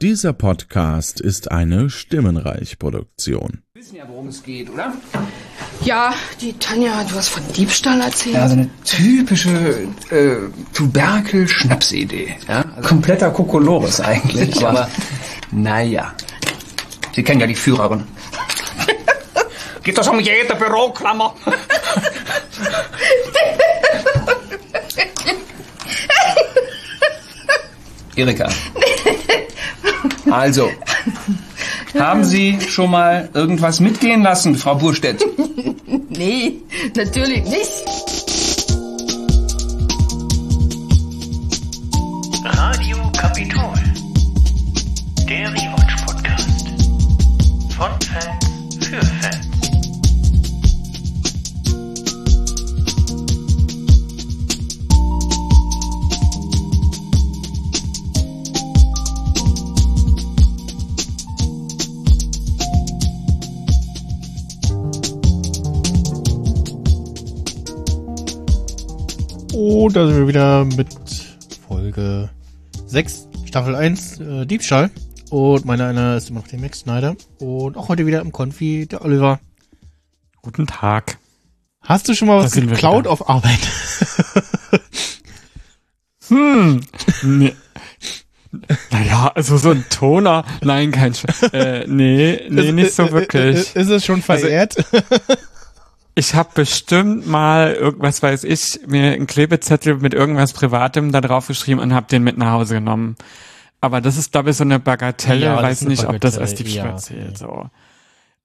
Dieser Podcast ist eine Stimmenreich-Produktion. wissen ja, worum es geht, oder? Ja, die Tanja hat was von Diebstahl erzählt. Ja, so eine typische äh, Tuberkel-Schnapsidee. Ja? Also kompletter Kokolores eigentlich, aber naja. Sie kennen ja die Führerin. Geht das um jede Büroklammer? Erika. Also, haben Sie schon mal irgendwas mitgehen lassen, Frau Burstedt? Nee, natürlich nicht. Wieder mit Folge 6, Staffel 1, äh, Diebstahl. Und meine einer ist immer noch der Max Snyder. Und auch heute wieder im Konfi, der Oliver. Guten Tag. Hast du schon mal was geklaut auf Arbeit? Hm. Nee. Naja, also so ein Toner. Nein, kein Sch äh, Nee, nee, Ist- nicht so äh, äh, wirklich. äh, Ist es schon verehrt? Ich habe bestimmt mal irgendwas weiß ich, mir einen Klebezettel mit irgendwas Privatem da drauf geschrieben und habe den mit nach Hause genommen. Aber das ist, glaube ich, so eine Bagatelle. Ja, weiß eine nicht, ob das als Bagatelle, Diebstahl ja. zählt. So.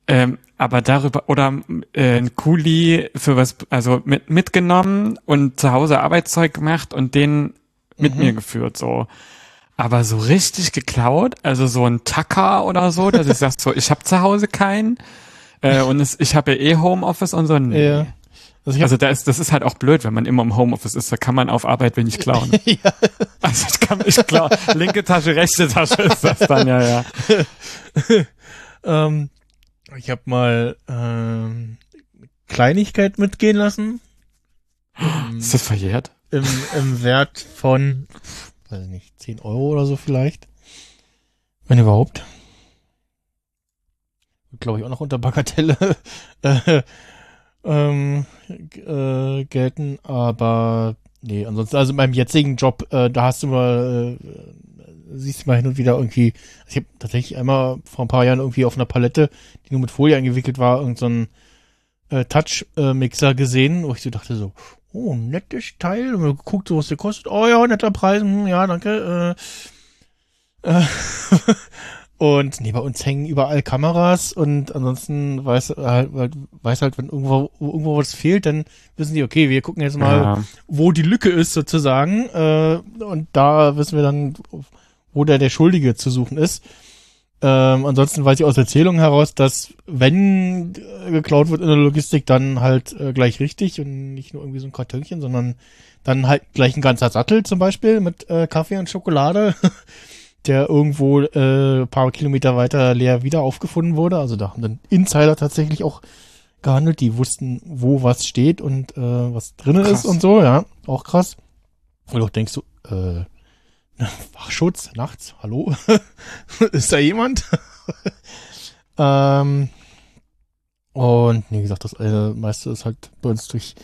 Ähm, aber darüber, oder äh, ein Kuli für was, also mit, mitgenommen und zu Hause Arbeitszeug gemacht und den mit Mhm. mir geführt, so. Aber so richtig geklaut, also so ein Tacker oder so, dass ich sag so, ich habe zu Hause keinen äh, und es, ich habe ja eh Homeoffice und so. Nee. ja. Also Also da ist, das ist halt auch blöd, wenn man immer im Homeoffice ist, da kann man auf Arbeit wenig klauen. ja. Also ich kann nicht klauen. Linke Tasche, rechte Tasche ist das dann, ja, ja. ähm, ich habe mal ähm, Kleinigkeit mitgehen lassen. Im, Ist das verjährt? im, Im Wert von, weiß ich nicht, 10 Euro oder so vielleicht. Wenn überhaupt. Glaube ich auch noch unter Bagatelle äh, ähm, äh, gelten, aber nee, ansonsten, also in meinem jetzigen Job, äh, da hast du mal, äh, siehst du mal hin und wieder irgendwie, ich habe tatsächlich einmal vor ein paar Jahren irgendwie auf einer Palette, die nur mit Folie eingewickelt war, irgend so äh, Touch-Mixer gesehen, wo ich so dachte so, oh, nettes Teil, und mal geguckt, so was der kostet, oh ja, netter Preis, hm, ja, danke, äh, äh, und nee, bei uns hängen überall Kameras und ansonsten weiß halt, weiß halt, wenn irgendwo, irgendwo was fehlt, dann wissen die, okay, wir gucken jetzt mal, Ja. wo die Lücke ist sozusagen. Äh, und da wissen wir dann, wo der der Schuldige zu suchen ist. Ähm, ansonsten weiß ich aus Erzählungen heraus, dass wenn äh, geklaut wird in der Logistik, dann halt äh, gleich richtig und nicht nur irgendwie so ein Kartönchen, sondern dann halt gleich ein ganzer Sattel zum Beispiel mit äh, Kaffee und Schokolade, der irgendwo äh, paar Kilometer weiter leer wieder aufgefunden wurde. Also da haben dann Insider tatsächlich auch gehandelt, die wussten, wo was steht und äh, was drin ist und so, ja. Auch krass. Und auch denkst du, äh, Wachschutz nachts, hallo? ist da jemand? ähm, und wie gesagt, das äh, meiste ist halt bei uns durch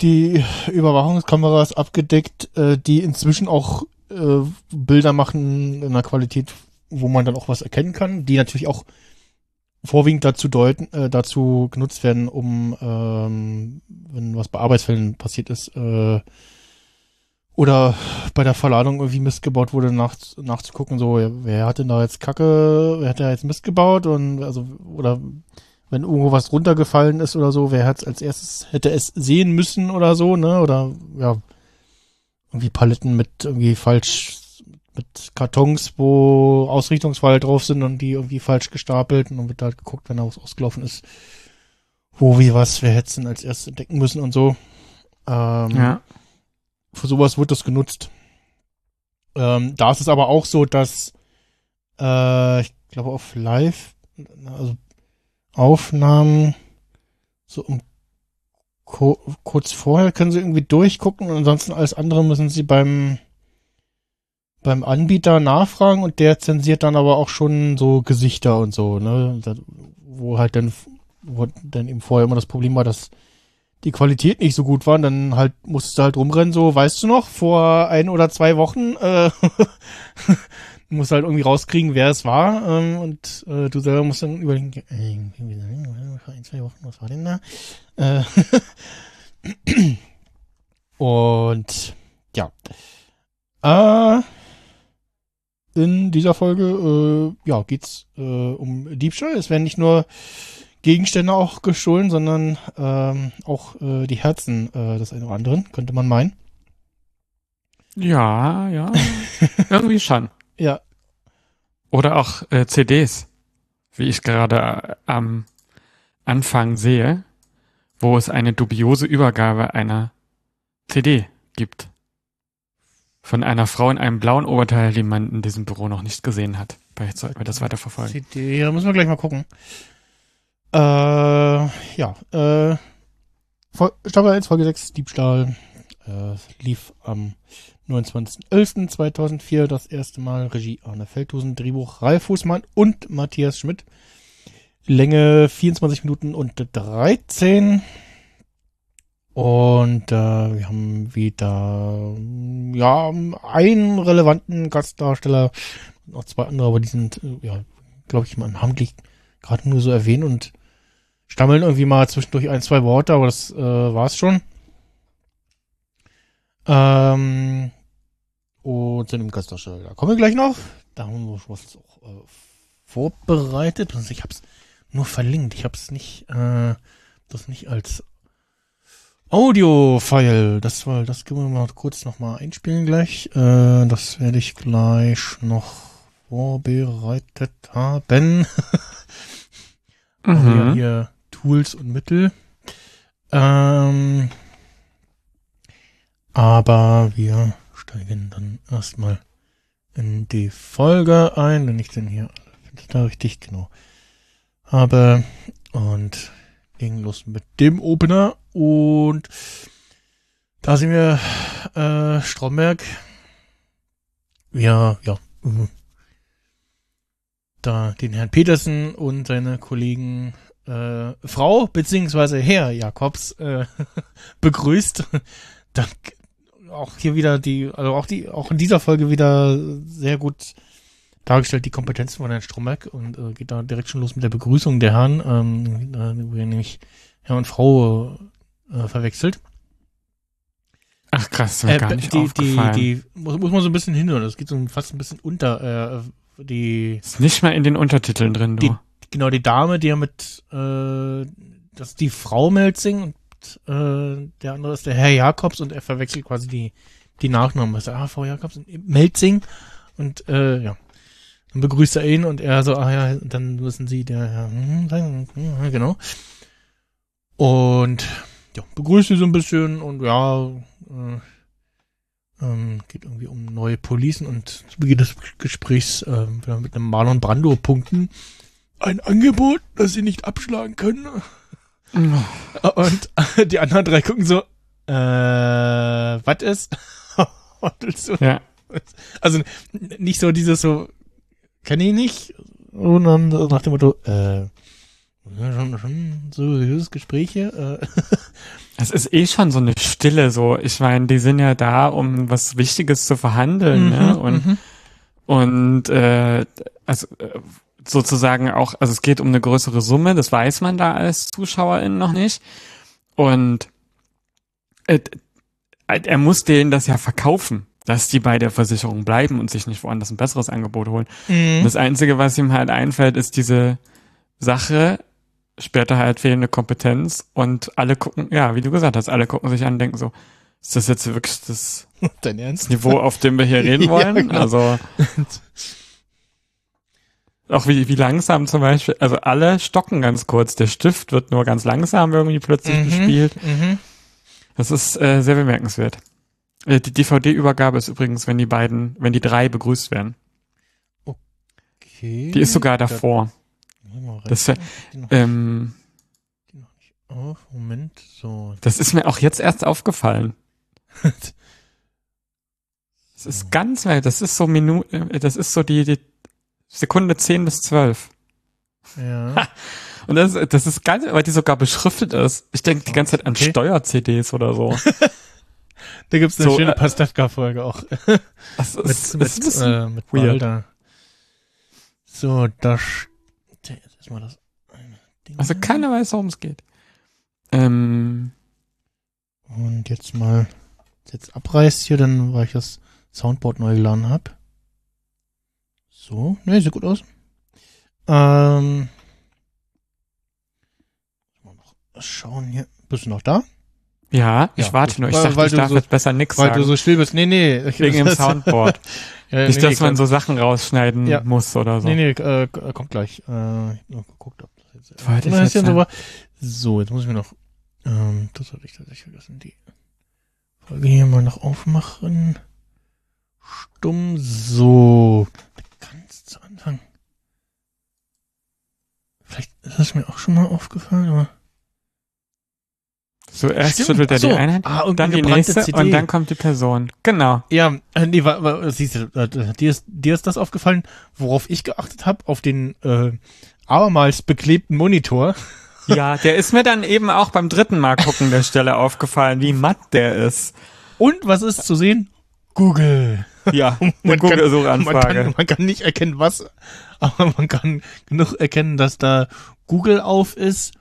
die Überwachungskameras abgedeckt, äh, die inzwischen auch äh, Bilder machen in einer Qualität, wo man dann auch was erkennen kann, die natürlich auch vorwiegend dazu deuten, äh, dazu genutzt werden, um ähm, wenn was bei Arbeitsfällen passiert ist, äh, oder bei der Verladung irgendwie Mist gebaut wurde, nach, nachzugucken, so, wer hat denn da jetzt Kacke, wer hat da jetzt Mist gebaut und also, oder wenn irgendwo was runtergefallen ist oder so, wer hat als erstes, hätte es sehen müssen oder so, ne, oder, ja, irgendwie Paletten mit irgendwie falsch, mit Kartons, wo Ausrichtungsfall drauf sind und die irgendwie falsch gestapelt und dann wird halt geguckt, wenn da was ausgelaufen ist, wo, wie, was, wer hätte es denn als erstes entdecken müssen und so. Ähm, Ja. für sowas wird das genutzt. Ähm, da ist es aber auch so, dass äh, ich glaube auf Live, also Aufnahmen so um ko kurz vorher können sie irgendwie durchgucken und ansonsten alles andere müssen sie beim beim Anbieter nachfragen und der zensiert dann aber auch schon so Gesichter und so, ne? Da, wo halt dann, wo dann eben vorher immer das Problem war, dass die Qualität nicht so gut war, dann halt musstest du halt rumrennen, so, weißt du noch, vor ein oder zwei Wochen, äh, du musst halt irgendwie rauskriegen, wer es war, ähm, und äh, du selber musst dann überlegen, äh, vor ein, zwei Wochen, was war denn da? Äh, und ja. Äh, in dieser Folge äh, ja, geht's äh, um Diebstahl. Es werden nicht nur Gegenstände auch gestohlen, sondern ähm, auch äh, die Herzen äh, des einen oder anderen, könnte man meinen. Ja, ja. Irgendwie schon. Ja. Oder auch äh, CDs, wie ich gerade äh, am Anfang sehe, wo es eine dubiose Übergabe einer CD gibt. Von einer Frau in einem blauen Oberteil, die man in diesem Büro noch nicht gesehen hat. Vielleicht sollten wir das weiterverfolgen. CD, da müssen wir gleich mal gucken. Äh, ja, äh, Staffel 1, Folge 6, Diebstahl, äh, lief am 29.11.2004 das erste Mal. Regie Arne Feldhusen, Drehbuch Ralf Fußmann und Matthias Schmidt. Länge 24 Minuten und 13. Und äh, wir haben wieder ja einen relevanten Gastdarsteller, noch zwei andere, aber die sind äh, ja, glaube ich, mal namentlich gerade nur so erwähnen und stammeln irgendwie mal zwischendurch ein, zwei Worte, aber das äh, war's schon. Ähm, und zu dem Gastdarsteller, da kommen wir gleich noch. Da haben wir was auch äh, vorbereitet. Also ich hab's nur verlinkt. Ich hab's nicht, äh, das nicht als Audio-File. Das war, das können wir mal kurz nochmal einspielen gleich. Äh, das werde ich gleich noch vorbereitet haben. Also ja, Mhm. hier Tools und Mittel. Ähm, aber wir steigen dann erstmal in die Folge ein, wenn ich denn hier da richtig genau habe und legen los mit dem Opener und da sehen wir äh, Stromberg. Ja, ja. mhm. Da den Herrn Petersen und seine Kollegen äh, Frau beziehungsweise Herr Jakobs äh, begrüßt. Dann auch hier wieder die, also auch die, auch in dieser Folge wieder sehr gut dargestellt die Kompetenzen von Herrn Stromberg und äh, geht da direkt schon los mit der Begrüßung der Herren, ähm, da wo er nämlich Herr und Frau äh, verwechselt. Ach krass, mir gar nicht die, die, die muss, muss man so ein bisschen hinhören, das geht so fast ein bisschen unter. Äh, die ist nicht mal in den Untertiteln drin, du. Die- genau die Dame, die ja mit äh, das ist die Frau Melzing und äh, der andere ist der Herr Jakobs und er verwechselt quasi die die Nachnamen. Also, ah, Frau Jakobs Melzing und äh, ja. Dann begrüßt er ihn und er so, ah ja, dann müssen sie der Herr, hm, sein, hm, genau. Und ja, begrüßt sie so ein bisschen und ja, äh, ähm, geht irgendwie um neue Policen und zu Beginn des Gesprächs äh, mit einem Marlon Brando punkten. Ein Angebot, das sie nicht abschlagen können. Und die anderen drei gucken so, äh, was ist? So, Ja. also nicht so dieses so, kenne ich nicht, sondern so nach dem Motto, äh, schon, schon so seriöses Gespräch hier. Äh, Es ist eh schon so eine Stille, so. Ich meine, die sind ja da, um was Wichtiges zu verhandeln, ne? Und, mhm. und äh, also äh, sozusagen auch, also es geht um eine größere Summe, das weiß man da als Zuschauerin noch nicht. Und äh, er muss denen das ja verkaufen, dass die bei der Versicherung bleiben und sich nicht woanders ein besseres Angebot holen. Mhm. Das Einzige, was ihm halt einfällt, ist diese Sache, später halt fehlende Kompetenz und alle gucken, ja, wie du gesagt hast, alle gucken sich an und denken so, ist das jetzt wirklich das? Niveau, auf dem wir hier reden Ja, wollen? genau. Also auch wie, wie langsam zum Beispiel, also alle stocken ganz kurz, der Stift wird nur ganz langsam irgendwie plötzlich Mhm. gespielt. Mhm. Das ist äh, sehr bemerkenswert. Äh, die DVD-Übergabe ist übrigens, wenn die beiden, wenn die drei begrüßt werden. Okay. Die ist sogar davor. Das, Das, ähm, auf, Moment, so. das ist mir auch jetzt erst aufgefallen. Das ist ganz weit. Das ist so Minu äh, das ist so die, die Sekunde 10 bis 12. Ja. Und das, das ist ganz, weil die sogar beschriftet ist. Ich denke die ganze Zeit an Okay. Steuer-CDs oder so. Da gibt's eine So, schöne äh, Pastewka-Folge auch. Das mit, ist, mit, bisschen äh, mit. Walder. So, das, jetzt ist mal das eine Ding. Also keiner weiß, worum es geht. Ähm, Und jetzt mal, jetzt abreißt hier, dann, weil ich das Soundboard neu geladen habe. So, ne, sieht gut aus. Ähm, mal noch schauen hier. Bist du noch da? ja, ich Ja, warte nur. Ich Weil- dachte, weil ich darf so- jetzt besser nix Weil sagen. du so still bist. Nee, nee. Wegen dem Soundboard. ja, Nicht, nee, dass man nee, so Sachen rausschneiden Ja. muss oder so. Nee, nee, äh, k- kommt gleich. Äh, ich hab nur geguckt, ob das jetzt. Wollte ich jetzt war. so, jetzt muss ich mir noch. Ähm, das hatte ich tatsächlich vergessen. Die Folge hier mal noch aufmachen. Stumm. So. Ganz zu Anfang. Vielleicht ist es mir auch schon mal aufgefallen, aber. So erst Stimmt, schüttelt er so. die Einheit, Ah, irgendwie dann die nächste CD. und dann kommt die Person. Genau. Ja, äh, nee, war, war, siehst du, äh, dir ist, dir ist das aufgefallen, worauf ich geachtet habe, auf den äh, abermals beklebten Monitor. Ja, der ist mir dann eben auch beim dritten Mal gucken der Stelle aufgefallen, wie matt der ist. Und was ist zu sehen? Google. Ja, Man kann- Man Google-Suchanfrage. kann, man kann nicht erkennen, was, aber man kann genug erkennen, dass da Google auf ist.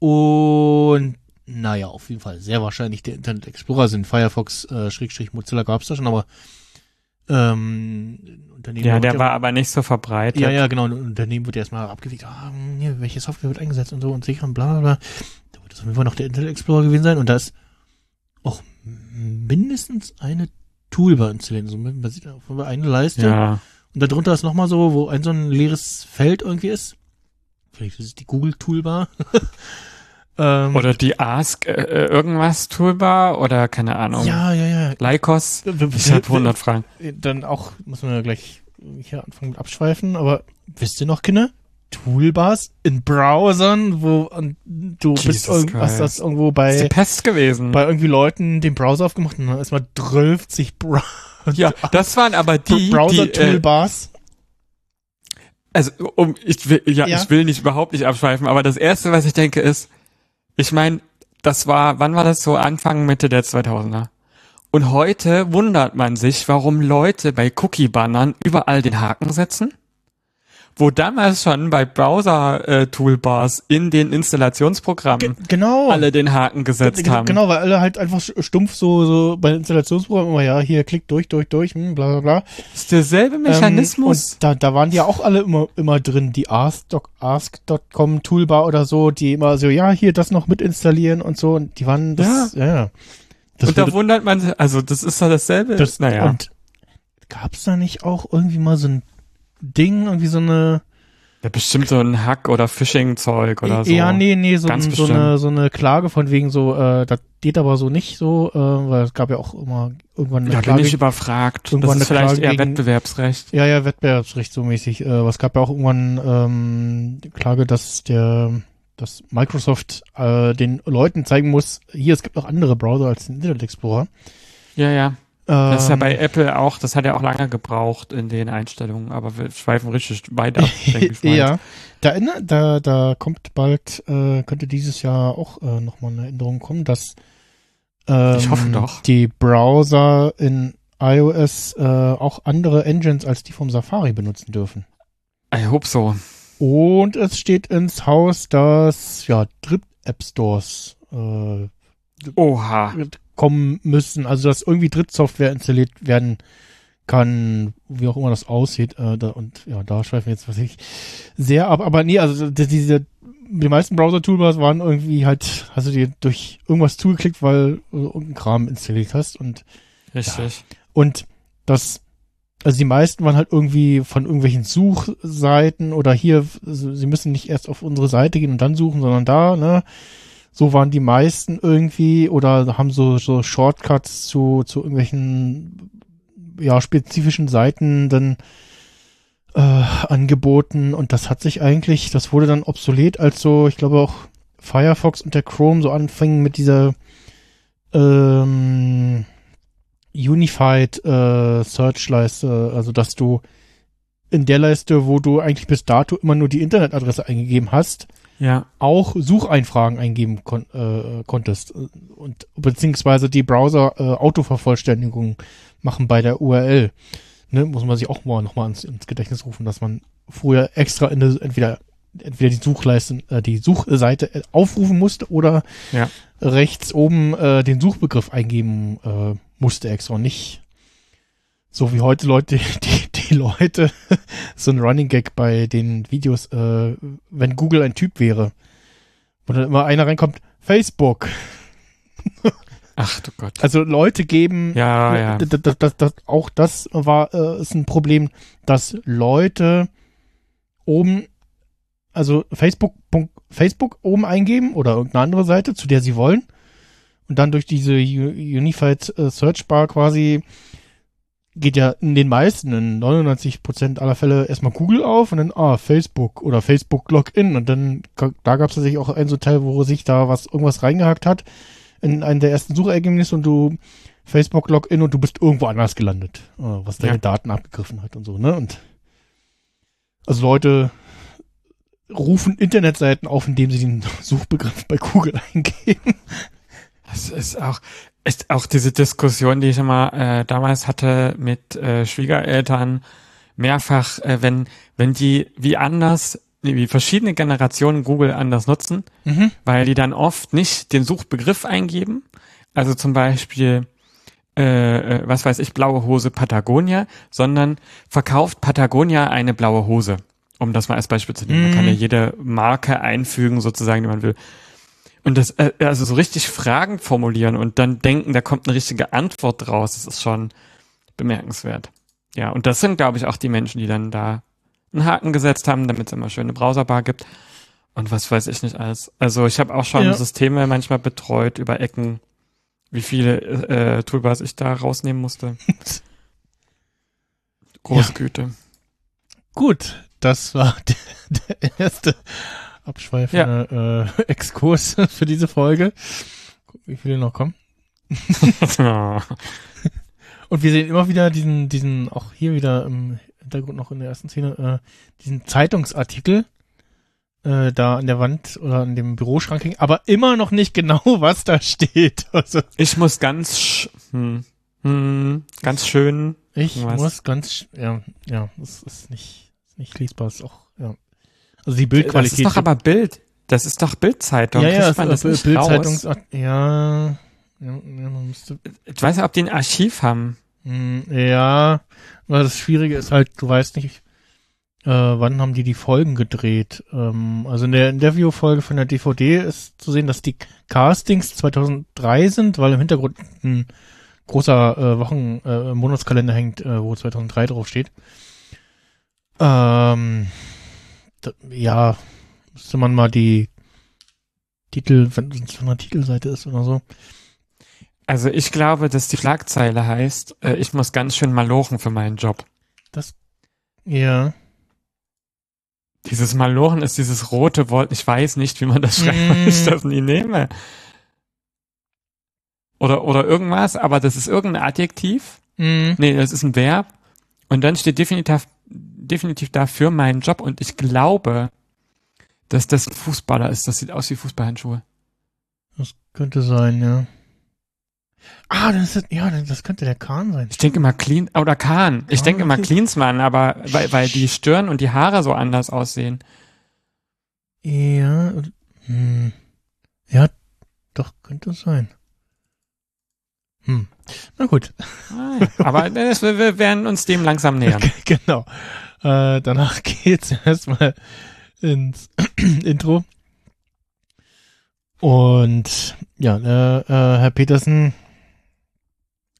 Und naja, auf jeden Fall sehr wahrscheinlich der Internet Explorer sind. Firefox, äh, Schrägstrich Mozilla gab's da schon, aber ähm, Unternehmen Ja, der war aber nicht so verbreitet. ja, ja, genau. Ein Unternehmen wird erstmal abgewiegt, ah, welche Software wird eingesetzt und so und sicher und bla bla bla. Da wird das auf jeden Fall noch der Internet Explorer gewesen sein und da ist auch mindestens eine Toolbar installiert. Also man sieht auf eine Leiste Ja. und darunter ist nochmal so, wo ein so ein leeres Feld irgendwie ist. Vielleicht ist es die Google Toolbar. ähm, Oder die Ask äh, äh, irgendwas Toolbar oder keine Ahnung. ja, ja, ja. Lycos. Ich habe 100 Fragen. Dann auch, muss man ja gleich hier anfangen mit abschweifen, aber wisst ihr noch, Kinder? Toolbars in Browsern, wo du Jesus bist irgend, hast Christ. das irgendwo Das ist die bei, Pest gewesen. bei irgendwie Leuten den Browser aufgemacht und dann erstmal 12 Bra ja, das waren aber die, die äh, Browser-Toolbars. also um ich will ja, Ja. ich will nicht überhaupt nicht abschweifen, aber das erste, was ich denke ist, ich meine, das war, wann war das so Anfang Mitte der 2000er? Und heute wundert man sich, warum Leute bei Cookie-Bannern überall den Haken setzen, wo damals schon bei Browser-Toolbars in den Installationsprogrammen genau. alle den Haken gesetzt Ge- haben. Genau, weil alle halt einfach stumpf so, so bei Installationsprogrammen immer, ja, hier klickt durch, durch, durch, hm, bla, bla, bla. Das ist derselbe Mechanismus. Ähm, und da, da waren die ja auch alle immer, immer drin, die Ask.com Ask.com Toolbar oder so, die immer so, ja, hier das noch mit installieren und so. Und die waren das, ja, ja. Das und da wundert man sich, also das ist doch dasselbe. das, naja. Und gab's da nicht auch irgendwie mal so ein Ding, irgendwie so eine, ja, bestimmt so ein Hack- oder Phishing-Zeug oder so. ja, nee, nee, so, Ganz so bestimmt. eine, so eine Klage von wegen so, äh, das geht aber so nicht so, äh, weil es gab ja auch immer irgendwann eine Ja, bin Klage. ich überfragt. Das irgendwann ist eine vielleicht Klage eher gegen- Wettbewerbsrecht. Ja, ja, Wettbewerbsrecht so mäßig. Äh, aber es gab ja auch irgendwann ähm, Klage, dass der dass Microsoft äh, den Leuten zeigen muss, hier, es gibt noch andere Browser als den Internet Explorer. Ja, ja. Das ist ja Ähm, bei Apple auch, das hat ja auch lange gebraucht in den Einstellungen, aber wir schweifen richtig weiter, denke ich mal. ja, da, da, da kommt bald, äh, könnte dieses Jahr auch äh, nochmal eine Änderung kommen, dass ähm, Ich hoffe doch. die Browser in iOS äh, auch andere Engines als die vom Safari benutzen dürfen. I hope so. Und es steht ins Haus, dass ja Dritt-App Stores äh, Oha. Kommen müssen, also dass irgendwie Drittsoftware installiert werden kann, wie auch immer das aussieht. Äh, da, und ja, da schweifen wir jetzt was ich sehr ab. Aber nee, also die, diese die meisten Browser-Toolbars waren irgendwie halt, hast du dir durch irgendwas zugeklickt, weil du irgendeinen Kram installiert hast und Richtig. und das, also die meisten waren halt irgendwie von irgendwelchen Suchseiten oder hier, also sie müssen nicht erst auf unsere Seite gehen und dann suchen, sondern da, ne? So waren die meisten irgendwie oder haben so, so Shortcuts zu, zu irgendwelchen, ja, spezifischen Seiten dann äh, angeboten. Und das hat sich eigentlich, das wurde dann obsolet, als so, ich glaube auch Firefox und der Chrome so anfingen mit dieser ähm, Unified äh, Search-Leiste, also dass du in der Leiste, wo du eigentlich bis dato immer nur die Internetadresse eingegeben hast, Ja. auch Sucheinfragen eingeben kon äh, konntest und beziehungsweise die Browser äh, Autovervollständigung machen bei der URL. Ne, muss man sich auch mal nochmal ins, ins Gedächtnis rufen, dass man früher extra in der, entweder entweder die Suchleiste, äh, die Suchseite äh, aufrufen musste oder Ja. rechts oben äh, den Suchbegriff eingeben äh, musste extra und nicht so wie heute Leute, die, die Leute, so ein Running Gag bei den Videos, äh, wenn Google ein Typ wäre, wo dann immer einer reinkommt, Facebook. Ach du Gott. Also Leute geben, Ja, ja. d- d- d- d- auch das war, äh, ist ein Problem, dass Leute oben, also Facebook, Facebook oben eingeben oder irgendeine andere Seite, zu der sie wollen und dann durch diese Unified äh, Search Bar quasi geht ja in den meisten, in 99 Prozent aller Fälle erstmal Google auf und dann, ah, Facebook oder Facebook Login und dann, da gab es tatsächlich auch ein so Teil, wo sich da was, irgendwas reingehackt hat in einen der ersten Suchergebnisse und du Facebook Login und du bist irgendwo anders gelandet, äh, was deine Ja. Daten abgegriffen hat und so, ne? Und also Leute rufen Internetseiten auf, indem sie den Suchbegriff bei Google eingeben. Das ist auch, ist auch diese Diskussion, die ich immer äh, damals hatte mit äh, Schwiegereltern, mehrfach, äh, wenn, wenn die wie anders, wie verschiedene Generationen Google anders nutzen, Mhm. weil die dann oft nicht den Suchbegriff eingeben. Also zum Beispiel, äh, äh, was weiß ich, blaue Hose Patagonia, sondern verkauft Patagonia eine blaue Hose. Um das mal als Beispiel zu nehmen. Man kann ja jede Marke einfügen, sozusagen, die man will. Und das, äh, also so richtig Fragen formulieren und dann denken, da kommt eine richtige Antwort draus, das ist schon bemerkenswert. Ja, und das sind, glaube ich, auch die Menschen, die dann da einen Haken gesetzt haben, damit es immer schöne Browserbar gibt. Und was weiß ich nicht alles. Also ich habe auch schon Ja. Systeme manchmal betreut über Ecken, wie viele äh, Toolbars ich da rausnehmen musste. Große Güte. Gut, das war der, der erste abschweifende äh, Exkurs für diese Folge. Gucken, wie viele noch kommen. Und wir sehen immer wieder diesen, diesen, auch hier wieder im Hintergrund noch in der ersten Szene, äh, diesen Zeitungsartikel äh, da an der Wand oder an dem Büroschrank hängen, aber immer noch nicht genau, was da steht. Also ich muss ganz, sch hm, hm, ganz schön ich Was? muss ganz, ja, ja, das ist nicht, ist nicht lesbar, ist auch, ja. Also die Das Bildqualität. ist doch aber Bild. Das ist doch Bildzeitung. ja, ja, man das nicht raus? Bildzeitungs, ja, ja, ja, man müsste, Ich weiß nicht, ob die ein Archiv haben. Hm, Ja, weil das Schwierige ist halt, du weißt nicht, äh, wann haben die die Folgen gedreht. Ähm, also in der Interviewfolge von der DVD ist zu sehen, dass die Castings 2003 sind, weil im Hintergrund ein großer äh, Wochen äh, Monatskalender hängt, äh, wo 2003 drauf steht. Ähm, ja, müsste man mal die Titel, wenn es von der Titelseite ist oder so. Also ich glaube, dass die Schlagzeile heißt, äh, ich muss ganz schön malochen für meinen Job. Ja. Dieses Malochen ist dieses rote Wort. Ich weiß nicht, wie man das schreibt, weil ich Mm. das nie nehme. Oder, oder irgendwas, aber das ist irgendein Adjektiv. Mhm. Nee, das ist ein Verb. Und dann steht definitiv, definitiv da für meinen Job. Und ich glaube, dass das ein Fußballer ist. Das sieht aus wie Fußballhandschuhe. Das könnte sein, ja. Ah, das ist, ja, das könnte der Kahn sein. Ich denke immer Clean, oder Kahn. Ich Ah, denke immer okay. Cleansman, aber weil, weil die Stirn und die Haare so anders aussehen. Ja, hm. Ja, doch, könnte sein. Hm. Na gut, Ah, aber das, wir, wir werden uns dem langsam nähern. genau. Äh, danach geht's erstmal ins Intro. Und ja, äh, äh, Herr Petersen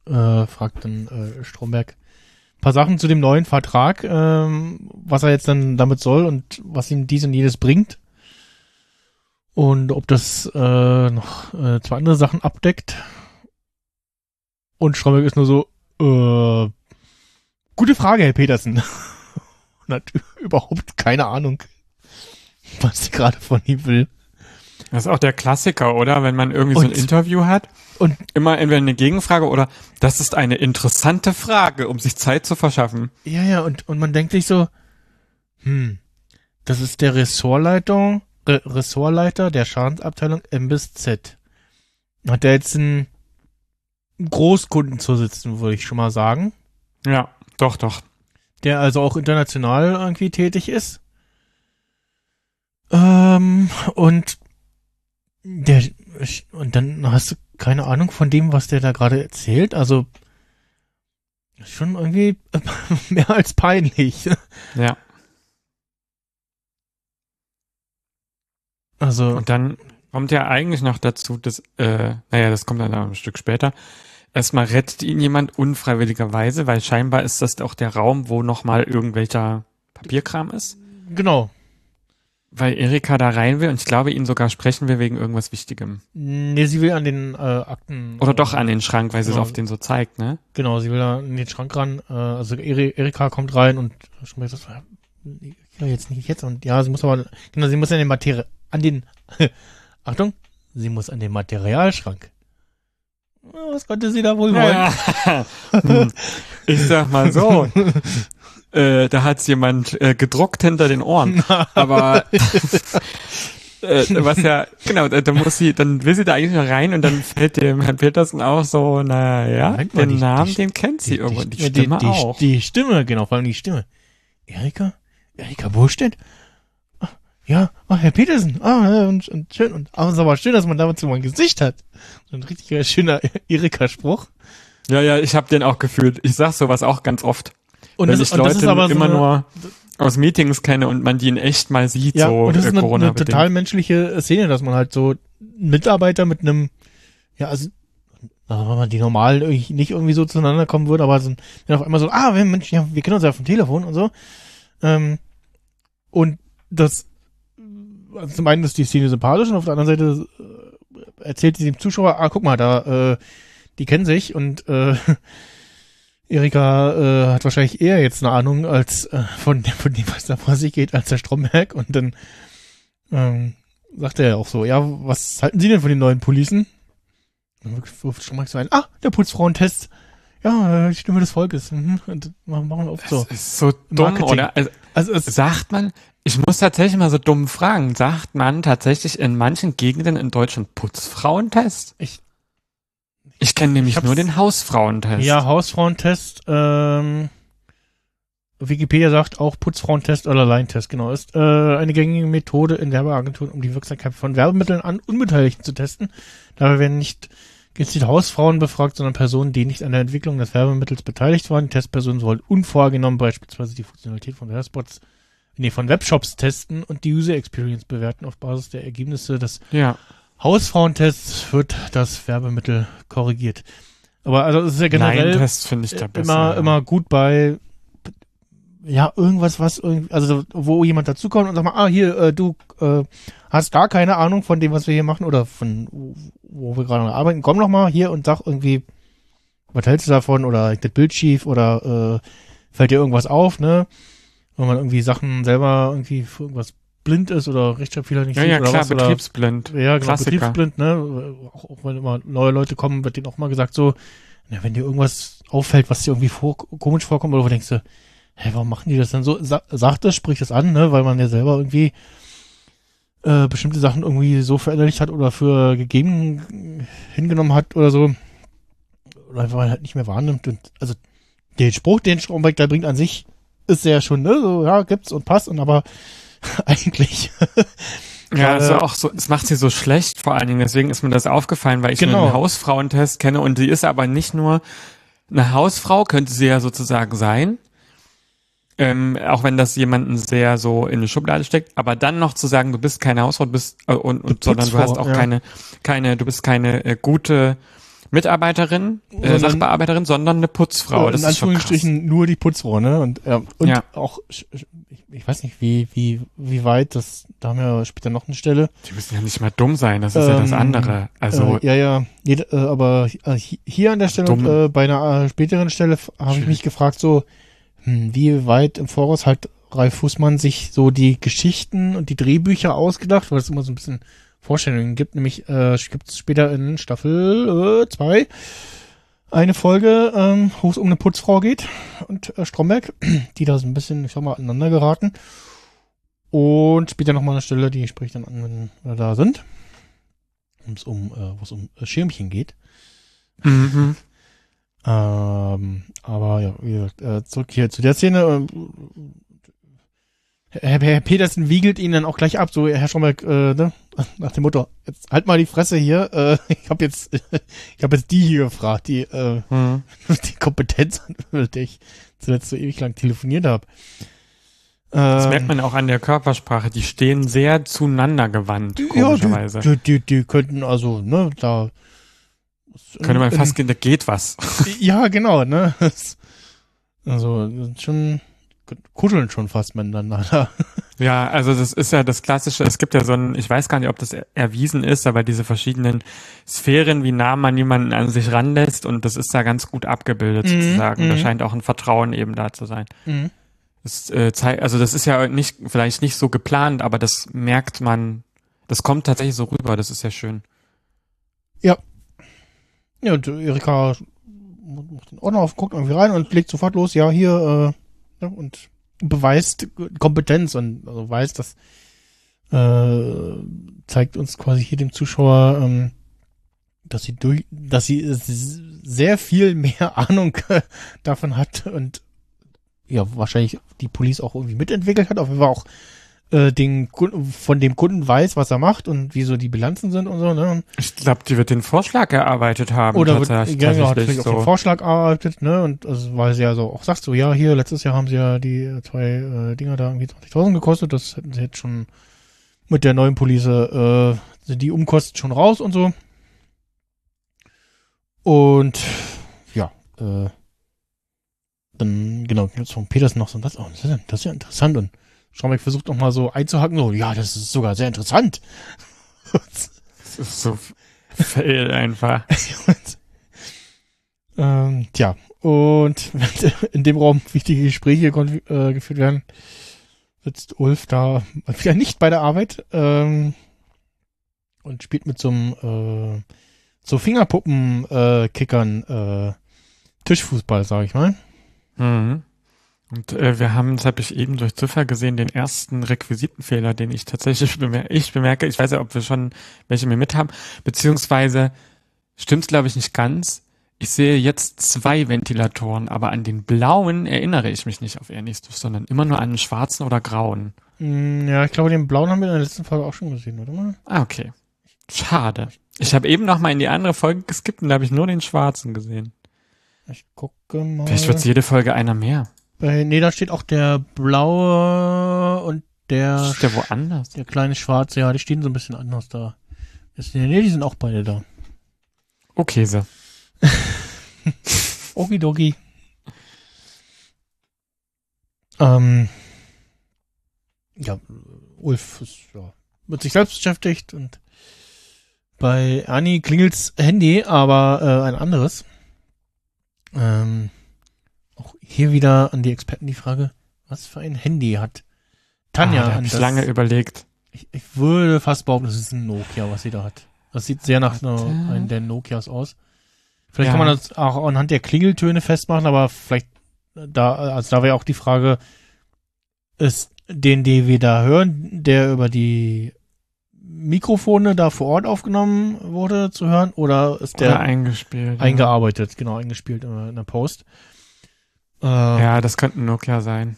äh, fragt dann äh, Stromberg ein paar Sachen zu dem neuen Vertrag, ähm, was er jetzt dann damit soll und was ihm dies und jedes bringt. Und ob das äh, noch zwei andere Sachen abdeckt. Und Stromberg ist nur so, äh, gute Frage, Herr Petersen. Und hat überhaupt keine Ahnung, was sie gerade von ihm will. Das ist auch der Klassiker, oder? Wenn man irgendwie so ein Und- Interview hat. und Immer entweder eine Gegenfrage oder das ist eine interessante Frage, um sich Zeit zu verschaffen. Ja, ja, und, und man denkt sich so, hm, das ist der Ressortleiter, Re Ressortleiter der Schadensabteilung M bis Z. Hat der jetzt einen Großkunden zu sitzen, würde ich schon mal sagen, Ja, doch, doch. der also auch international irgendwie tätig ist. Ähm, und der, und dann hast du keine Ahnung von dem, was der da gerade erzählt, also, schon irgendwie mehr als peinlich. Ja. Also, Und dann kommt ja eigentlich noch dazu, dass, äh, naja, das kommt dann ein Stück später. Erstmal rettet ihn jemand unfreiwilligerweise, weil scheinbar ist das auch der Raum, wo nochmal irgendwelcher Papierkram ist. genau. Weil Erika da rein will und ich glaube, ihn sogar sprechen wir wegen irgendwas Wichtigem. Nee, sie will an den äh, Akten. Oder doch an den Schrank, weil sie es Genau. auf den so zeigt, ne? Genau, sie will da an den Schrank ran. Äh, also Eri- Erika kommt rein und gesagt, ja, jetzt nicht jetzt. Und ja, sie muss aber, genau, sie muss an den Materie, an den, Achtung, sie muss an den Materialschrank. Was konnte sie da wohl wollen? Ja. Hm. ich sag mal so. äh, da hat's jemand äh, gedruckt hinter den Ohren. Aber äh, was ja, genau, da, da muss sie, dann will sie da eigentlich noch rein und dann fällt dem Herrn Petersen auch so, na ja, Moment mal, den die- Namen, die- den kennt sie irgendwo. Die, Stimme die, die, auch. Die Stimme, genau, vor allem die Stimme. Erika? Erika Burstedt? Ja, ah, Herr Petersen, ah, ja, und, und schön, und aber es ist aber schön, dass man damit so mein Gesicht hat. So ein richtig schöner Erika-Spruch. ja, ja, ich habe den auch gefühlt. Ich sag sowas auch ganz oft. Und wenn das, ich und das Leute ist aber so immer eine, nur aus Meetings kenne und man die in echt mal sieht, ja, so und das ist eine, eine total menschliche Szene, dass man halt so Mitarbeiter mit einem, ja, also, sagen wir mal, die normal nicht irgendwie so zueinander kommen würden, aber so, dann auf einmal so, ah, wir, Mensch, ja, wir kennen uns ja vom Telefon und so. Ähm, und das, also zum einen ist die Szene sympathisch und auf der anderen Seite äh, erzählt sie dem Zuschauer, ah, guck mal, da, äh, die kennen sich und äh, Erika äh, hat wahrscheinlich eher jetzt eine Ahnung als äh, von, dem, von dem, was da vor sich geht, als der Stromberg. Und dann ähm, sagt er ja auch so, ja, was halten Sie denn von den neuen Policen? Und dann wirft Stromberg so ein, ah, der Putzfrauentest. Ja, äh, die Stimme des Volkes. Mhm. Und machen wir oft so. Das ist so dumm, Marketing. oder? Also, Also Sagt man, ich muss tatsächlich mal so dumm fragen, sagt man tatsächlich in manchen Gegenden in Deutschland Putzfrauentest? Ich- ich kenne nämlich hab's- nur den Hausfrauentest. Ja, Hausfrauentest, ähm, Wikipedia sagt auch Putzfrauentest oder Line-Test, genau, ist äh, eine gängige Methode in Werbeagenturen, um die Wirksamkeit von Werbemitteln an Unbeteiligten zu testen. Dabei werden nicht gezielt Hausfrauen befragt, sondern Personen, die nicht an der Entwicklung des Werbemittels beteiligt waren. Die Testpersonen sollen unvorgenommen beispielsweise die Funktionalität von Werbespots, nee, von Webshops testen und die User Experience bewerten auf Basis der Ergebnisse des ja. Hausfrauentests wird das Werbemittel korrigiert. Aber also es ist ja generell finde ich besser. immer ja. immer gut bei ja irgendwas was irgendwie also wo jemand dazukommt und sagt mal ah hier äh, du äh, hast gar keine Ahnung von dem was wir hier machen oder von wo, wo wir gerade arbeiten komm noch mal hier und sag irgendwie was hältst du davon oder das Bild schief oder äh, fällt dir irgendwas auf ne wenn man irgendwie Sachen selber irgendwie für irgendwas blind ist oder Rechtschreibfehler nicht Ja, sieht ja, oder klar, was oder betriebsblind. ja, genau, Klassiker. betriebsblind, ne? Auch, auch wenn immer neue Leute kommen, wird denen auch mal gesagt so, na, wenn dir irgendwas auffällt, was dir irgendwie vor, komisch vorkommt, oder wo denkst du, hä, warum machen die das dann so? Sa sag das, sprich das an, ne? Weil man ja selber irgendwie äh, bestimmte Sachen irgendwie so verinnerlicht hat oder für gegeben hingenommen hat oder so. Oder einfach halt nicht mehr wahrnimmt. Und also den Spruch, den Stromberg da bringt an sich, ist ja schon, ne? So, ja, gibt's und passt und aber eigentlich Ja, also auch so, es macht sie so schlecht vor allen Dingen, deswegen ist mir das aufgefallen, weil ich Genau. den Hausfrauentest kenne und sie ist aber nicht nur eine Hausfrau, könnte sie ja sozusagen sein, ähm, auch wenn das jemanden sehr so in eine Schublade steckt, aber dann noch zu sagen, du bist keine Hausfrau, du bist äh, und, und sondern du hast auch ja. keine, keine, du bist keine äh, gute Mitarbeiterin, äh, Sachbearbeiterin, sondern eine Putzfrau. in das ist schon krass. Anführungsstrichen nur die Putzfrau, ne? Und, ja, und Ja. auch, ich, ich weiß nicht, wie, wie, wie weit, das, da haben wir später noch eine Stelle. Die müssen ja nicht mal dumm sein, das ist ja das Ähm, andere. Also äh, ja, ja, jede, äh, aber äh, hi- hier an der Stelle, Dumm. äh, bei einer äh, späteren Stelle habe ich mich gefragt, so, hm, wie weit im Voraus hat Ralf Fußmann sich so die Geschichten und die Drehbücher ausgedacht, weil es immer so ein bisschen Vorstellungen gibt. Nämlich äh, gibt es später in Staffel 2 äh, eine Folge, ähm, wo es um eine Putzfrau geht und äh, Stromberg, die da so ein bisschen, ich sag mal, aneinander geraten. Und später nochmal eine Stelle, die spricht dann an, wenn wir da sind. Um's um, äh, wo es um äh, Schirmchen geht. Mhm. Ähm, aber ja, wie gesagt, äh, zurück hier zu der Szene. Ähm, Herr, Herr Petersen wiegelt ihn dann auch gleich ab, so Herr Stromberg, äh, ne? Nach dem Motto, jetzt halt mal die Fresse hier, äh, ich habe jetzt, ich habe jetzt die hier gefragt, die, äh, Mhm. die Kompetenz, mit der ich zuletzt so ewig lang telefoniert habe. Das Ähm, merkt man auch an der Körpersprache. Die stehen sehr zueinander gewandt, komischerweise. Ja, die, die, die, könnten also, ne, da. Könnte man fast gehen, da geht was. Ja, genau, ne? Also, schon, kuscheln schon fast miteinander. Da. Ja, also das ist ja das Klassische. Es gibt ja so ein, ich weiß gar nicht, ob das er- erwiesen ist, aber diese verschiedenen Sphären, wie nah man jemanden an sich ranlässt und das ist da ganz gut abgebildet Mhm, sozusagen. Da mhm. scheint auch ein Vertrauen eben da zu sein. Mhm. Das, äh, zei- also das ist ja nicht, vielleicht nicht so geplant, aber das merkt man, das kommt tatsächlich so rüber, das ist ja schön. Ja, und Erika macht den Ordner auf, guckt irgendwie rein und legt sofort los, ja, hier, äh, ja, und beweist Kompetenz und also weiß, dass äh, zeigt uns quasi hier dem Zuschauer, ähm, dass sie durch, dass sie sehr viel mehr Ahnung davon hat und ja, wahrscheinlich die Police auch irgendwie mitentwickelt hat, jeden Fall auch äh, den von dem Kunden weiß, was er macht und wie so die Bilanzen sind und so, ne? Ich glaube, die wird den Vorschlag erarbeitet haben. oder wird, tatsächlich, ja, genau, hat vielleicht auch den Vorschlag erarbeitet, ne? Und also, weil sie ja so auch sagt, so, ja, hier, letztes Jahr haben sie ja die äh, zwei äh, Dinger da irgendwie 20.000 gekostet, das hätten sie jetzt schon mit der neuen Police, äh, sind die Umkosten schon raus und so. Und ja, äh, dann, genau, gibt's von Petersen noch so, das, oh, das, ist ja, das ist ja interessant. Und Stromberg versucht noch mal so einzuhacken, so, ja, das ist sogar sehr interessant. Das ist so fail einfach. Ähm, tja, und wenn in dem Raum wichtige Gespräche äh, geführt werden, sitzt Ulf da wieder nicht bei der Arbeit ähm, und spielt mit so einem äh, so Fingerpuppen-Kickern äh, Tischfußball, sag ich mal. Mhm. Und äh, wir haben, das habe ich eben durch Zufall gesehen, den ersten Requisitenfehler, den ich tatsächlich bemer ich bemerke. Ich weiß ja, ob wir schon welche mir mit haben. Beziehungsweise stimmt's, glaube ich, nicht ganz. Ich sehe jetzt zwei Ventilatoren, aber an den blauen erinnere ich mich nicht auf Ernistus, sondern immer nur an den schwarzen oder grauen. Mm, ja, ich glaube, den blauen haben wir in der letzten Folge auch schon gesehen, oder mal? Ah, okay. Schade. Ich habe eben noch mal in die andere Folge geskippt und da habe ich nur den schwarzen gesehen. Ich gucke mal. Vielleicht wird's jede Folge einer mehr. Bei, nee, da steht auch der blaue und der, Ist der woanders? der kleine schwarze, ja, die stehen so ein bisschen anders da. Ist, nee, die sind auch beide da. Okay, so. Okidoki. Ähm, ja, Ulf ist, ja, mit sich selbst beschäftigt und bei Annie klingelt's Handy, aber äh, ein anderes. Ähm, auch hier wieder an die Experten die Frage, was für ein Handy hat Tanja? ah, da ich lange überlegt. ich, ich würde fast behaupten, das ist ein Nokia, was sie da hat. Das sieht sehr nach einer, einem der Nokias aus. Vielleicht Ja. kann man das auch anhand der Klingeltöne festmachen, aber vielleicht da, also da wäre auch die Frage, ist den, den wir da hören, der über die Mikrofone da vor Ort aufgenommen wurde, zu hören, oder ist der Oder eingespielt. ja. eingearbeitet, genau, eingespielt in, in der Post? Äh, Ja, das könnte ein Nokia sein.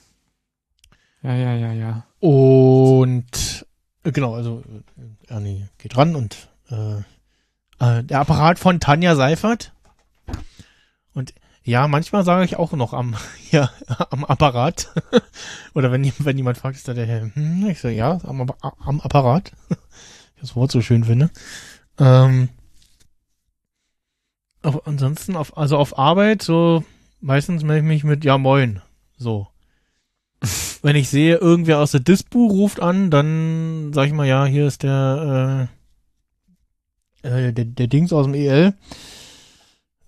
Ja, ja, ja, ja. Und äh, genau, also äh, Ernie geht ran und äh, äh, der Apparat von Tanja Seifert. Und ja, manchmal sage ich auch noch am, ja, am Apparat. Oder wenn, wenn jemand fragt, ist da der Herr, hm, ich sage ja, am, am Apparat. ich das Wort so schön finde. Ähm, auf, ansonsten, auf, also auf Arbeit, so meistens melde ich mich mit Ja moin. So. Wenn ich sehe, irgendwer aus der Dispu ruft an, dann sag ich mal, ja, hier ist der, äh, äh, der, der Dings aus dem EL.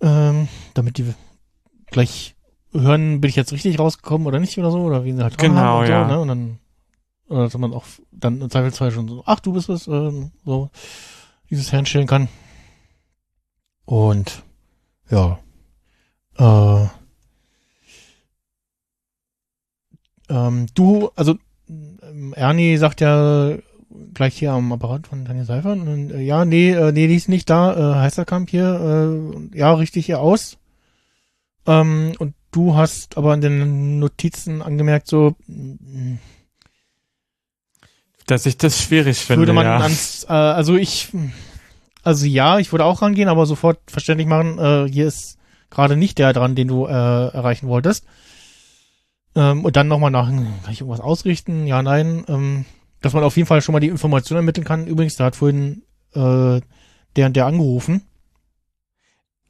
Ähm, damit die gleich hören, bin ich jetzt richtig rausgekommen oder nicht oder so, oder wie sie halt Genau, und ja. so, ne? Und dann Oder dass man auch dann im Zweifelsfall schon so, ach, du bist es, ähm, so dieses herstellen kann. Und ja. Äh, ähm, du, also ähm, Ernie sagt ja gleich hier am Apparat von Daniel Seifer, und, äh, ja, nee, äh, nee, die ist nicht da, äh, Heisterkamp hier, äh, ja, richtig hier aus. Ähm, und du hast aber in den Notizen angemerkt, so, mm, Dass ich das schwierig finde. würde man ja. ans, äh, also ich, also ja, ich würde auch rangehen, aber sofort verständlich machen, äh, hier ist gerade nicht der dran, den du äh, erreichen wolltest. Ähm, und dann nochmal nach, kann ich irgendwas ausrichten? Ja, nein. Ähm, dass man auf jeden Fall schon mal die Information ermitteln kann. Übrigens, da hat vorhin äh, der und der angerufen.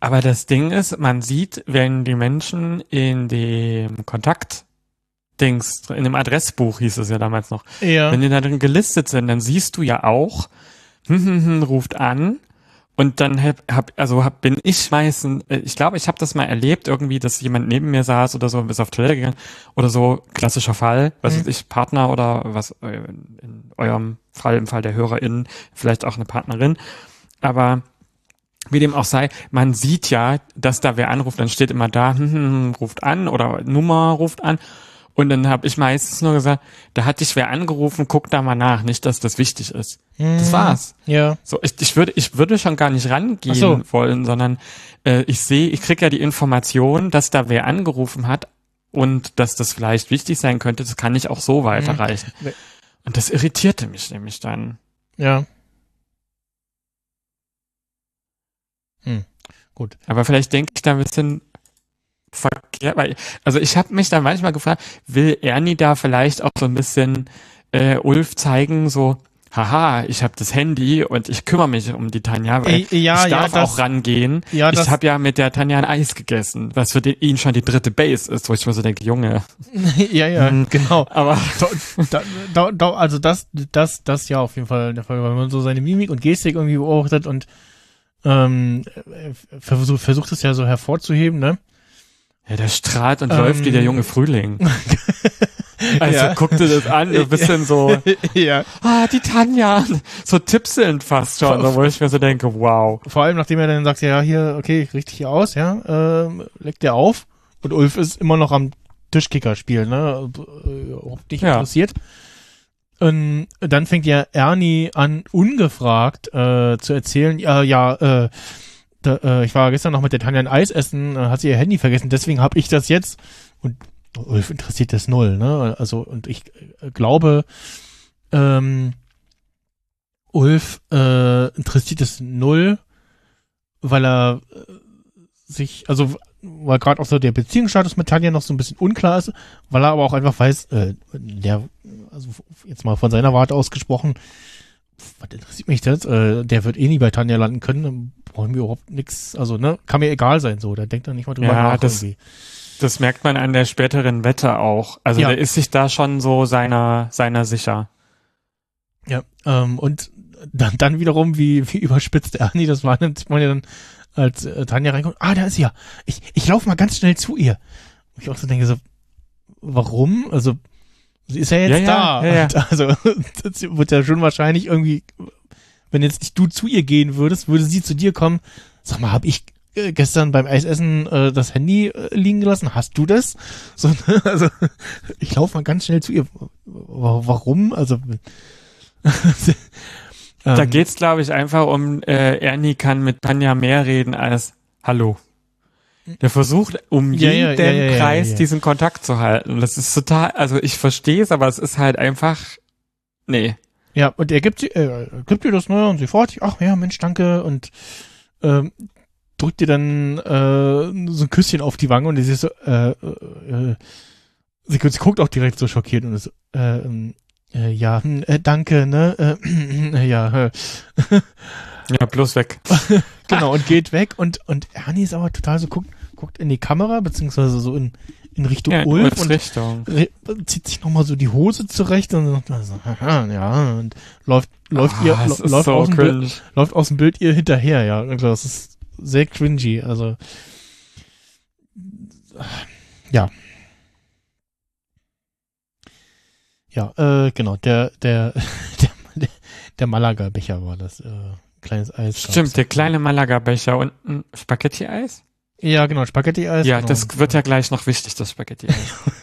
Aber das Ding ist, man sieht, wenn die Menschen in dem Kontakt Dings, in dem Adressbuch hieß es ja damals noch, Ja. wenn die da drin gelistet sind, dann siehst du ja auch, hm, hm, hm, ruft an und dann hab, hab also hab, bin ich meistens, äh, ich glaube, ich habe das mal erlebt, irgendwie, dass jemand neben mir saß oder so und bis auf Toilette gegangen oder so, klassischer Fall, was Mhm. weiß ich, Partner oder was äh, in eurem Fall, im Fall der HörerInnen, vielleicht auch eine Partnerin, aber wie dem auch sei, man sieht ja, dass da wer anruft, dann steht immer da, hm, hm, ruft an oder Nummer ruft an. Und dann habe ich meistens nur gesagt, da hat dich wer angerufen, guck da mal nach, nicht, dass das wichtig ist. Das Mhm. war's. Ja. So, ich, ich würde, ich würde schon gar nicht rangehen so. wollen, sondern äh, ich sehe, ich krieg ja die Information, dass da wer angerufen hat und dass das vielleicht wichtig sein könnte, das kann ich auch so weiterreichen. Mhm. Und das irritierte mich nämlich dann. Ja. Hm. Gut. Aber vielleicht denke ich da ein bisschen verkehrt, weil, also ich habe mich da manchmal gefragt, will Ernie da vielleicht auch so ein bisschen äh, Ulf zeigen, so, haha, ich habe das Handy und ich kümmere mich um die Tanja, weil Äh, ja, ich ja, darf das- auch rangehen. Ja, ich habe ja mit der Tanja ein Eis gegessen, was für den, ihn schon die dritte Base ist, wo ich mir so denke, Junge. ja, ja, Hm. genau. Aber da, da, da, also das, das, das ja auf jeden Fall der Fall, weil man so seine Mimik und Gestik irgendwie beobachtet und ähm, äh, versucht, versucht es ja so hervorzuheben, ne? Ja, der strahlt und Ähm. läuft wie der junge Frühling. Also Ja. guck dir das an, ein bisschen so, ja. ah, die Tanja, so tippselnd fast schon, so, wo ich mir so denke, wow. Vor allem, nachdem er dann sagt, ja, hier, okay, ich richte hier aus, ja, ähm, leckt er auf und Ulf ist immer noch am Tischkicker spielen, ne? Äh, Überhaupt nicht Ja. interessiert. Und dann fängt ja Ernie an, ungefragt äh, zu erzählen, ja, ja, äh, da, äh, ich war gestern noch mit der Tanja ein Eis essen, äh, hat sie ihr Handy vergessen, deswegen habe ich das jetzt. Und Ulf interessiert das null, ne? Also, und ich äh, glaube, ähm, Ulf äh, interessiert es null, weil er äh, sich, also weil gerade auch so der Beziehungsstatus mit Tanja noch so ein bisschen unklar ist, weil er aber auch einfach weiß, äh, der, also jetzt mal von seiner Warte aus gesprochen, was interessiert mich das? Äh, der wird eh nie bei Tanja landen können, dann brauchen wir überhaupt nichts, also ne, kann mir egal sein, so, da denkt er nicht mal drüber Ja, nach das- irgendwie. Das merkt man an der späteren Wette auch. Also Ja. der ist sich da schon so seiner, seiner sicher. Ja, ähm, und dann, dann wiederum, wie, wie überspitzt Ernie das war, nimmt man ja dann, als äh, Tanja reinkommt, ah, da ist sie ja. Ich, ich laufe mal ganz schnell zu ihr. Und ich auch so denke, so, warum? Also, sie ist ja jetzt Ja, ja, da. ja, ja. Und Also, das wird ja schon wahrscheinlich irgendwie, wenn jetzt nicht du zu ihr gehen würdest, würde sie zu dir kommen. Sag mal, hab ich äh, gestern beim Eisessen äh, das Handy äh, liegen gelassen? Hast du das? So, ne? also, ich laufe mal ganz schnell zu ihr. Wa- Warum? Also, Da ähm, geht's, glaube ich, einfach um, äh, Ernie kann mit Tanja mehr reden als Hallo. Der versucht um Ja, jeden ja, ja, Preis diesen Kontakt zu halten. Das ist total, also ich verstehe es, aber es ist halt einfach, nee. Ja, und er gibt, sie, äh, gibt ihr das ne und sie sich, ach ja, Mensch, danke und ähm, drückt ihr dann äh, so ein Küsschen auf die Wange und sie ist so, äh, äh, sie, sie guckt auch direkt so schockiert und ist so, äh, ähm, äh, ja, hm, äh, danke, ne, äh, ja, äh, Ja, bloß weg. genau, und geht weg und, und Ernie ist aber total so, guckt, guckt in die Kamera, beziehungsweise so in, in Richtung Ja, in Ulf und Richtung. zieht sich nochmal so die Hose zurecht und sagt so, haha, ja, und läuft, läuft ihr, Ah, ist läuft so aus dem Bild, läuft aus dem Bild ihr hinterher, ja. Das ist sehr cringy, also. Ja. Ja, äh, genau, der, der, der, der Malaga-Becher war das, äh, kleines Eis. Stimmt, der kleine Malaga-Becher und ein Spaghetti-Eis? Ja, genau, Spaghetti-Eis. Ja, genau. das wird ja gleich noch wichtig, das Spaghetti-Eis.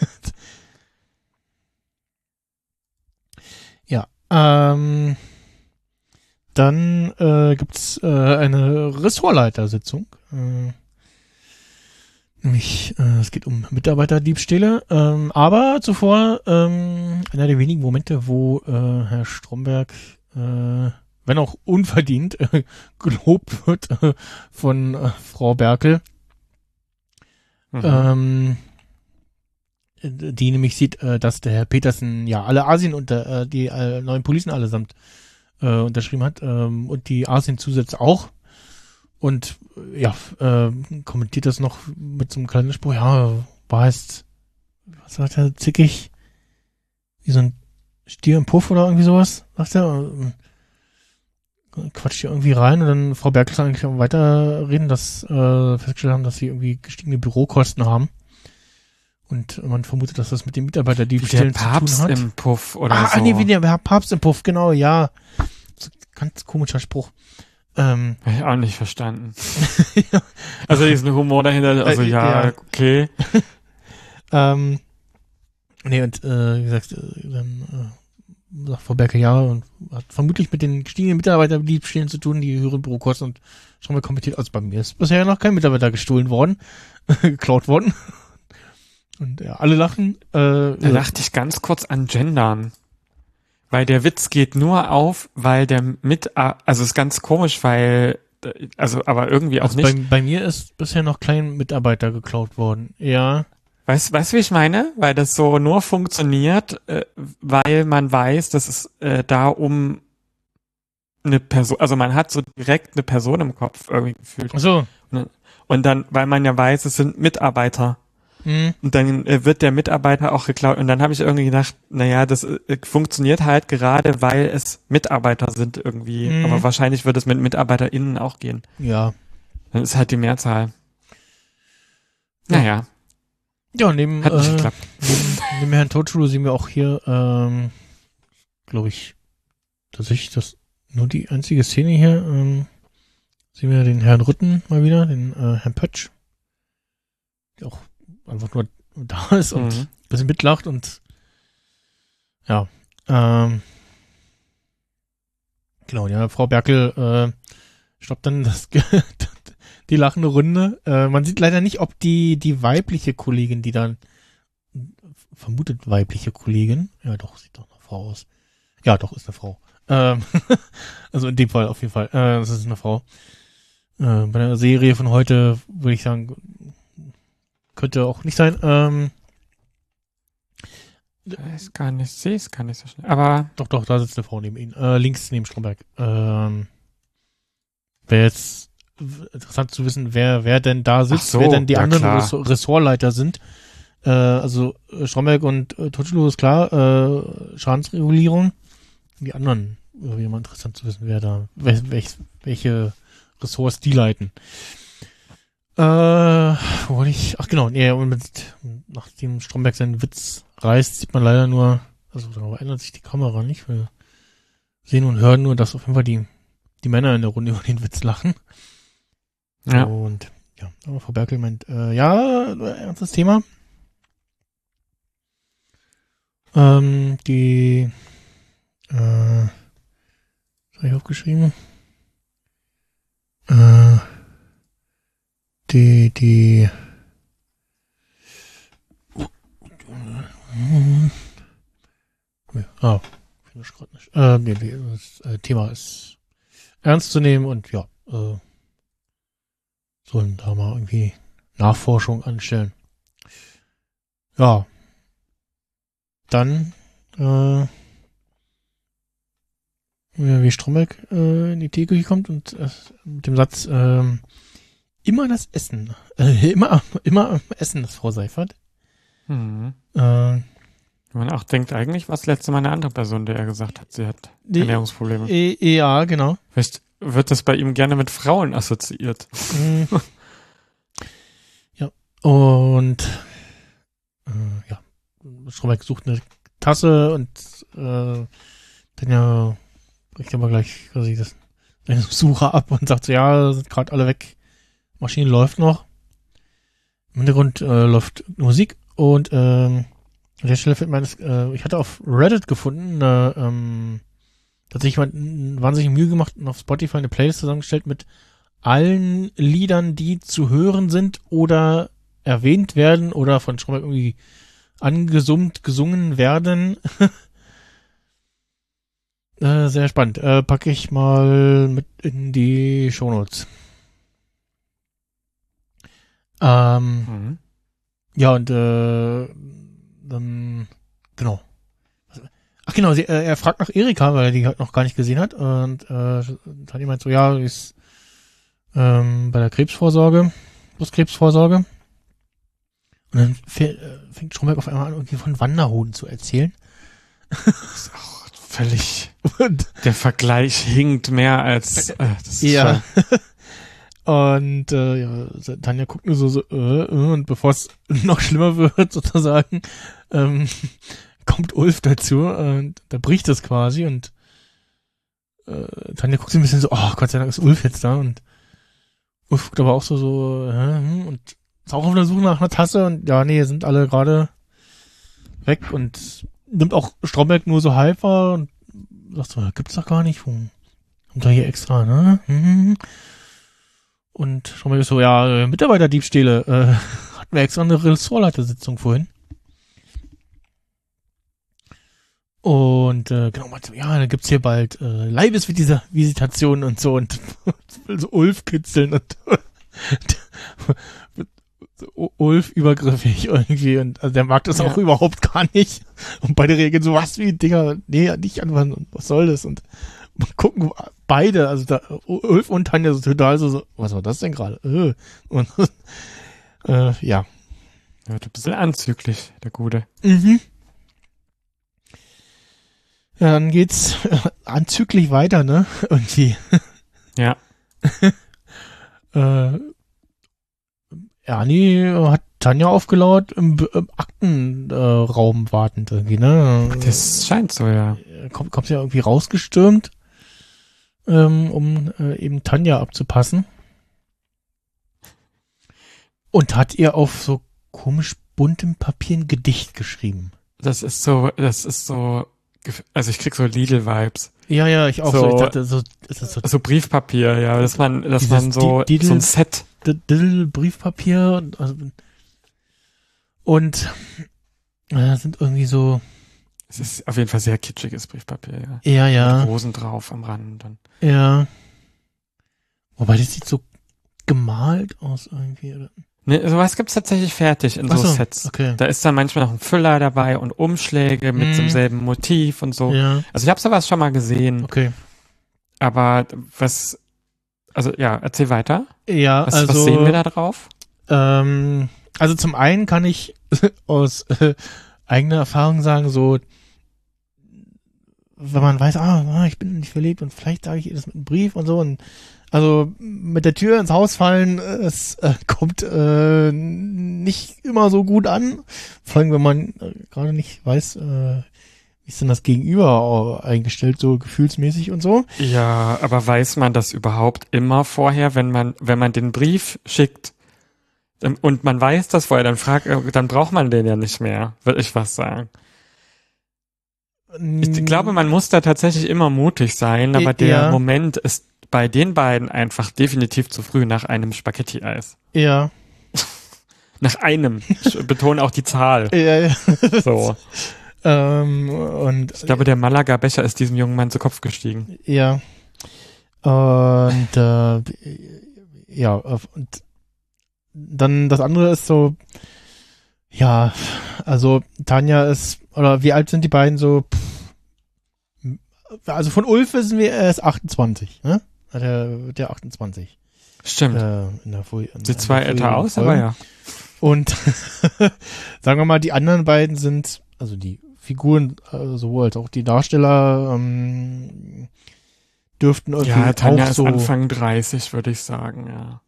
Ja, ähm, dann äh, gibt's äh, eine Ressortleitersitzung. Äh, nämlich, äh, es geht um Mitarbeiterdiebstähle. Ähm, aber zuvor ähm, einer der wenigen Momente, wo äh, Herr Stromberg, äh, wenn auch unverdient, äh, gelobt wird äh, von äh, Frau Berkel. Mhm. Ähm, die nämlich sieht, äh, dass der Herr Petersen ja alle Asien und äh, die äh, neuen Policen allesamt äh, unterschrieben hat ähm, und die Asien-Zusätze auch. Und äh, ja, äh, kommentiert das noch mit so einem kleinen Spruch, ja, war heißt, was sagt er, zickig, wie so ein Stier im Puff oder irgendwie sowas, sagt er. Quatscht hier irgendwie rein und dann Frau Berkel kann eigentlich weiterreden, dass äh, festgestellt haben, dass sie irgendwie gestiegene Bürokosten haben. Und man vermutet, dass das mit den Mitarbeiterdiebstählen zu tun Papst hat. im Puff oder ah, so. ah, nee, wie der Papst im Puff, genau, ja. Ganz komischer Spruch. Ähm, Hab ich auch nicht verstanden. Also diesen Humor dahinter, also Äh, ja, ja. okay. ähm, nee, und äh, wie gesagt, äh, dann äh, sagt Frau Berkel ja und hat vermutlich mit den gestiegenen Mitarbeiterdiebstählen zu tun, die höheren Bürokosten und schon mal kommentiert. Also bei mir ist bisher noch kein Mitarbeiter gestohlen worden, geklaut worden. Und ja, alle lachen. Äh, Da dachte ich ganz kurz an Gendern. Weil der Witz geht nur auf, weil der mit, also ist ganz komisch, weil, also aber irgendwie auch also nicht. bei, bei mir ist bisher noch kein Mitarbeiter geklaut worden. Ja. Weißt, weißt du, wie ich meine? Weil das so nur funktioniert, äh, weil man weiß, dass es äh, da um eine Person, also man hat so direkt eine Person im Kopf irgendwie gefühlt. Ach so. Und dann, weil man ja weiß, es sind Mitarbeiter. Hm. Und dann äh, wird der Mitarbeiter auch geklaut. Und dann habe ich irgendwie gedacht, naja, das äh, funktioniert halt gerade, weil es Mitarbeiter sind irgendwie. Mhm. Aber wahrscheinlich wird es mit MitarbeiterInnen auch gehen. Ja. Dann ist halt die Mehrzahl. Naja, Ja, neben, hat nicht äh, geklappt. neben, neben Herrn Totschulu sehen wir auch hier, ähm, glaube ich, tatsächlich das nur die einzige Szene hier. Ähm, sehen wir den Herrn Rütten mal wieder, den äh, Herrn Pötsch, der auch einfach nur da ist und Mhm. ein bisschen mitlacht und ja, ähm, genau, ja, Frau Berkel äh, stoppt dann das die lachende Runde. Äh, man sieht leider nicht, ob die die weibliche Kollegin, die dann vermutet weibliche Kollegin, ja doch, sieht doch eine Frau aus. Ja, doch, ist eine Frau. Ähm, also in dem Fall auf jeden Fall. Äh, das ist eine Frau. Äh, bei der Serie von heute würde ich sagen, könnte auch nicht sein. Ähm, Ich weiß gar nicht, sehe es gar nicht so schnell. Aber Doch, doch, da sitzt eine Frau neben ihm. Äh, links neben Stromberg. Ähm, Wäre jetzt interessant zu wissen, wer, wer denn da sitzt, so, wer denn die ja, anderen klar. Ressort Ressortleiter sind. Äh, also äh, Stromberg und äh, Totschulu ist klar, äh, Schadensregulierung. Die anderen wäre immer interessant zu wissen, wer da, wel, welch, welche Ressorts die leiten. Äh, wo wollte ich, ach genau, nee, und mit, nachdem Stromberg seinen Witz reißt, sieht man leider nur, also da ändert sich die Kamera nicht, wir sehen und hören nur, dass auf jeden Fall die, die Männer in der Runde über den Witz lachen. Ja, Und ja, aber Frau Berkel meint, äh, ja, ernstes Thema. Ähm, die, äh, was habe ich aufgeschrieben? Äh, die, die, ah, finde ich gerade nicht. Äh, nee, das äh, Thema ist ernst zu nehmen und ja, äh, sollen da mal irgendwie Nachforschung anstellen. Ja. Dann, äh, wie Stromberg äh, in die Teeküche kommt und äh, mit dem Satz, ähm, immer das Essen, äh, immer, immer am Essen, das Frau Seifert. mhm. Äh, man auch denkt, eigentlich war es letzte Mal eine andere Person, der er gesagt hat, sie hat die, Ernährungsprobleme. e, ja, genau. Vielleicht wird das bei ihm gerne mit Frauen assoziiert. Mm. ja. Und äh, ja, Stromberg sucht eine Tasse und äh, dann ja bricht aber gleich quasi das den Sucher ab und sagt so, ja, sind gerade alle weg. Maschine läuft noch. Im Hintergrund äh, läuft Musik und ähm, an der Stelle fällt mir das, äh, ich hatte auf Reddit gefunden, äh, ähm, hat sich jemand m, wahnsinnig Mühe gemacht und auf Spotify eine Playlist zusammengestellt mit allen Liedern, die zu hören sind oder erwähnt werden oder von Stromberg irgendwie angesummt, gesungen werden. äh, sehr spannend. Äh, packe ich mal mit in die Shownotes. Ähm, Mhm. ja, und äh, dann, genau. Ach genau, sie, äh, er fragt nach Erika, weil er die halt noch gar nicht gesehen hat. Und äh, hat jemand so, ja, die ist ähm, bei der Krebsvorsorge, Brustkrebsvorsorge. Und dann äh, fängt Stromberg auf einmal an, irgendwie von Wanderhoden zu erzählen. ist auch völlig. Der Vergleich hinkt mehr als. Äh, das ist Ja. Und äh, ja, Tanja guckt nur so, so äh, äh, und bevor es noch schlimmer wird, sozusagen, ähm, kommt Ulf dazu und da bricht es quasi und äh, Tanja guckt sich ein bisschen so, oh Gott sei Dank ist Ulf jetzt da und Ulf guckt aber auch so, so, äh, und ist auch auf der Suche nach einer Tasse und ja, nee, sind alle gerade weg und nimmt auch Stromberg nur so halb wahr und sagt so, gibt's doch gar nicht, kommt doch hier extra, ne? Hm. Und Stromberg ist so, ja, äh, Mitarbeiterdiebstähle, äh, hatten wir extra eine Ressortleitersitzung vorhin. Und äh, genau, so, ja, da gibt's hier bald äh, Leibesvisitation und so und will so Ulf kitzeln und so Ulf übergriffig irgendwie und also der mag das Ja. auch überhaupt gar nicht. Und beide reagieren so, was wie, Digga, nee, nicht anfangen und was soll das? Und, gucken beide, also da Ulf und Tanja so total so, so was war das denn gerade? Äh. Und äh, ja. Er wird ein bisschen anzüglich, der Gute. Mhm. Ja, dann geht's anzüglich weiter, ne? Irgendwie. Ja. Äh, Ernie hat Tanja aufgelauert im, im Aktenraum äh, wartend irgendwie, ne? Das scheint so, ja. Kommt, kommt ja irgendwie rausgestürmt, ähm, um äh, eben Tanja abzupassen. Und hat ihr auf so komisch buntem Papier ein Gedicht geschrieben. Das ist so, das ist so, also ich krieg so Lidl-Vibes. Ja, ja, ich auch so. So- Ich dachte, so, ist das so So Briefpapier, ja, dass man, dass Dieses man so, Di- Lidl- so ein Set. D- Diddle Briefpapier und, also, und äh, sind irgendwie so, Es ist auf jeden Fall sehr kitschiges Briefpapier, ja. ja, Mit ja, Rosen drauf am Rand. Und ja. Wobei das sieht so gemalt aus irgendwie. Oder? Ne, sowas gibt's tatsächlich fertig in so so, Sets. Okay. Da ist dann manchmal noch ein Füller dabei und Umschläge mit Mhm. demselben Motiv und so. Ja, Also ich habe sowas schon mal gesehen, okay. aber was, also ja, erzähl weiter. Ja, Was, also, was sehen wir da drauf? Ähm, also zum einen kann ich aus äh, eigener Erfahrung sagen, so, wenn man weiß, ah, ah, ich bin nicht verliebt und vielleicht sage ich ihr das mit einem Brief und so und also mit der Tür ins Haus fallen, äh, es äh, kommt äh, nicht immer so gut an. Vor allem, wenn man äh, gerade nicht weiß, äh, wie ist denn das Gegenüber äh, eingestellt, so gefühlsmäßig und so. Ja, aber weiß man das überhaupt immer vorher, wenn man, wenn man den Brief schickt ähm, und man weiß das vorher, dann fragt, äh, dann braucht man den ja nicht mehr, würde ich was sagen. Ich glaube, man muss da tatsächlich immer mutig sein, aber Ja. der Moment ist bei den beiden einfach definitiv zu früh nach einem Spaghetti-Eis. Ja. Nach einem. Ich betone auch die Zahl. Ja, ja. So. ähm, und Ich glaube, der Malaga-Becher ist diesem jungen Mann zu Kopf gestiegen. Ja. Und äh, ja, und dann das andere ist so, ja, also Tanja ist, oder wie alt sind die beiden so? Pff, also von Ulf wissen wir, er ist 28, ne? Der, der 28. Stimmt. Äh, in der Folie, in Sieht zwar der älter Folie- aus, aber ja. Und sagen wir mal, die anderen beiden sind, also die Figuren, äh, sowohl als auch die Darsteller, ähm, dürften irgendwie Ja, Tanja auch ist so. Anfang 30, würde ich sagen, ja.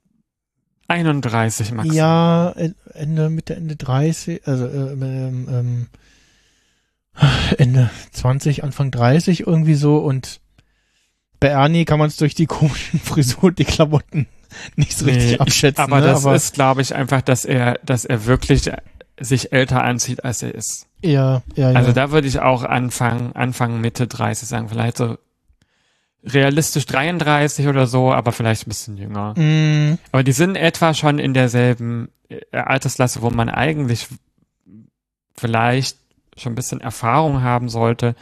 31 maximal. Ja, en- Ende, Mitte, Ende 30, also äh, ähm, ähm, Ende 20, Anfang 30 irgendwie so und bei Ernie kann man es durch die komischen Frisur und die Klamotten nicht so richtig Nee, abschätzen. aber ne? das aber ist, glaube ich, einfach, dass er, dass er wirklich sich älter anzieht, als er ist. ja, ja, ja. Also da würde ich auch anfangen, Anfang Mitte 30 sagen, vielleicht so realistisch 33 oder so, aber vielleicht ein bisschen jünger. Mm, Aber die sind etwa schon in derselben äh, Altersklasse, wo man eigentlich vielleicht schon ein bisschen Erfahrung haben sollte.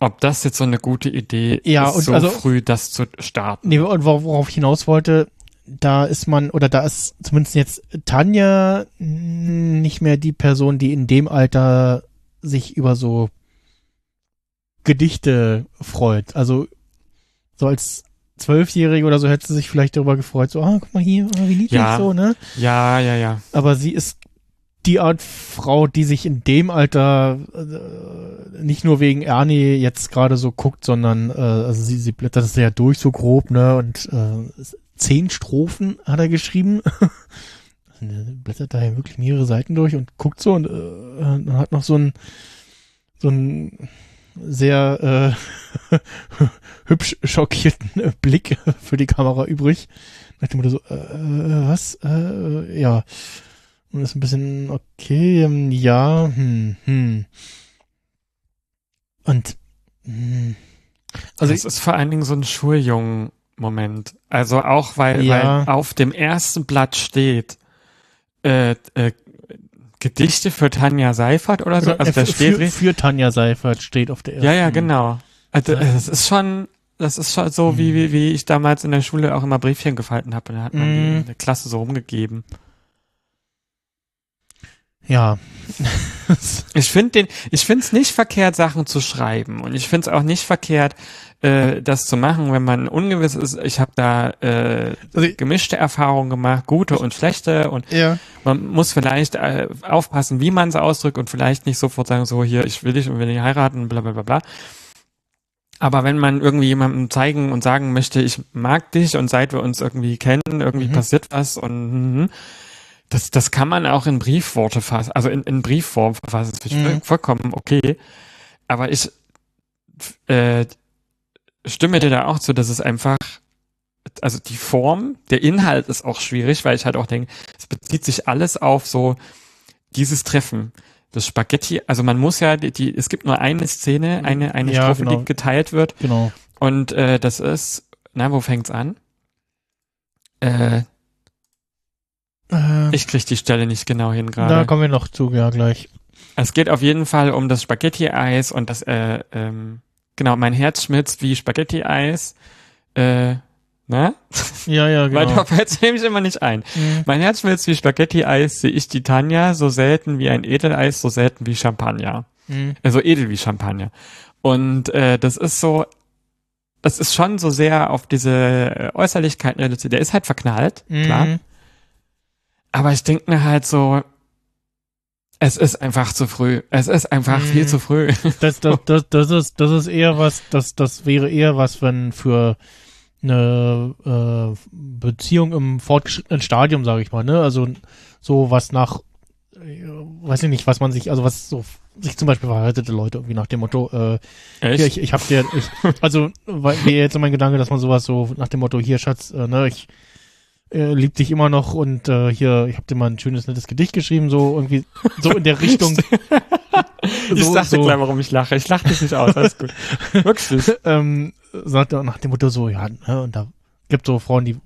Ob das jetzt so eine gute Idee Ja, ist, und so also- früh das zu starten. nee, und wor- worauf ich hinaus wollte, da ist man, oder da ist zumindest jetzt Tanja nicht mehr die Person, die in dem Alter sich über so Gedichte freut. Also so als Zwölfjährige oder so hätte sie sich vielleicht darüber gefreut, so, ah, guck mal hier, ah, wie niedlich Ja. so, ne? Ja, ja, ja. Aber sie ist die Art Frau, die sich in dem Alter äh, nicht nur wegen Ernie jetzt gerade so guckt, sondern äh, also sie, sie blättert es ja durch so grob, ne? Und äh, zehn Strophen hat er geschrieben. Ne, blättert da ja wirklich mehrere Seiten durch und guckt so und äh, hat noch so ein so ein sehr äh, hübsch schockierten Blick für die Kamera übrig. Nach dem Motto so, äh, was? Äh, ja. Und ist ein bisschen, okay, ähm, ja, hm, hm. Und, hm. Also, das ist vor allen Dingen so ein Schuljungen-Moment. Also auch, weil, Ja. weil auf dem ersten Blatt steht, äh, äh, Gedichte für Tanja Seifert oder so. Also äh, da für, steht, für, für Tanja Seifert steht auf der ersten. ja, ja, genau. Also das ist schon, das ist schon so, wie, wie, wie ich damals in der Schule auch immer Briefchen gefalten habe. Und da hat man die Mhm. in der Klasse so rumgegeben. Ja. Ich finde den, ich finde es nicht verkehrt, Sachen zu schreiben und ich finde es auch nicht verkehrt, äh, das zu machen, wenn man ungewiss ist. Ich habe da äh, Also ich- gemischte Erfahrungen gemacht, gute und schlechte und ja. man muss vielleicht äh, aufpassen, wie man es ausdrückt und vielleicht nicht sofort sagen, so hier, ich will dich und will dich heiraten, bla bla bla bla. Aber wenn man irgendwie jemandem zeigen und sagen möchte, ich mag dich und seit wir uns irgendwie kennen, irgendwie Mhm. passiert was und mhm, das, das kann man auch in Briefworte fassen, also in, in Briefform verfassen, das finde Mhm. vollkommen okay. Aber ich äh, stimme dir da auch zu, dass es einfach, also die Form, der Inhalt ist auch schwierig, weil ich halt auch denke, es bezieht sich alles auf so dieses Treffen. Das Spaghetti, also man muss ja, die, die es gibt nur eine Szene, eine, eine Ja, Strophe, genau. die geteilt wird. Genau. Und äh, das ist, na, wo fängt's an? Äh, Äh, ich krieg die Stelle nicht genau hin gerade. da kommen wir noch zu, ja, gleich. Es geht auf jeden Fall um das Spaghetti-Eis und das, äh, ähm, genau, mein Herz schmilzt wie Spaghetti-Eis. Äh, ne? Ja, ja, Weil genau. da fällt es nämlich immer nicht ein. Mhm. Mein Herz schmilzt wie Spaghetti-Eis, sehe ich die Tanja, so selten wie ein Edeleis, so selten wie Champagner. Mhm. Also edel wie Champagner. Und äh, das ist so, das ist schon so sehr auf diese äh, Äußerlichkeiten reduziert. Der ist halt verknallt, klar. Aber ich denke mir halt so, es ist einfach zu früh. Es ist einfach Mhm. viel zu früh. Das, das, das, das ist, das ist eher was, das, das wäre eher was, wenn für eine äh, Beziehung im fortgeschrittenen Stadium, sage ich mal, ne? Also so was nach, äh, weiß ich nicht, was man sich, also was so sich zum Beispiel verheiratete Leute irgendwie nach dem Motto, äh, hier, ich, ich hab dir, ich, also weil wäre jetzt so mein Gedanke, dass man sowas so nach dem Motto, hier Schatz, äh, ne, ich äh, lieb dich immer noch und äh, hier, ich hab dir mal ein schönes, nettes Gedicht geschrieben, so irgendwie, so in der Richtung. ich so- sag dir so- gleich, warum ich lache. Ich lache dich nicht aus. Alles gut. Wirklich. ähm, sagt er nach dem Motto so, ja, ne, und da gibt so Frauen, die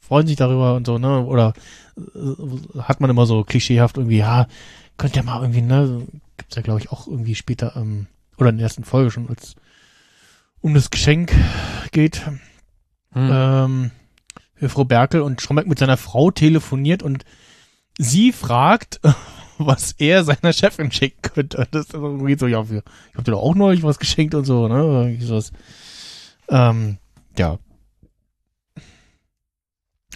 freuen sich darüber und so, ne, oder äh, hat man immer so klischeehaft irgendwie, ja, könnt ihr mal irgendwie, ne, gibt's ja glaube ich auch irgendwie später, ähm, oder in der ersten Folge schon, als um das Geschenk geht, Hm. ähm, Frau Berkel und Stromberg mit seiner Frau telefoniert und sie fragt, was er seiner Chefin schicken könnte. Das ist irgendwie so, ja, wir, ich hab dir doch auch neulich was geschenkt und so, ne? Sowas. Ähm, ja.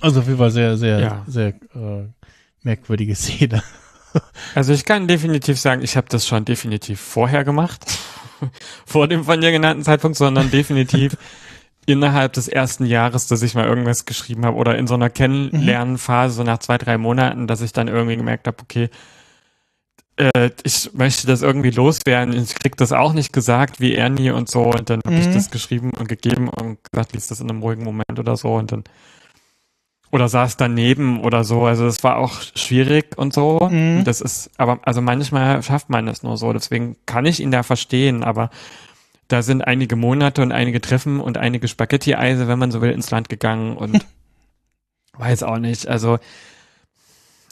Also auf jeden Fall sehr, sehr, Ja. sehr äh, merkwürdige Szene. Also ich kann definitiv sagen, ich habe das schon definitiv vorher gemacht. Vor dem von dir genannten Zeitpunkt, sondern definitiv innerhalb des ersten Jahres, dass ich mal irgendwas geschrieben habe oder in so einer Kennenlernphase, so nach zwei, drei Monaten, dass ich dann irgendwie gemerkt habe, okay, äh, ich möchte das irgendwie loswerden. Ich krieg das auch nicht gesagt, wie Ernie und so. Und dann habe ich Mhm. das geschrieben und gegeben und gesagt, lies das in einem ruhigen Moment oder so. Und dann oder saß daneben oder so. Also es war auch schwierig und so. Mhm. Das ist, aber also manchmal schafft man es nur so. Deswegen kann ich ihn da verstehen, aber da sind einige Monate und einige Treffen und einige Spaghetti-Eise, wenn man so will, ins Land gegangen und weiß auch nicht. Also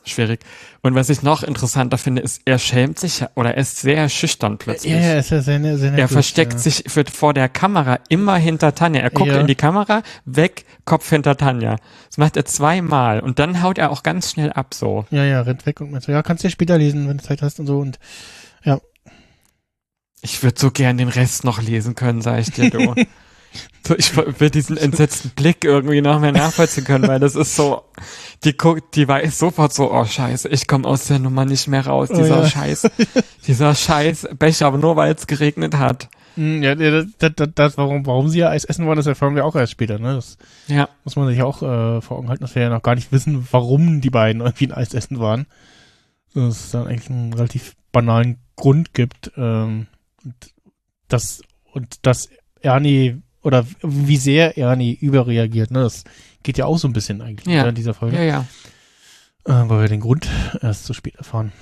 schwierig. Und was ich noch interessanter finde, ist, er schämt sich ja- oder er ist sehr schüchtern plötzlich. Ja, ja, ist ja sehr, sehr er nervig, versteckt ja. sich für, vor der Kamera immer hinter Tanja. Er guckt Ja. in die Kamera, weg, Kopf hinter Tanja. Das macht er zweimal und dann haut er auch ganz schnell ab so. Ja, ja, rennt weg und meint so, ja, kannst du ja später lesen, wenn du Zeit hast und so. Und Ich würde so gern den Rest noch lesen können, sag ich dir, du. so, ich will diesen entsetzten Blick irgendwie noch mehr nachvollziehen können, weil das ist so, die guckt, die weiß sofort so, oh scheiße, ich komme aus der Nummer nicht mehr raus, Oh dieser ja. Scheiß, dieser Scheiß Becher, aber nur weil es geregnet hat. Hm, ja, ja, das, das, das, warum, warum sie ja Eis essen wollen, das erfahren wir auch erst später, ne? Das Ja, muss man sich auch äh, vor Augen halten, dass wir ja noch gar nicht wissen, warum die beiden irgendwie ein Eis essen waren. Dass es dann eigentlich einen relativ banalen Grund gibt. Ähm, und das und dass Ernie oder wie sehr Ernie überreagiert, ne? Das geht ja auch so ein bisschen eigentlich Ja. ne, in dieser Folge. ja, ja. Äh, weil wir den Grund erst zu spät erfahren.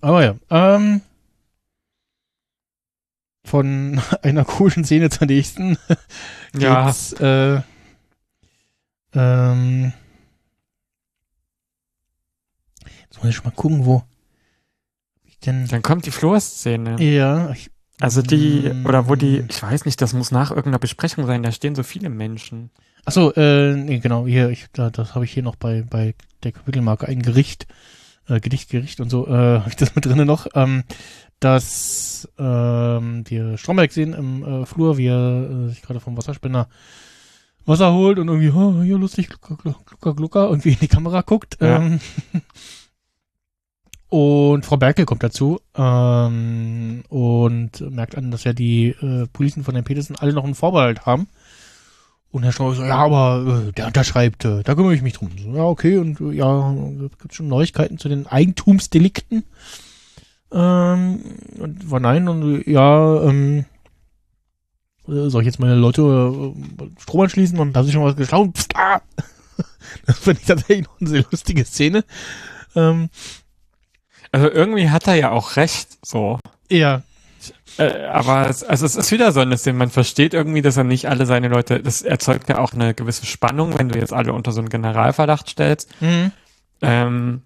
Aber ja, ähm, von einer coolen Szene zur nächsten Ja, geht's, äh, ähm, jetzt muss ich mal gucken, wo denn, dann kommt die Flurszene. ja, ich, Also die, Mm. oder wo die, ich weiß nicht, das muss nach irgendeiner Besprechung sein, da stehen so viele Menschen. achso, äh, nee, genau, hier, ich, da, das habe ich hier noch bei, bei der Kapitelmarke, ein Gericht, äh, Gedichtgericht und so, äh, habe ich das mit drinne noch, ähm, dass ähm, wir Stromberg sehen im äh, Flur, wie er äh, sich gerade vom Wasserspender Wasser holt und irgendwie, oh, hier lustig, glucker, glucker, glucker, glucker, irgendwie in die Kamera guckt. Ja. Ähm, und Frau Berkel kommt dazu ähm, und merkt an, dass ja die äh, Polizisten von den Petersen alle noch einen Vorbehalt haben. Und Herr Stromberg so, ja, aber äh, der unterschreibt, äh, da kümmere ich mich drum. So, ja, okay, und äh, ja, gibt schon Neuigkeiten zu den Eigentumsdelikten. Ähm, und war nein, und äh, ja, ähm, äh, soll ich jetzt meine Leute äh, Strom anschließen und haben sie schon was geschlagen? Psst, ah! Das finde ich tatsächlich noch eine sehr lustige Szene. Ähm, Also irgendwie hat er ja auch recht, so. ja, Äh, aber es, also es ist wieder so ein bisschen, man versteht irgendwie, dass er nicht alle seine Leute, das erzeugt ja auch eine gewisse Spannung, wenn du jetzt alle unter so einen Generalverdacht stellst. mhm. Ähm,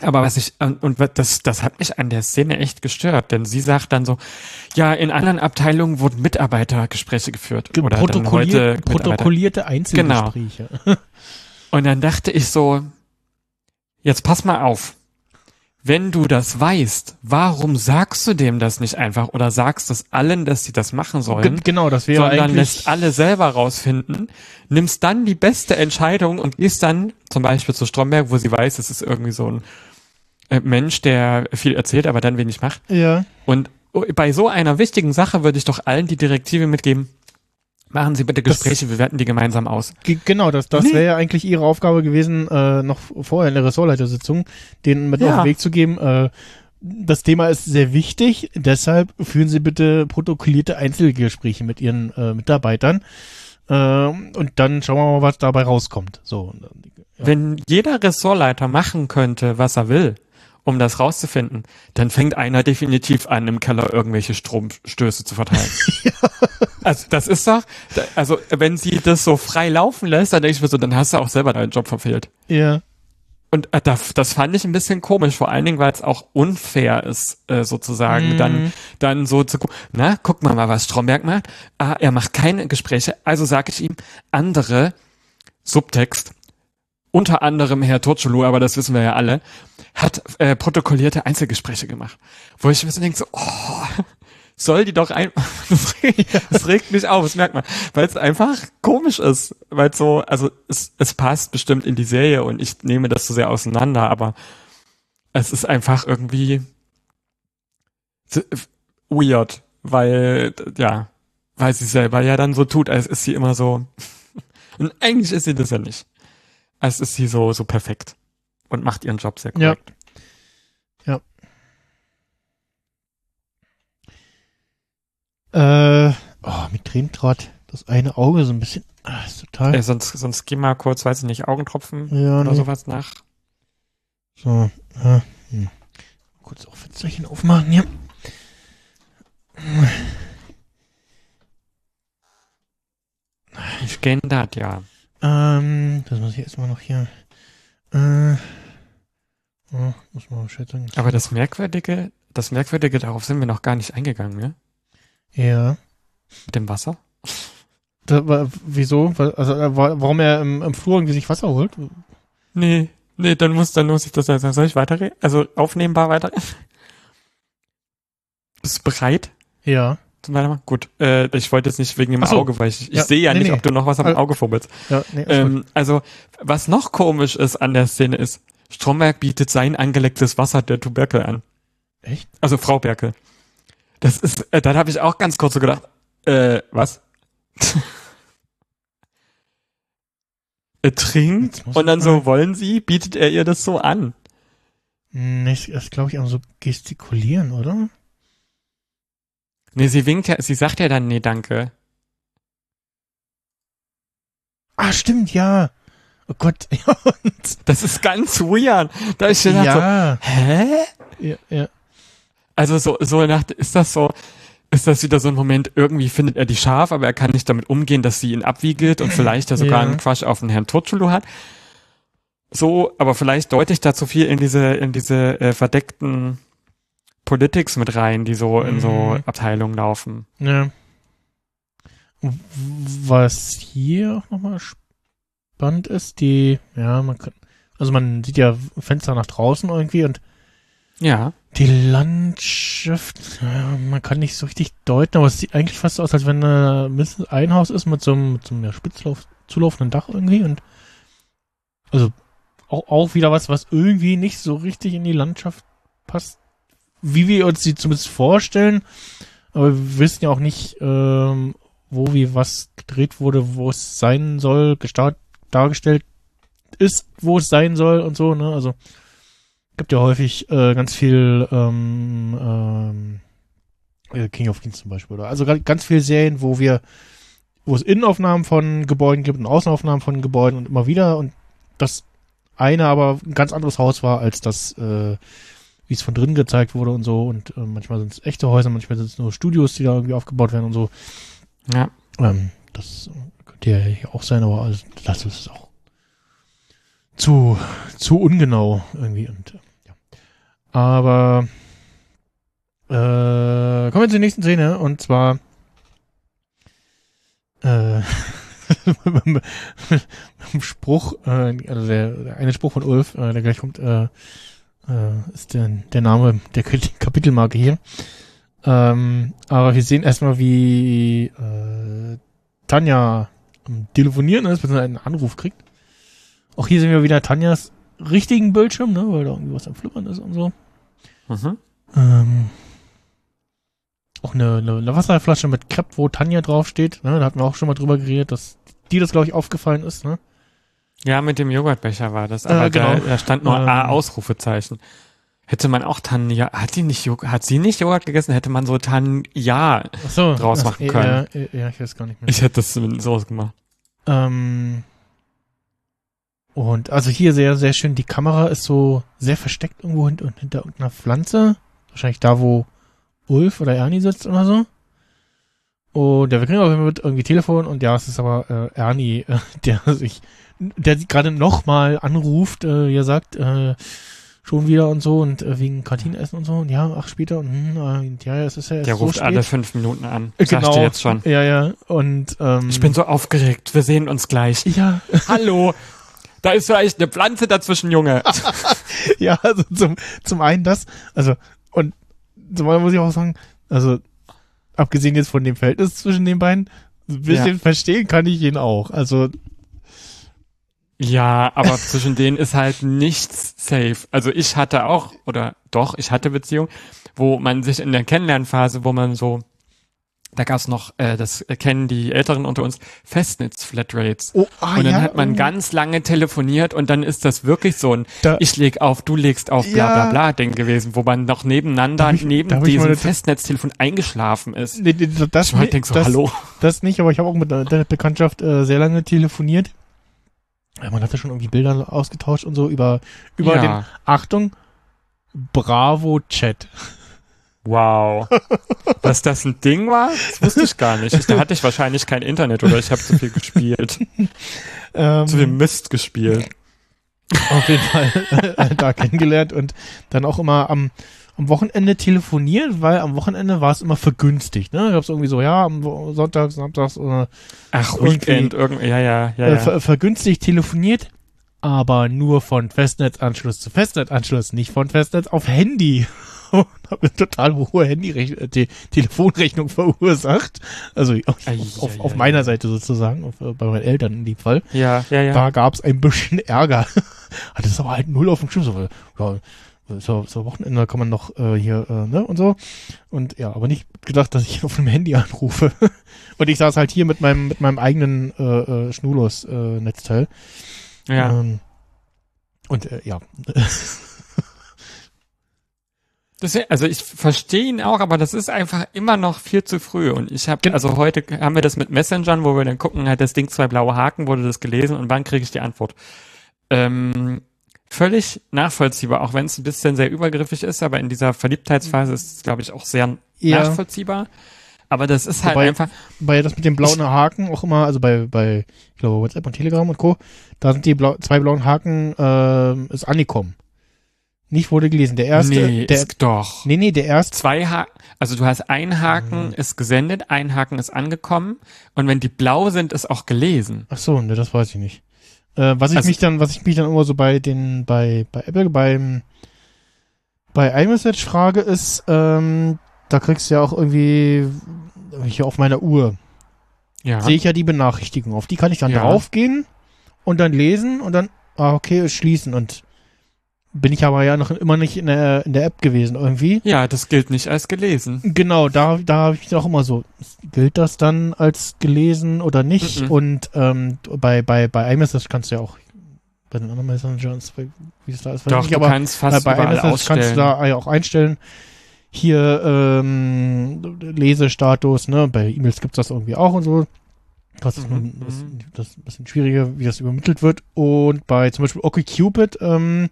aber was ich, und, und das, das hat mich an der Szene echt gestört, denn sie sagt dann so, ja, in anderen Abteilungen wurden Mitarbeitergespräche geführt. Ge- Oder dann heute protokolliert, Mitarbeiter. protokollierte Einzelgespräche. Und dann dachte ich so, jetzt pass mal auf. Wenn du das weißt, warum sagst du dem das nicht einfach oder sagst es allen, dass sie das machen sollen? Ge- genau, das wäre sondern eigentlich lässt alle selber rausfinden, nimmst dann die beste Entscheidung und gehst dann zum Beispiel zu Stromberg, wo sie weiß, es ist irgendwie so ein äh, Mensch, der viel erzählt, aber dann wenig macht. ja. Und bei so einer wichtigen Sache würde ich doch allen die Direktive mitgeben, machen Sie bitte Das- Gespräche, wir werten die gemeinsam aus. Ge- Genau, das, das wäre ja eigentlich ihre Aufgabe gewesen, äh, noch vorher in der Ressortleitersitzung, denen mit Ja. auf den Weg zu geben. Äh, das Thema ist sehr wichtig, deshalb führen Sie bitte protokollierte Einzelgespräche mit Ihren äh, Mitarbeitern. Ähm, und dann schauen wir mal, was dabei rauskommt. So. Ja. Wenn jeder Ressortleiter machen könnte, was er will, um das rauszufinden, dann fängt einer definitiv an, im Keller irgendwelche Stromstöße zu verteilen. Also das ist doch, also wenn sie das so frei laufen lässt, dann denke ich mir so, dann hast du auch selber deinen Job verfehlt. Ja. Und äh, das, fand ich ein bisschen komisch, vor allen Dingen, weil es auch unfair ist, äh, sozusagen, Mhm. dann, dann so zu gucken, na, guck mal mal, was Stromberg macht. Ah, er macht keine Gespräche, also sage ich ihm, andere, Subtext, unter anderem Herr Turchulu, aber das wissen wir ja alle, hat äh, protokollierte Einzelgespräche gemacht. Wo ich mir so denke, so, oh, soll die doch ein, das regt, das regt mich auf, das merkt man, weil es einfach komisch ist, weil so, also es, es passt bestimmt in die Serie und ich nehme das so sehr auseinander, aber es ist einfach irgendwie weird, weil, ja, weil sie selber ja dann so tut, als ist sie immer so, und eigentlich ist sie das ja nicht. Es ist sie so, so perfekt und macht ihren Job sehr gut. Ja. ja. Äh, oh, mit Cremetrott. Das eine Auge so ein bisschen. Ah, ist total. Äh, sonst, sonst geh mal kurz, weiß ich nicht, Augentropfen ja, oder nee. sowas nach. So. Ja. Hm. Kurz auch Fensterchen aufmachen hier. Ich kenne das, ja. Hm. Ähm, das muss ich erstmal noch hier. Äh, oh, muss man sagen. Aber das Merkwürdige, das Merkwürdige, darauf sind wir noch gar nicht eingegangen, ne? Ja. Mit dem Wasser. Da, war, wieso? Also, äh, wa- warum er im, im Flur irgendwie sich Wasser holt? Nee, nee, dann muss, dann muss ich das, also soll ich weiterreden? Also aufnehmbar weiter? Bist du bereit? Ja. Weitermachen? Gut, äh, ich wollte jetzt nicht wegen dem so. Auge, weil ich, ich Ja, sehe ja nee, nicht, nee. ob du noch was am Also- Auge fummelst. Ja, nee. Ähm, also, was noch komisch ist an der Szene ist, Stromberg bietet sein angelecktes Wasser der Tuberkel an. Echt? Also Frau Berkel. Das ist, äh, dann habe ich auch ganz kurz so gedacht, äh, was? er trinkt und dann so, wollen Sie, bietet er ihr das so an. Nee, das glaube ich, auch so gestikulieren, oder? Nee, sie winkt ja, sie sagt ja dann, nee, danke. Ah, stimmt, ja. Oh Gott. Das ist ganz weird. Da ist ja. so, ja, hä? ja, ja. Also so, so nach, ist das so, ist das wieder so ein Moment, irgendwie findet er die scharf, aber er kann nicht damit umgehen, dass sie ihn abwiegelt und vielleicht er sogar Ja. einen Crush auf den Herrn Turchulu hat. So, aber vielleicht deute ich da zu viel in diese, in diese äh, verdeckten Politics mit rein, die so in so Mhm. Abteilungen laufen. Ja. Was hier auch nochmal spannend ist, die, ja, man kann, also man sieht ja Fenster nach draußen irgendwie und Ja. die Landschaft, ja, man kann nicht so richtig deuten, aber es sieht eigentlich fast aus, als wenn äh, mindestens ein Haus ist mit so einem, mit so einem ja, spitzlauf, zulaufenden Dach irgendwie und also auch, auch wieder was, was irgendwie nicht so richtig in die Landschaft passt, wie wir uns sie zumindest vorstellen, aber wir wissen ja auch nicht, ähm, wo wie was gedreht wurde, wo es sein soll, gestart, dargestellt ist, wo es sein soll und so, ne, also gibt ja häufig äh, ganz viel ähm, ähm, äh, King of Kings zum Beispiel, oder? Also ga- ganz viel Serien, wo wir, wo es Innenaufnahmen von Gebäuden gibt und Außenaufnahmen von Gebäuden und immer wieder und das eine aber ein ganz anderes Haus war, als das, äh, wie es von drinnen gezeigt wurde und so. Und äh, manchmal sind es echte Häuser, manchmal sind es nur Studios, die da irgendwie aufgebaut werden und so. Ja. Ähm, das könnte ja hier auch sein, aber also, das ist auch zu, zu ungenau irgendwie. Und, äh, ja. Aber äh, kommen wir zur nächsten Szene und zwar äh, mit dem Spruch, äh, also der, der eine Spruch von Ulf, äh, der gleich kommt, äh, äh, ist der, der Name der Kapitelmarke hier. Ähm, aber wir sehen erstmal, wie äh, Tanja am Telefonieren ist, beziehungsweise einen Anruf kriegt. Auch hier sehen wir wieder Tanjas richtigen Bildschirm, ne, weil da irgendwie was am Flimmern ist und so. Mhm. Ähm, auch eine, eine, eine Wasserflasche mit Crepe, wo Tanja draufsteht. Ne, da hatten wir auch schon mal drüber geredet, dass dir das, glaube ich, aufgefallen ist. Ne? Ja, mit dem Joghurtbecher war das, aber Äh, genau. da, da stand nur Ähm. A Ausrufezeichen. Hätte man auch Tanja, hat die nicht Joghurt, hat sie nicht Joghurt gegessen, hätte man so Tanja, so, Draus ach, machen können. Ja, ja, ich weiß gar nicht mehr. ich hätte das mit Soße gemacht. Ähm, und also hier sehr, sehr schön. Die Kamera ist so sehr versteckt irgendwo hint hinter irgendeiner Pflanze. Wahrscheinlich da, wo Ulf oder Ernie sitzt oder so. Und ja, wir kriegen auch mit irgendwie Telefon und ja, es ist aber äh, Ernie, äh, der sich, der gerade nochmal anruft, äh, er sagt, äh, schon wieder und so und äh, wegen Kantinenessen und so und ja, ach später und hm, äh, und ja, es ist ja erst Der so ruft spät. alle fünf Minuten an. Äh, Sag ich dir jetzt schon. Ja, ja. Und ähm, Ich bin so aufgeregt, wir sehen uns gleich. ja, Hallo, da ist vielleicht eine Pflanze dazwischen, Junge. Ja, also zum, zum einen das, also, und zum anderen muss ich auch sagen, also, abgesehen jetzt von dem Verhältnis zwischen den beiden, ein bisschen Ja. verstehen kann ich ihn auch. Also, Ja, aber zwischen denen ist halt nichts safe. Also ich hatte auch, oder doch, ich hatte Beziehung, wo man sich in der Kennenlernphase, wo man so da gab's noch, äh, das kennen die Älteren unter uns, Festnetz-Flatrates. Oh, ah, und dann ja, hat man oh. ganz lange telefoniert und dann ist das wirklich so ein Da- Ich leg auf, du legst auf, bla bla bla Ding gewesen, wo man noch nebeneinander, ich- neben diesem Festnetztelefon eingeschlafen ist. Nee, nee, das, Ich halt denk so, das, hallo. das nicht, aber ich habe auch mit der Bekanntschaft äh, sehr lange telefoniert. Ja, man hatte schon irgendwie Bilder ausgetauscht und so über, über Ja. den, Achtung, Bravo-Chat. Wow. Dass das ein Ding war, das wusste ich gar nicht. Ich, da hatte ich wahrscheinlich kein Internet oder ich habe zu viel gespielt. Ähm, zu viel Mist gespielt. auf jeden Fall äh, da kennengelernt und dann auch immer am, am Wochenende telefoniert, weil am Wochenende war es immer vergünstigt. Ne? Da gab es irgendwie so, ja, am Sonntag, Samstags oder Ach, Irgendwie- Weekend, irgendwie, ja, ja, ja, äh, ja. ver vergünstigt telefoniert, aber nur von Festnetzanschluss zu Festnetzanschluss, nicht von Festnetz auf Handy. Und habe eine total hohe Handy äh, verursacht. Also auf, Ei, auf, ei, auf ei, meiner ei. Seite sozusagen, auf, äh, bei meinen Eltern in dem Fall. Ja, ja, ja. Da gab's ein bisschen Ärger. Hatte es aber halt null auf dem Schirm. So, ja, so, so Wochenende kann man noch äh, hier, äh, ne, und so. Und ja, aber nicht gedacht, dass ich auf dem Handy anrufe. und ich saß halt hier mit meinem, mit meinem eigenen äh, äh, Schnurlos-Netzteil. ja. Ähm, und äh, ja. Das, also ich verstehe ihn auch, aber das ist einfach immer noch viel zu früh. Und ich habe, also heute haben wir das mit Messengern, wo wir dann gucken, hat das Ding zwei blaue Haken, wurde das gelesen und wann kriege ich die Antwort? Ähm, völlig nachvollziehbar, auch wenn es ein bisschen sehr übergriffig ist, aber in dieser Verliebtheitsphase ist es, glaube ich, auch sehr Ja. nachvollziehbar. Aber das ist halt Wobei- einfach, Bei das mit dem blauen Haken auch immer, also bei, bei, ich glaube, WhatsApp und Telegram und Co., da sind die blau, zwei blauen Haken, ähm, ist angekommen. Nicht wurde gelesen. Der erste, nee, der, ist doch. nee, nee, der erste, Zwei Haken, also du hast ein Haken Mhm. ist gesendet, ein Haken ist angekommen und wenn die blau sind, ist auch gelesen. Ach so, ne, das weiß ich nicht. Äh, was ich Also- mich dann, was ich mich dann immer so bei den, bei, bei Apple, beim, bei iMessage frage, ist, ähm, da kriegst du ja auch irgendwie, hier auf meiner Uhr, Ja. sehe ich ja die Benachrichtigung. Auf die kann ich dann Ja. draufgehen und dann lesen und dann, ah, okay, schließen und bin ich aber ja noch immer nicht in der, in der App gewesen irgendwie. Ja, das gilt nicht als gelesen. Genau, da, da habe ich auch immer so, gilt das dann als gelesen oder nicht? Mhm. Und ähm, bei, bei, bei iMessage kannst du ja auch, bei den anderen Messengers, wie es da ist, weiß ich Doch, nicht, aber kannst fast bei iMessage ausstellen. kannst du da ja auch einstellen. Hier ähm, Lesestatus, ne? Bei E-Mails gibt's das irgendwie auch und so. Das ist, Mhm, nun, das, das ist ein bisschen schwieriger, wie das übermittelt wird. Und bei zum Beispiel OkCupid, ähm,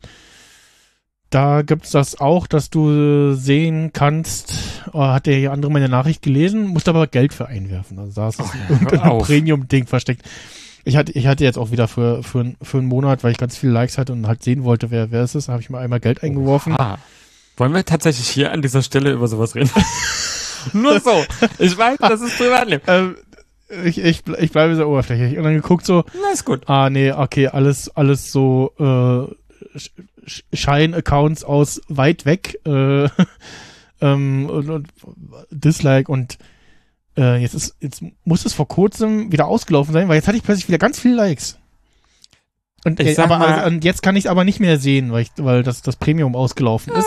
da gibt's das auch, dass du sehen kannst, oh, hat der hier andere meine Nachricht gelesen, musst aber Geld für einwerfen. Also da ist das Ach ja. Premium-Ding versteckt. Ich hatte, ich hatte jetzt auch wieder für, für, für einen Monat, weil ich ganz viele Likes hatte und halt sehen wollte, wer, wer es ist, habe ich mal einmal Geld eingeworfen. Ah. Wollen wir tatsächlich hier an dieser Stelle über sowas reden? Nur so. Ich weiß, das ist Privatleben. Ähm, ich, ich, ich bleibe sehr oberflächlich. Und dann geguckt so, Na, ist gut. ah nee, okay, alles, alles so äh, Schein-Accounts aus weit weg äh, ähm, und, und Dislike und äh, jetzt ist jetzt muss es vor kurzem wieder ausgelaufen sein, weil jetzt hatte ich plötzlich wieder ganz viele Likes. Und, Ich äh, aber, mal- und jetzt kann ich es aber nicht mehr sehen, weil, ich, weil das, das Premium ausgelaufen ist.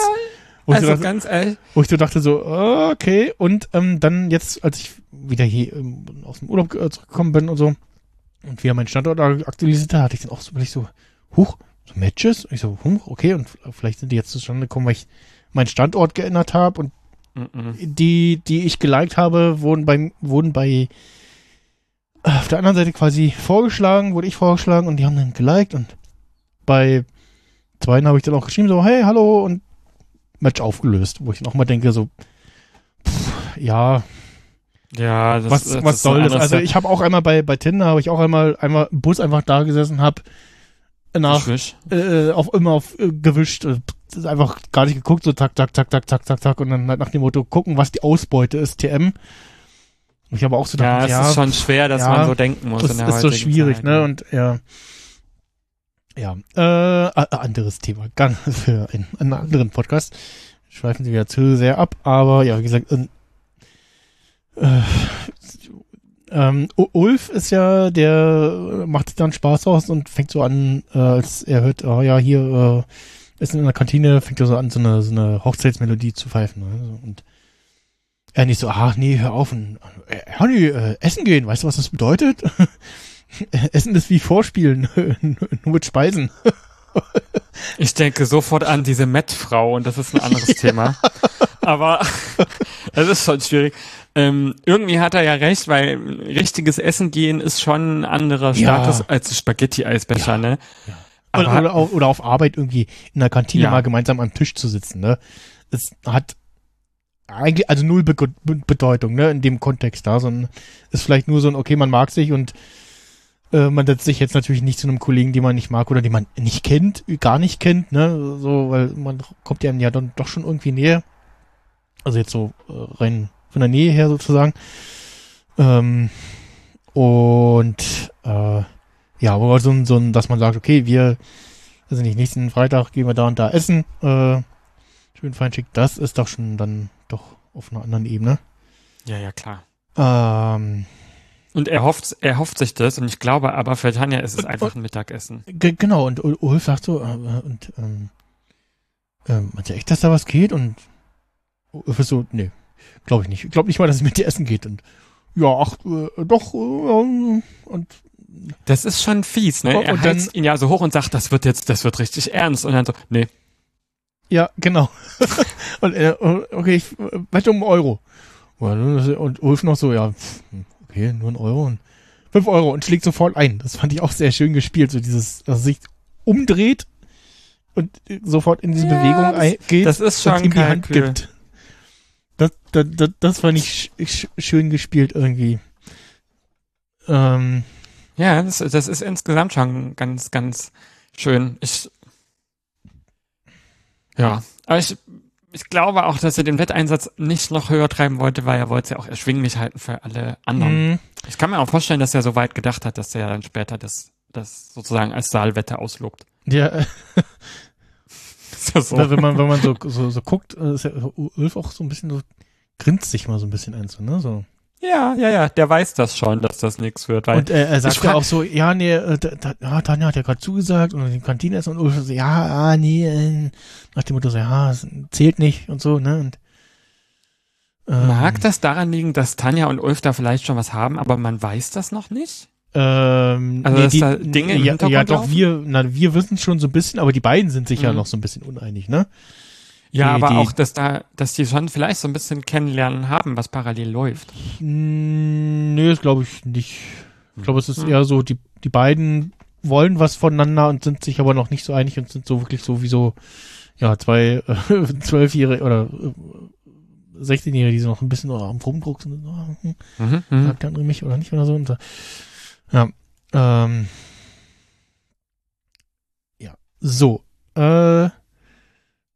Wo ich so Also dachte- ganz ehrlich, wo ich so dachte so, okay. Und ähm, dann jetzt, als ich wieder hier ähm, aus dem Urlaub äh, zurückgekommen bin und so und wieder meinen Standort aktualisiert hatte ich dann auch so, weil ich so, huch, so Matches? Und ich so, huch, okay. Und vielleicht sind die jetzt zustande gekommen, weil ich meinen Standort geändert habe und mhm. die, die ich geliked habe, wurden bei, wurden bei äh, auf der anderen Seite quasi vorgeschlagen, wurde ich vorgeschlagen und die haben dann geliked und bei zweien habe ich dann auch geschrieben, so, hey, hallo und Match aufgelöst, wo ich dann auch mal denke, so, pff, ja, ja, das, was, das was ist soll das? Also ich habe auch einmal bei, bei Tinder, habe ich auch einmal, einmal im Bus einfach da gesessen, habe nach, äh, auf immer auf äh, gewischt, äh, einfach gar nicht geguckt, so tak, tak, tak, tak, tak, tak, tak und dann halt nach dem Motto gucken, was die Ausbeute ist, TM. Ich habe auch so Ja, gedacht, es ja, ist schon schwer, dass ja, man so denken muss das ist so schwierig, Zeit, ne? Und ja, ja, äh, anderes Thema, ganz für einen, einen anderen Podcast. Schweifen Sie wieder zu sehr ab, aber ja, wie gesagt, äh, ähm, Ulf ist ja, der macht sich dann Spaß aus und fängt so an, äh, als er hört, oh ja, hier äh, ist in der Kantine, fängt er so an, so eine, so eine Hochzeitsmelodie zu pfeifen. Ne? Und er nicht so, ach nee, hör auf. Und, ja, nee, äh, essen gehen, weißt du, was das bedeutet? essen ist wie Vorspielen, nur mit Speisen. Ich denke sofort an diese Met-Frau und das ist ein anderes Thema. Aber es ist schon schwierig. Ähm, irgendwie hat er ja recht, weil richtiges Essen gehen ist schon ein anderer Ja. Status als Spaghetti-Eisbecher, Ja. ne? Oder, Aber- oder, auf, oder auf Arbeit irgendwie in der Kantine Ja. mal gemeinsam am Tisch zu sitzen, ne? Es hat eigentlich, also null Be Be Bedeutung, ne, in dem Kontext da, sondern ist vielleicht nur so ein, okay, man mag sich und äh, man setzt sich jetzt natürlich nicht zu einem Kollegen, den man nicht mag oder den man nicht kennt, gar nicht kennt, ne, so, weil man kommt ja ja dann doch schon irgendwie näher. Also jetzt so äh, rein von der Nähe her sozusagen. Ähm, und äh, ja, aber so ein, so dass man sagt, okay, wir, also nicht, nächsten Freitag gehen wir da und da essen, äh, schön fein schick, das ist doch schon dann doch auf einer anderen Ebene. Ja, ja, klar. Ähm, Und er hofft, er hofft sich das und ich glaube aber für Tanja ist es Und- einfach ein Mittagessen. ge- genau, und Ul- Ulf sagt so, äh, und, ähm, ähm, meinst du echt, dass da was geht? Und Ulf ist so, nee, glaube ich nicht. Ich glaube nicht mal, dass es mit dir essen geht. Und ja, ach, äh, doch, äh, und Das ist schon fies, ne? Und- Er und dann- heizt ihn ja so hoch und sagt, das wird jetzt, das wird richtig ernst. Und dann so, nee, Ja, genau. und äh, okay, ich wette um einen Euro. Und Ulf noch so, ja, okay, nur ein Euro und fünf Euro und schlägt sofort ein. Das fand ich auch sehr schön gespielt, so dieses, dass er sich umdreht und sofort in diese Ja, Bewegung das- geht das ist und schon ihm die Hand Kalkül. gibt. Das, das, das, das fand ich sch sch schön gespielt irgendwie. Ähm, Ja, das, das ist insgesamt schon ganz, ganz schön. Ich, ja, aber ich, ich glaube auch, dass er den Wetteinsatz nicht noch höher treiben wollte, weil er wollte es ja auch erschwinglich halten für alle anderen. mh, Ich kann mir auch vorstellen, dass er so weit gedacht hat, dass er dann später das, das sozusagen als Saalwette auslobt. ja, Ist ja so. wenn man, wenn man so, so, so guckt, äh, ist ja Ulf auch so ein bisschen so, grinst sich mal so ein bisschen ein, so, ne, so. Ja, ja, ja, der weiß das schon, dass das nichts wird, weil Und äh, er sagt ja auch so, ja, nee, äh, da, ja, Tanja hat ja gerade zugesagt und die Kantine essen und Ulf so, ja, ah, nee, äh, nach dem Motto so, ja, es zählt nicht und so, ne, und ähm, mag das daran liegen, dass Tanja und Ulf da vielleicht schon was haben, aber man weiß das noch nicht? Ähm, Also, dass da Dinge im ja, ja, doch, laufen? wir, na, wir wissen schon so ein bisschen, aber die beiden sind sich ja Mhm. noch so ein bisschen uneinig, ne? Ja, Die- aber die- auch, dass da, dass die schon vielleicht so ein bisschen kennenlernen haben, was parallel läuft. Mm, Nee, das glaube ich nicht. Ich glaube, es ist Hm. eher so, die, die beiden wollen was voneinander und sind sich aber noch nicht so einig und sind so wirklich so wie so, ja, zwei äh, Zwölfjährige oder äh, 16-Jährige, die so noch ein bisschen am Rumdruck sind. So, hm, Mhm, mhm. sagt der andere mich oder nicht oder so. Und, so. Ja, ähm, ja, so, äh,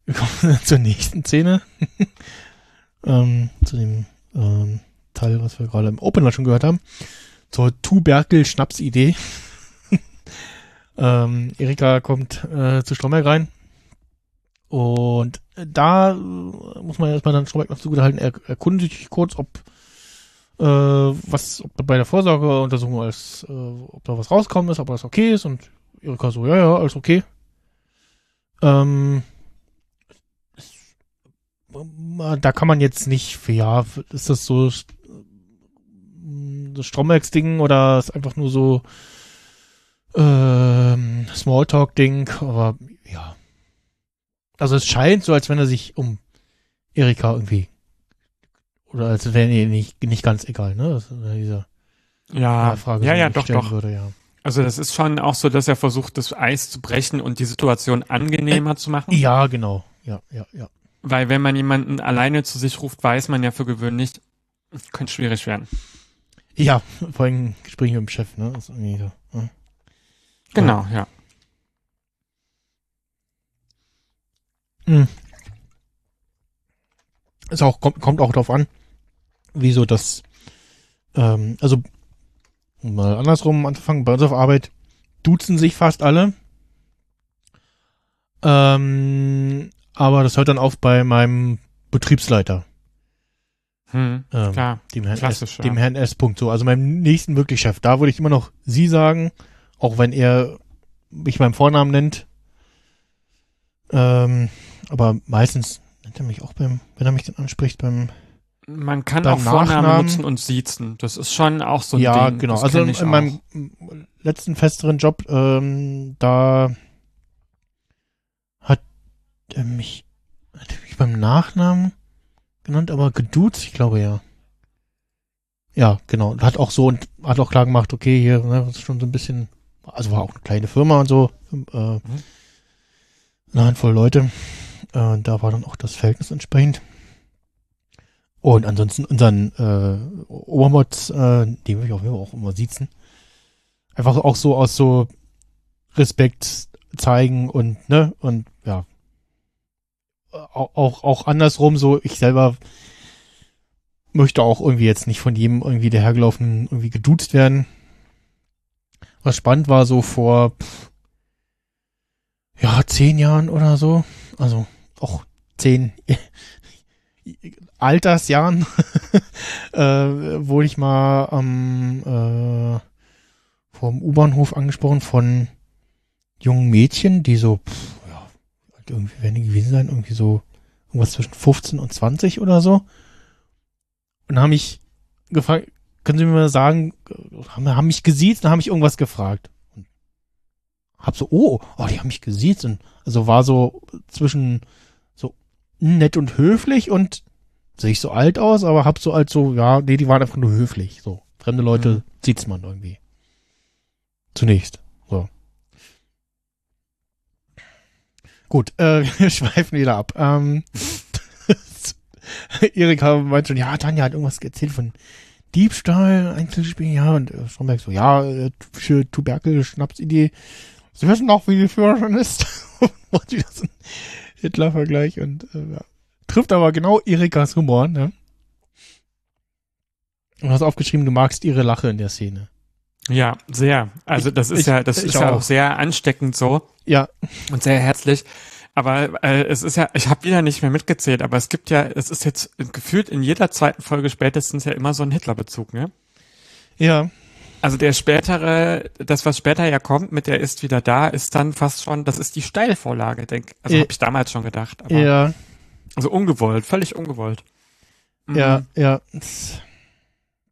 wir kommen zur nächsten Szene. ähm, zu dem ähm, Teil, was wir gerade im Opener schon gehört haben. Zur Tuberkel-Schnapsidee. ähm, Erika kommt äh, zu Stromberg rein. Und da muss man erstmal dann Stromberg noch zugehalten, er erkundigt sich kurz, ob was, ob bei der Vorsorgeuntersuchung alles, äh, ob da was rauskommen ist, ob alles okay ist und Erika so, ja, ja, alles okay. Ähm, da kann man jetzt nicht, ja, ist das so äh, das Strombergs-Ding oder ist einfach nur so ähm, Smalltalk-Ding, aber ja. Also es scheint so, als wenn er sich um Erika irgendwie oder als wäre ihr nicht, nicht ganz egal, ne? Das diese Ja, Frage, ja, ja, doch, doch. Würde, ja. Also das ist schon auch so, dass er versucht, das Eis zu brechen und die Situation angenehmer zu machen. ja, genau. Ja, ja, ja. Weil wenn man jemanden alleine zu sich ruft, weiß man ja für gewöhnlich, könnte schwierig werden. Ja, vor allem Gespräche mit dem Chef, ne? Das ist irgendwie so. Ja. Genau, ja. Hm. Ist auch, kommt, kommt auch darauf an, wieso das, ähm, also um mal andersrum anzufangen, bei uns auf Arbeit duzen sich fast alle. Ähm, aber das hört dann auf bei meinem Betriebsleiter, Hm, ähm, klar. dem Herrn S, klassisch, ja. dem Herrn S. Punkt. So, also meinem nächsten wirklich Chef. Da würde ich immer noch Sie sagen, auch wenn er mich beim Vornamen nennt. Ähm, aber meistens nennt er mich auch beim, wenn er mich dann anspricht, beim Man kann auch Vornamen Nachnamen. nutzen und siezen. Das ist schon auch so ein ja, Ding. genau. Das Also in, in meinem letzten festeren Job, ähm, da hat er mich, hat er mich beim Nachnamen genannt, aber geduzt, ich glaube ja. Ja, genau. Hat auch so und hat auch klar gemacht, okay, hier, ne, das ist schon so ein bisschen, also war auch eine kleine Firma und so, äh, eine Handvoll Leute. Äh, da war dann auch das Verhältnis entsprechend. Und ansonsten unseren äh, Obermods, äh, den will ich auf jeden Fall auch immer siezen. Einfach auch so aus so Respekt zeigen und, ne, und ja. Auch, auch, auch andersrum so, ich selber möchte auch irgendwie jetzt nicht von jedem irgendwie der hergelaufenen irgendwie geduzt werden. Was spannend war so vor pff, ja, zehn Jahren oder so. Also auch zehn Altersjahren äh, wurde ich mal am äh, vom U-Bahnhof angesprochen von jungen Mädchen, die so, pff, ja, alt irgendwie werden die gewesen sein, irgendwie so irgendwas zwischen 15 und 20 oder so. Und haben mich gefragt, können Sie mir mal sagen, haben, haben mich gesiezt und haben mich irgendwas gefragt. Und hab so, oh, oh, die haben mich gesiezt und also war so zwischen so nett und höflich und sehe ich so alt aus, aber hab so als so, ja, nee, die waren einfach nur höflich. So, fremde Leute Mhm. sieht's man irgendwie. Zunächst. So. Gut, äh, wir schweifen wieder ab. Ähm, Erika meint schon, ja, Tanja hat irgendwas erzählt von Diebstahl, Einzelspiel, ja, und äh, Stromberg so, ja, äh, für Tuberkel, Schnapsidee. Sie wissen doch, wie die Führerin ist. und wieder so ein Hitler-Vergleich und äh, ja. Trifft aber genau Erikas Humor, ne? Und hast aufgeschrieben, du magst ihre Lache in der Szene. Ja, sehr. Also das ist Ich- ja, das ist ja auch. auch sehr ansteckend so Ja, und sehr herzlich. Aber äh, es ist ja, ich habe wieder nicht mehr mitgezählt, aber es gibt ja, es ist jetzt gefühlt in jeder zweiten Folge spätestens ja immer so ein Hitler-Bezug, ne? ja, Also der spätere, das was später ja kommt, mit der ist wieder da, ist dann fast schon, das ist die Steilvorlage, denk. Also Äh, habe ich damals schon gedacht. Aber, ja, Also ungewollt, völlig ungewollt. Mhm. ja, ja.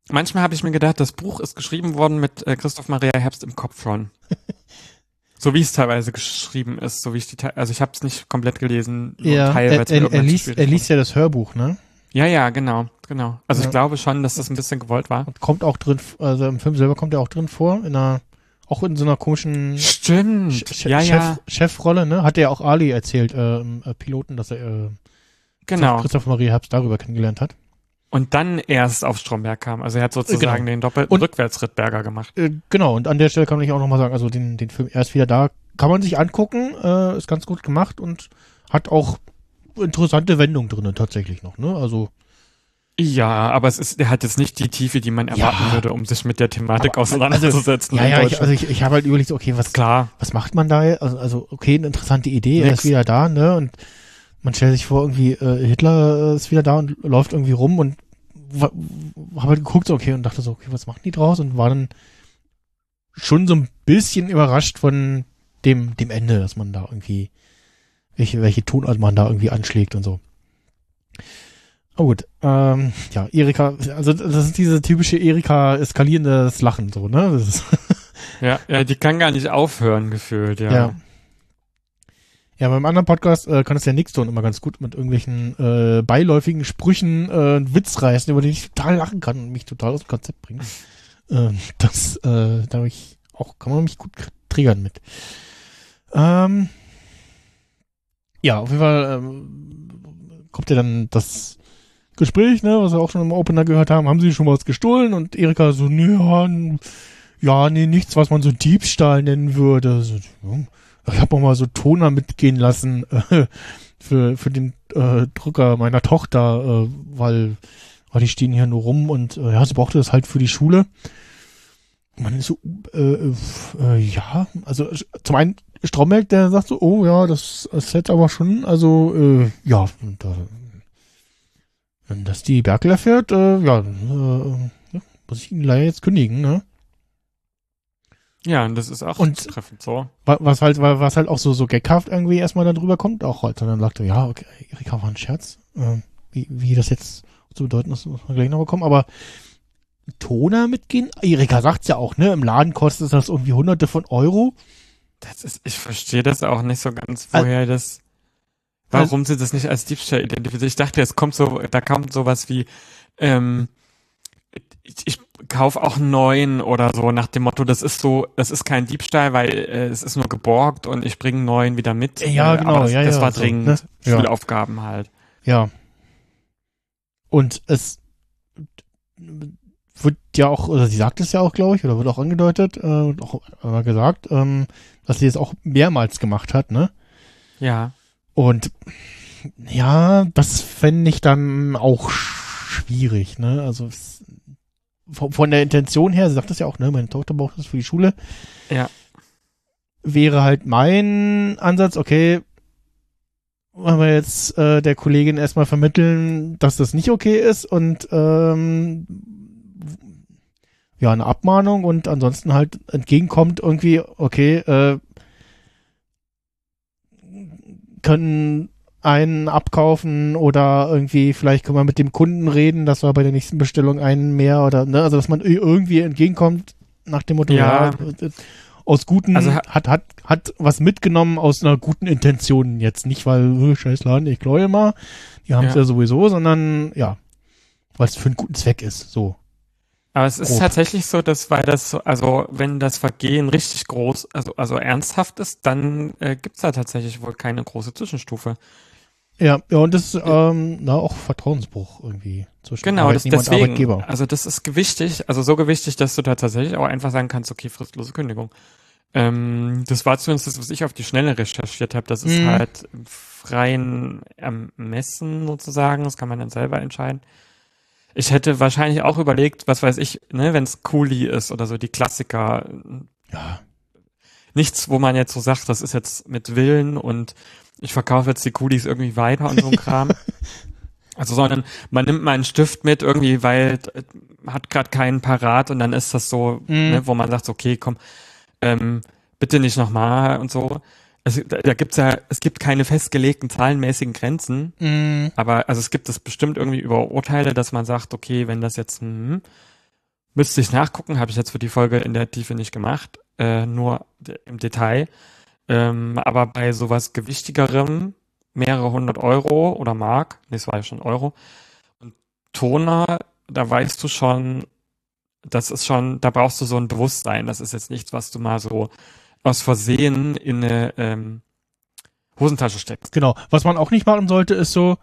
Manchmal habe ich mir gedacht, das Buch ist geschrieben worden mit äh, Christoph Maria Herbst im Kopf schon. so wie es teilweise geschrieben ist, so wie ich die, also ich habe es nicht komplett gelesen, nur Ja, er, er, er, liest, er liest ja das Hörbuch, ne? Ja, ja, genau, genau. Also Ja. ich glaube schon, dass das ein bisschen gewollt war. Und kommt auch drin, also im Film selber kommt er auch drin vor, in einer, auch in so einer komischen Stimmt. Ch- ja, Chef, ja, Chefrolle, ne? Hat ja auch Ali erzählt, äh, äh, Piloten, dass er äh, genau. Christoph Maria Herbst darüber kennengelernt hat. Und dann erst auf Stromberg kam. Also er hat sozusagen Genau. den doppelten Und- Rückwärtsrittberger gemacht. Äh, genau, und an der Stelle kann ich auch nochmal sagen, also den, den Film erst wieder da, kann man sich angucken, äh, ist ganz gut gemacht und hat auch interessante Wendungen drinnen tatsächlich noch, ne? Also Ja, aber es ist, er hat jetzt nicht die Tiefe, die man erwarten Ja. würde, um sich mit der Thematik Aber- auseinanderzusetzen. ja, in ja, ich, also ich, ich habe halt überlegt, okay, was Klar. was macht man da? Also, also okay, eine interessante Idee, er Nix. ist wieder da, ne? Und man stellt sich vor, irgendwie äh, Hitler äh, ist wieder da und läuft irgendwie rum und habe halt geguckt, okay, und dachte so, okay, was machen die draus? Und war dann schon so ein bisschen überrascht von dem dem Ende, dass man da irgendwie welche welche Tonart man da irgendwie anschlägt und so. Oh gut, ähm, ja, Erika, also das ist diese typische Erika eskalierendes Lachen, so, ne? Das ist Ja, ja, die kann gar nicht aufhören, gefühlt, ja. Ja. Ja, beim anderen Podcast äh, kann es ja Nixton immer ganz gut mit irgendwelchen äh, beiläufigen Sprüchen äh, einen Witz reißen, über den ich total lachen kann und mich total aus dem Konzept bringen. Ähm, das, äh, da ich auch, kann man mich gut triggern mit. Ähm, ja, auf jeden Fall ähm, kommt ja dann das Gespräch, ne, was wir auch schon im Opener gehört haben. Haben Sie schon was gestohlen? Und Erika so, nö, ja, ja, nee, nichts, was man so Diebstahl nennen würde. So, ja, ich habe auch mal so Toner mitgehen lassen äh, für, für den äh, Drucker meiner Tochter, äh, weil, weil die stehen hier nur rum und äh, ja, sie brauchte das halt für die Schule. Man ist so, äh, äh, äh, ja, also äh, zum einen Stromberg, der sagt so, oh ja, das, das hätte aber schon, also äh, ja, äh, wenn das die Berkel erfährt, äh, ja, äh, muss ich ihn leider jetzt kündigen, ne? Ja, und das ist auch Und- treffend so. Wa- was halt, wa- was halt auch so, so gaghaft irgendwie erstmal dann drüber kommt, auch heute. dann sagte, ja, okay, Erika war ein Scherz. Äh, wie, wie das jetzt zu bedeuten, das muss man gleich noch bekommen, aber Toner mitgehen? Erika sagt's ja auch, ne? Im Laden kostet das irgendwie hunderte von Euro. Das ist, ich verstehe das auch nicht so ganz, woher das, warum sie das nicht als Diebstahl identifizieren. Ich dachte, es kommt so, da kommt sowas wie, ähm, ich, ich kaufe auch einen neuen oder so nach dem Motto, das ist so, das ist kein Diebstahl, weil äh, es ist nur geborgt und ich bringe einen neuen wieder mit. Ja, Äh, genau, aber das, ja, das ja, war so, dringend. ne? Ja. Schulaufgaben halt. Ja. Und es wird ja auch, oder sie sagt es ja auch, glaube ich, oder wird auch angedeutet, äh, und auch äh, gesagt, ähm, dass sie es auch mehrmals gemacht hat, ne? Ja. Und ja, das fände ich dann auch schwierig, ne? Also es, von, von der Intention her, sie sagt das ja auch, ne, meine Tochter braucht das für die Schule. Ja. Wäre halt mein Ansatz, okay, wollen wir jetzt äh, der Kollegin erstmal vermitteln, dass das nicht okay ist und ähm, ja, eine Abmahnung und ansonsten halt entgegenkommt irgendwie, okay, äh, können einen abkaufen oder irgendwie vielleicht können wir mit dem Kunden reden, dass wir bei der nächsten Bestellung einen mehr oder ne, also dass man irgendwie entgegenkommt nach dem Motto, Ja. ja, aus guten Also ha- hat hat hat was mitgenommen aus einer guten Intention jetzt nicht weil äh, scheiß Laden ich glaube mal die haben es Ja. ja. sowieso sondern ja weil es für einen guten Zweck ist so Aber es ist Grob. tatsächlich so, dass weil das so, also wenn das Vergehen richtig groß, also also ernsthaft ist, dann äh, gibt's da tatsächlich wohl keine große Zwischenstufe. ja ja und das ist ähm, na auch Vertrauensbruch irgendwie zwischen Genau, das Arbeitnehmer und deswegen. Arbeitgeber Also das ist gewichtig, also so gewichtig, dass du da tatsächlich auch einfach sagen kannst, okay, fristlose Kündigung. Ähm, das war zumindest das, was ich auf die Schnelle recherchiert habe. Das ist Mhm. halt freien Ermessen sozusagen. Das kann man dann selber entscheiden. Ich hätte wahrscheinlich auch überlegt, was weiß ich, ne, wenn es Cooley ist oder so, die Klassiker. ja Nichts, wo man jetzt so sagt, das ist jetzt mit Willen und ich verkaufe jetzt die Coolies irgendwie weiter und so ein Kram. Also, sondern man nimmt mal einen Stift mit irgendwie, weil äh, hat gerade keinen parat und dann ist das so, Mhm. ne, wo man sagt, okay, komm, ähm, bitte nicht nochmal und so. Es, da, gibt's ja, es gibt keine festgelegten zahlenmäßigen Grenzen, mm, aber also es gibt es bestimmt irgendwie über Urteile, dass man sagt, okay, wenn das jetzt, hm, müsste ich nachgucken, habe ich jetzt für die Folge in der Tiefe nicht gemacht, äh, nur im Detail. Ähm, aber bei sowas gewichtigerem, mehrere hundert Euro oder Mark, nee, es war ja schon Euro, und Toner, da weißt du schon, das ist schon, da brauchst du so ein Bewusstsein. Das ist jetzt nichts, was du mal so aus Versehen in eine ähm, Hosentasche steckst. Genau. Was man auch nicht machen sollte, ist so,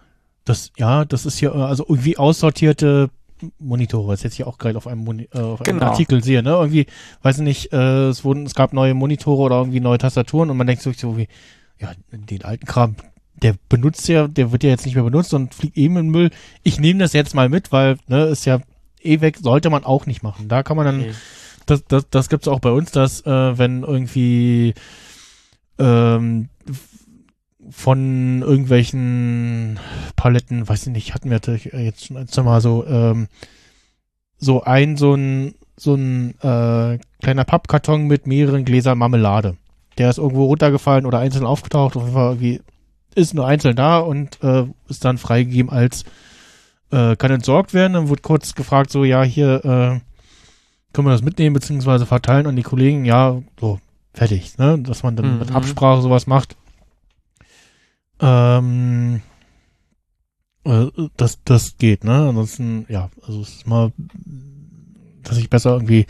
das, ja, das ist hier, äh, also irgendwie aussortierte Monitore, was ich jetzt hier auch gerade auf einem, Moni äh, auf einem Genau. Artikel sehe, ne? Irgendwie, weiß ich nicht, äh, es wurden, es gab neue Monitore oder irgendwie neue Tastaturen und man denkt sich so wie, ja, den alten Kram, der benutzt ja, der wird ja jetzt nicht mehr benutzt und fliegt eben in den Müll. Ich nehme das jetzt mal mit, weil, ne, ist ja eh weg, sollte man auch nicht machen. Da kann man dann Nee. Das, das, das gibt's auch bei uns, dass äh, wenn irgendwie ähm, von irgendwelchen Paletten, weiß ich nicht, hatten wir jetzt schon ein, Mal so ähm, so ein so ein so ein äh, kleiner Pappkarton mit mehreren Gläsern Marmelade. Der ist irgendwo runtergefallen oder einzeln aufgetaucht, auf jeden Fall irgendwie ist nur einzeln da und äh, ist dann freigegeben als äh, kann entsorgt werden. Dann wurde kurz gefragt, so ja hier äh, können wir das mitnehmen beziehungsweise verteilen an die Kollegen? Ja, so fertig, ne? Dass man dann Mhm. mit Absprache sowas macht. Ähm, äh, das, das geht, ne? Ansonsten, ja, also es ist mal, dass ich besser irgendwie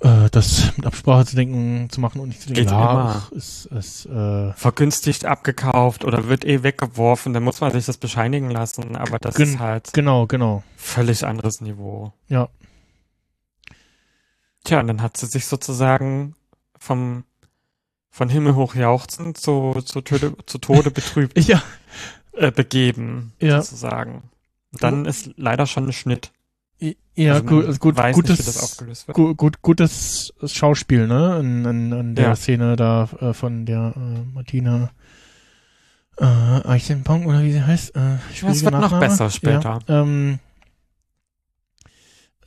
äh, das mit Absprache zu denken, zu machen und nicht zu denken, Geht ja, immer. ach, ist, ist äh, vergünstigt abgekauft oder wird eh weggeworfen, dann muss man sich das bescheinigen lassen, aber das ist halt genau, genau. völlig anderes Niveau. Ja. Tja, und dann hat sie sich sozusagen vom von Himmel hoch jauchzend zu, zu, Tode, zu Tode betrübt Ja, äh, begeben, Ja. sozusagen. Dann ist leider schon ein Schnitt. ja, Also gut, also gut, weiß gutes, nicht, wie das aufgelöst wird. gut, gut, gutes Schauspiel, ne? In, in, in der Ja. Szene da äh, von der äh, Martina äh, Eichenpong oder wie sie heißt. Äh, schwierige es wird noch Nachname. besser später. Ja, ähm,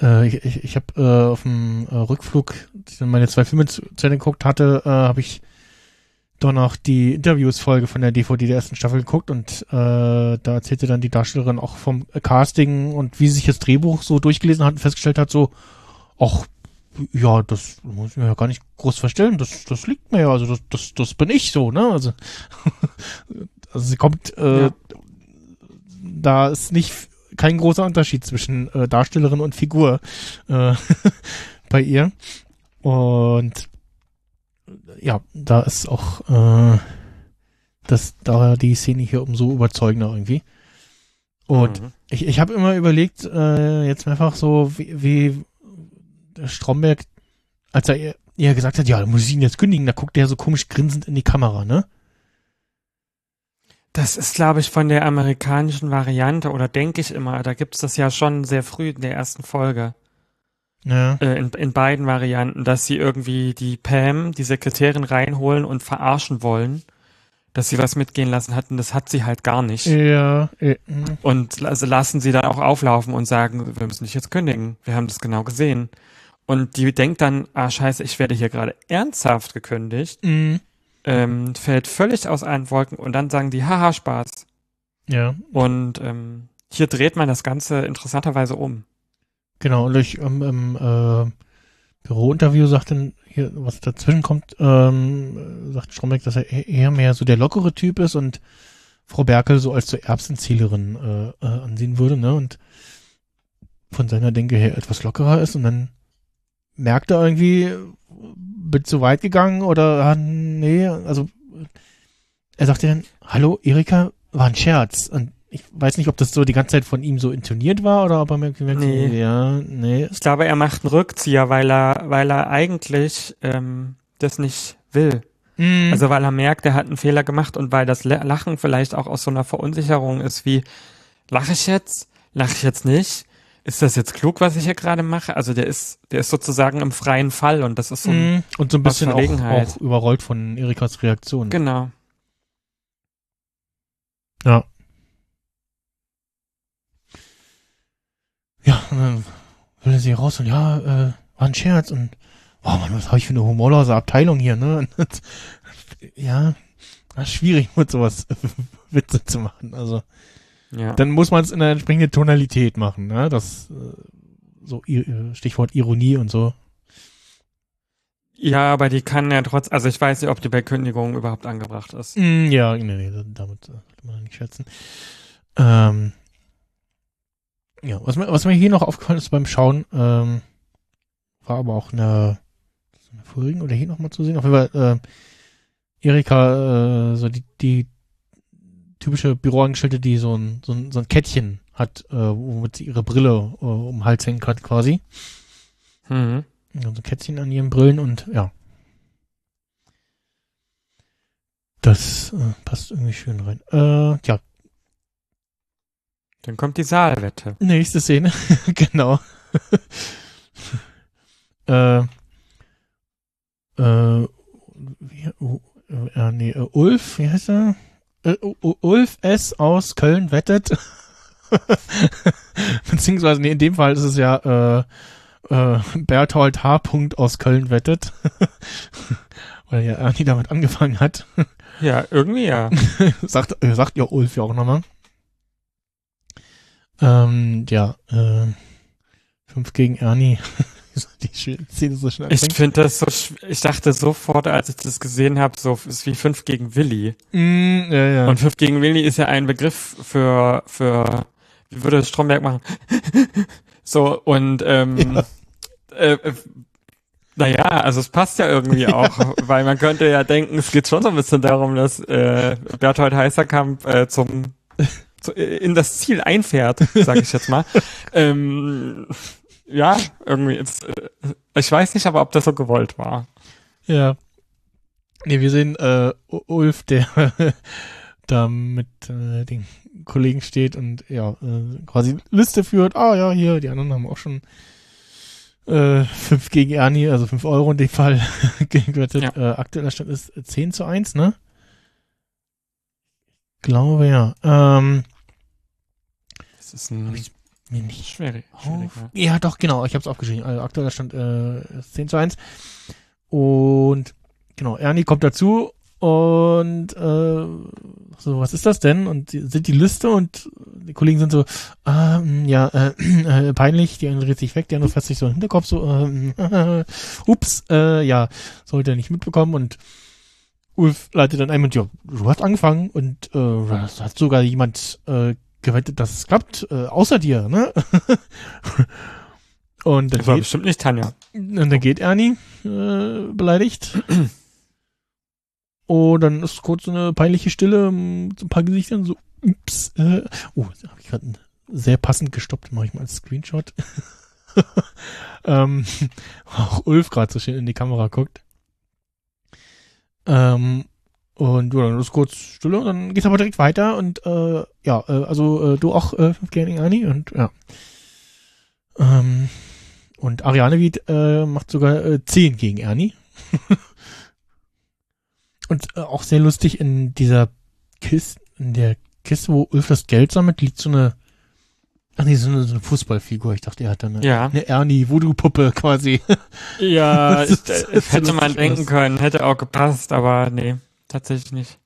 äh, ich ich, ich habe äh, auf dem äh, Rückflug, als ich dann meine zwei Filme zu, zu Ende geguckt hatte, äh, habe ich danach die Interviews-Folge von der DVD der ersten Staffel geguckt und äh, da erzählte dann die Darstellerin auch vom Casting und wie sie sich das Drehbuch so durchgelesen hat und festgestellt hat, so, ach, ja, das muss ich mir ja gar nicht groß verstellen, das, das liegt mir ja, also das, das, das bin ich so, ne? Also, also sie kommt, äh, Ja. da ist nicht kein großer Unterschied zwischen äh, Darstellerin und Figur äh, bei ihr. Und ja, da ist auch äh, das, da die Szene hier umso überzeugender irgendwie. Und Mhm. ich, ich habe immer überlegt, äh, jetzt einfach so, wie, wie Stromberg, als er ihr, ihr gesagt hat, ja, da muss ich ihn jetzt kündigen, da guckt er so komisch grinsend in die Kamera, ne? Das ist, glaube ich, von der amerikanischen Variante oder denke ich immer. Da gibt's das ja schon sehr früh in der ersten Folge. Ja. Äh, in, in beiden Varianten, dass sie irgendwie die Pam, die Sekretärin, reinholen und verarschen wollen, dass sie was mitgehen lassen hatten. Das hat sie halt gar nicht. Ja. Und also lassen sie dann auch auflaufen und sagen, wir müssen dich jetzt kündigen. Wir haben das genau gesehen. Und die denkt dann, ah scheiße, ich werde hier gerade ernsthaft gekündigt, mh. Ähm, fällt völlig aus allen Wolken und dann sagen die, haha, Spaß. ja, Und ähm, hier dreht man das Ganze interessanterweise um. genau. Und ich ähm, im äh, Bürointerview sagt dann hier, was dazwischen kommt, ähm, sagt Stromberg, dass er e- eher mehr so der lockere Typ ist und Frau Berkel so als so Erbsenzählerin äh, äh, ansehen würde, ne? Und von seiner Denke her etwas lockerer ist und dann merkt er irgendwie, bin zu weit gegangen oder ah, nee, also er sagte dann, hallo Erika, war ein Scherz und ich weiß nicht, ob das so die ganze Zeit von ihm so intoniert war oder ob er mir gemerkt hat, Nee. ja, nee, Ich glaube, er macht einen Rückzieher, weil er, weil er eigentlich ähm, das nicht will. Mm, Also weil er merkt, er hat einen Fehler gemacht und weil das La- Lachen vielleicht auch aus so einer Verunsicherung ist wie, lache ich jetzt? Lache ich jetzt nicht? Ist das jetzt klug, was ich hier gerade mache? Also der ist, der ist sozusagen im freien Fall und das ist so ein, mm, und so ein bisschen auch, auch überrollt von Erikas Reaktion. genau. Ja. Ja, und dann will er sie raus und ja, äh, war ein Scherz und oh Mann, was habe ich für eine humorlose Abteilung hier, ne? Und ja, schwierig mit sowas Witze zu machen. Also Ja. dann muss man es in einer entsprechenden Tonalität machen, ne? Das äh, so äh, Stichwort Ironie und so. ja, aber die kann ja trotz, also ich weiß nicht, ob die bei Kündigung überhaupt angebracht ist. Mm, ja, nee, nee, damit äh, sollte man nicht schätzen. Ähm, ja, was mir, was mir hier noch aufgefallen ist beim Schauen, ähm, war aber auch eine, eine vorigen oder hier nochmal zu sehen. Auf jeden Fall, äh, Erika, äh, so die, die typische Büroangestellte, die so ein, so ein, so ein Kettchen hat, äh, womit sie ihre Brille äh, um den Hals hängen kann quasi. Mhm. So ein Kettchen an ihren Brillen und ja. Das äh, passt irgendwie schön rein. Äh, ja, Dann kommt die Saalwette. nächste Szene. genau. äh, äh, wie, uh, äh, nee, äh, Ulf, wie heißt er? Äh, Ulf S. aus Köln wettet. Beziehungsweise, nee, in dem Fall ist es ja äh, äh, Berthold H. Aus Köln wettet. Weil ja Ernie damit angefangen hat. Ja, irgendwie ja. sagt, äh, sagt ja Ulf ja auch nochmal. Ähm, ja, äh, fünf gegen Ernie. die Szene so schnell Ich finde das so, ich dachte sofort, als ich das gesehen habe, so ist wie fünf gegen Willi. mm, ja, ja. Und fünf gegen Willi ist ja ein Begriff für, für, wie würde Stromberg machen? so, und, ähm, äh, äh, naja, also es passt ja irgendwie auch, weil man könnte ja denken, es geht schon so ein bisschen darum, dass äh, Berthold Heißerkamp äh, zum zu, in das Ziel einfährt, sage ich jetzt mal. ähm, ja, irgendwie ist, äh, ich weiß nicht, aber ob das so gewollt war. ja. Nee, wir sehen äh, Ulf, der da mit äh, den Kollegen steht und ja, äh, quasi Liste führt. Ah ja, hier, die anderen haben auch schon äh, fünf gegen Ernie, also fünf Euro in dem Fall gewettet. Ja. Äh, aktueller Stand ist 10 zu 1, ne? Glaube ja. Ähm, Das ist ein ich mir nicht schwierig. schwierig ja. Ja, doch, genau. Ich habe es aufgeschrieben. Also, aktueller Stand äh, ist 10 zu 1. Und genau, Ernie kommt dazu Und äh, so, was ist das denn? Und sind die Liste und die Kollegen sind so, ähm, ja, äh, äh, peinlich, die eine dreht sich weg, die andere fasst sich so im Hinterkopf so, ähm, ups, äh, ja, sollte er nicht mitbekommen und Ulf leitet dann ein mit, ja, du hast angefangen und äh, hat sogar jemand äh, gewettet, dass es klappt, äh, außer dir, ne? und dann Das war geht, bestimmt nicht Tanja. und dann geht Ernie äh, beleidigt. Und dann ist kurz so eine peinliche Stille, mit so ein paar Gesichtern, so, ups, äh, oh, da habe ich gerade sehr passend gestoppt, mache ich mal als Screenshot. ähm, auch Ulf gerade so schön in die Kamera guckt. Ähm, und ja, dann ist kurz Stille und dann geht's aber direkt weiter und äh, ja, äh, also äh, du auch äh, fünf gegen Ani und ja. Ähm, und Ariane Wied äh, macht sogar äh, 10 gegen Ernie. und äh, auch sehr lustig in dieser Kiste, in der Kiste, wo Ulf das Geld sammelt, liegt so eine, ach nee, so eine, so eine Fußballfigur. Ich dachte, er hat da eine, Ja. eine Ernie-Voodoo-Puppe quasi. Ja, ist- ist hätte man denken aus. können, hätte auch gepasst, aber nee, tatsächlich nicht.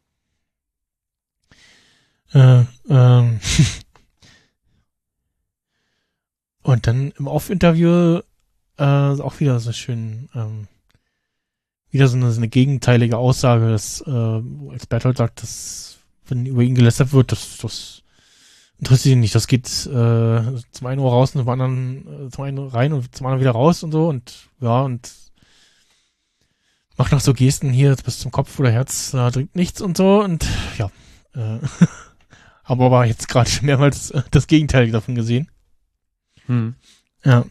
Äh, ähm. Und dann im Off-Interview äh, auch wieder so schön, ähm, wieder so eine, so eine gegenteilige Aussage, dass, äh, als Bertolt sagt, dass, wenn über ihn gelästert wird, das, das interessiert ihn nicht. Das geht äh, zum einen Ohr raus und zum anderen, äh, zum einen rein und zum anderen wieder raus und so und ja, und macht noch so Gesten hier bis zum Kopf oder Herz, da dringt nichts und so und ja. Äh, aber aber jetzt gerade schon mehrmals äh, das Gegenteil davon gesehen. Hm. Ja.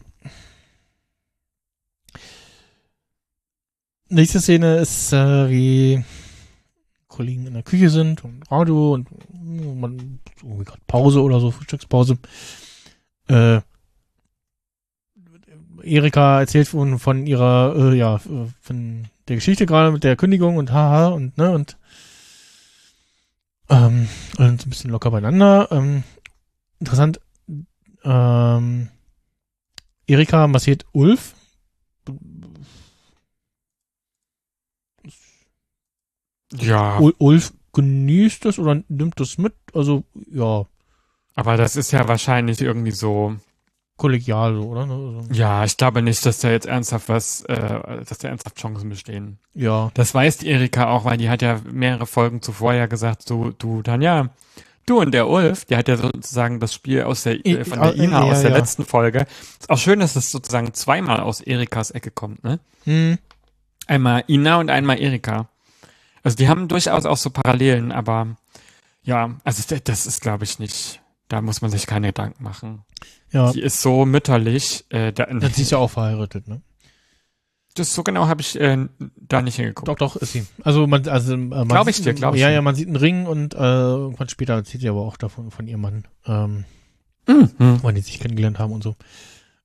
Nächste Szene ist, äh, wie Kollegen in der Küche sind und Radio und äh, man, oh Gott, Pause oder so, Frühstückspause. Äh, Erika erzählt von, von ihrer, äh, ja, äh, von der Geschichte gerade mit der Kündigung und haha und, ne, und, ähm, und ein bisschen locker beieinander. Ähm, interessant, ähm, Erika massiert Ulf. Ja, Ul Ulf genießt es oder nimmt es mit. Also, ja, aber das ist ja wahrscheinlich irgendwie so. Kollegial, so, oder? Also, Ja, ich glaube nicht, dass da jetzt ernsthaft was, äh, dass da ernsthaft Chancen bestehen. ja. Das weiß die Erika auch, weil die hat ja mehrere Folgen zuvor ja gesagt, du, du, Tanja, du und der Ulf, der hat ja sozusagen das Spiel aus der, äh, von der Ina aus der ja. letzten Folge. Ist auch schön, dass es sozusagen zweimal aus Erikas Ecke kommt, ne? Hm. Einmal Ina und einmal Erika. Also die haben durchaus auch so Parallelen, aber ja, also das ist, glaube ich, nicht, da muss man sich keine Gedanken machen. Ja. Die ist so mütterlich, äh, da, Dann sie ist ja auch verheiratet, ne? das so genau habe ich äh, da nicht hingeguckt. Doch, doch, ist sie. Also man, also äh, man Glaub ich dir, glaub ich Ja, ja, man sieht einen Ring und äh, irgendwann später erzählt sie aber auch davon von ihrem Mann, ähm, Mhm. wann die sich kennengelernt haben und so.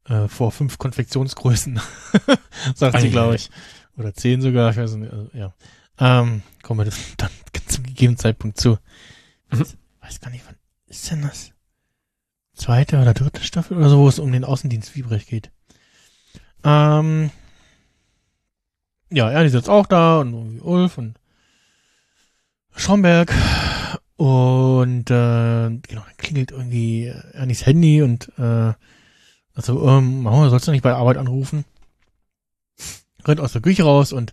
Äh, vor fünf Konfektionsgrößen, sagt sie, glaube ich. Oder zehn sogar, ich weiß nicht, also, ja. Ähm, kommen wir das dann zum gegebenen Zeitpunkt zu. Mhm. Weiß gar nicht, wann ist denn das? Zweite oder dritte Staffel oder so, wo es um den Außendienst Wiebrecht geht. Ähm, ja, Ernie sitzt auch da und Ulf und Schomberg und äh, genau, dann klingelt irgendwie Ernies Handy und äh, also, ähm, Mama, sollst du nicht bei Arbeit anrufen? Rennt aus der Küche raus und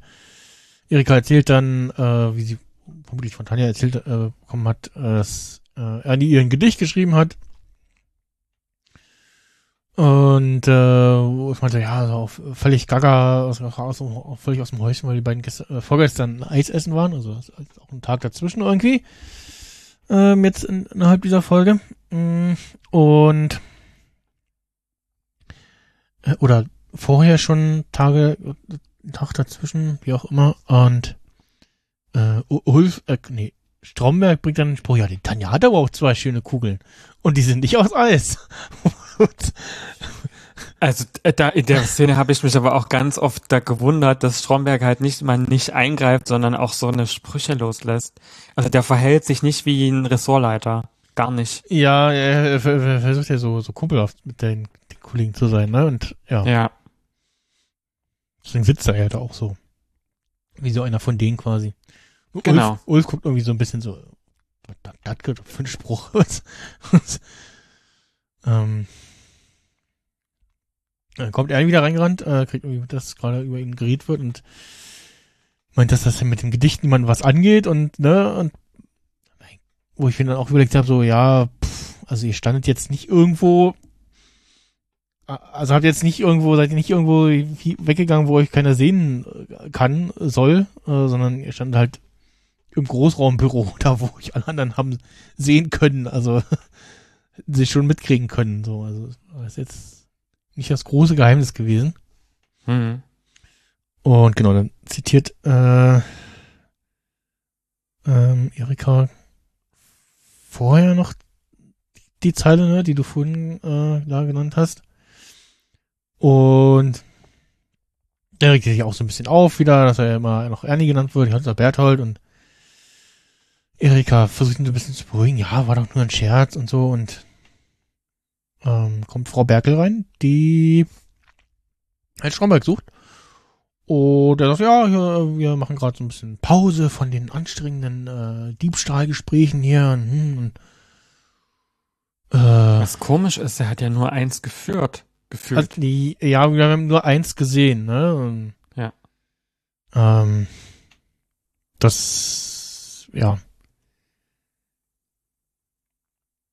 Erika erzählt dann, äh, wie sie vermutlich von Tanja erzählt äh, bekommen hat, dass äh, Ernie ihr ein Gedicht geschrieben hat. Und äh, ich meinte, ja, so auf, völlig gaga, aus, aus, dem- völlig aus dem Häuschen, weil die beiden gestern, äh, vorgestern Eis essen waren, also auch ein Tag dazwischen irgendwie. Ähm, jetzt in, innerhalb dieser Folge. Mm, Und äh, oder vorher schon Tage, äh, Tag dazwischen, wie auch immer. Und äh, Ulf, äh, nee, Stromberg bringt dann den Spruch, ja, die Tanja hat aber auch zwei schöne Kugeln. Und die sind nicht aus Eis. Und, Also äh, da in der Szene habe ich mich aber auch ganz oft da gewundert, dass Stromberg halt nicht mal nicht eingreift, sondern auch so eine Sprüche loslässt. Also der verhält sich nicht wie ein Ressortleiter. Gar nicht. ja, er, er, er versucht ja so, so kumpelhaft mit den, den Kollegen zu sein, ne? Und ja, Ja. deswegen sitzt er ja da auch so. Wie so einer von denen quasi. Genau. Ulf, Ulf guckt irgendwie so ein bisschen so, was das, für ein Spruch. Was, was, ähm, dann kommt er wieder reingerannt, äh, kriegt irgendwie dass gerade über ihn geredet wird und meint, dass das mit dem Gedicht niemand was angeht und, ne, und wo ich mir dann auch überlegt habe, so, ja, pff, also ihr standet jetzt nicht irgendwo, also habt jetzt nicht irgendwo, seid ihr nicht irgendwo weggegangen, wo euch keiner sehen äh, kann, soll, äh, sondern ihr standet halt im Großraumbüro, da wo ich alle anderen haben sehen können, also sich schon mitkriegen können, so, also ist jetzt nicht das große Geheimnis gewesen. Mhm. Und genau, dann zitiert äh, ähm, Erika vorher noch die Zeile, ne, die du vorhin äh, da genannt hast. Und der regt sich auch so ein bisschen auf wieder, dass er immer noch Ernie genannt wird, Hans Berthold und Erika versucht ihn so ein bisschen zu beruhigen, ja, war doch nur ein Scherz und so und ähm, kommt Frau Berkel rein, die halt Stromberg sucht. Und er sagt, ja, hier, wir machen gerade so ein bisschen Pause von den anstrengenden äh, Diebstahlgesprächen hier. Und, hm, und, äh, Was komisch ist, er hat ja nur eins geführt. Gefühlt. die, ja, wir haben nur eins gesehen, ne? Und, Ja. Ähm, das, ja.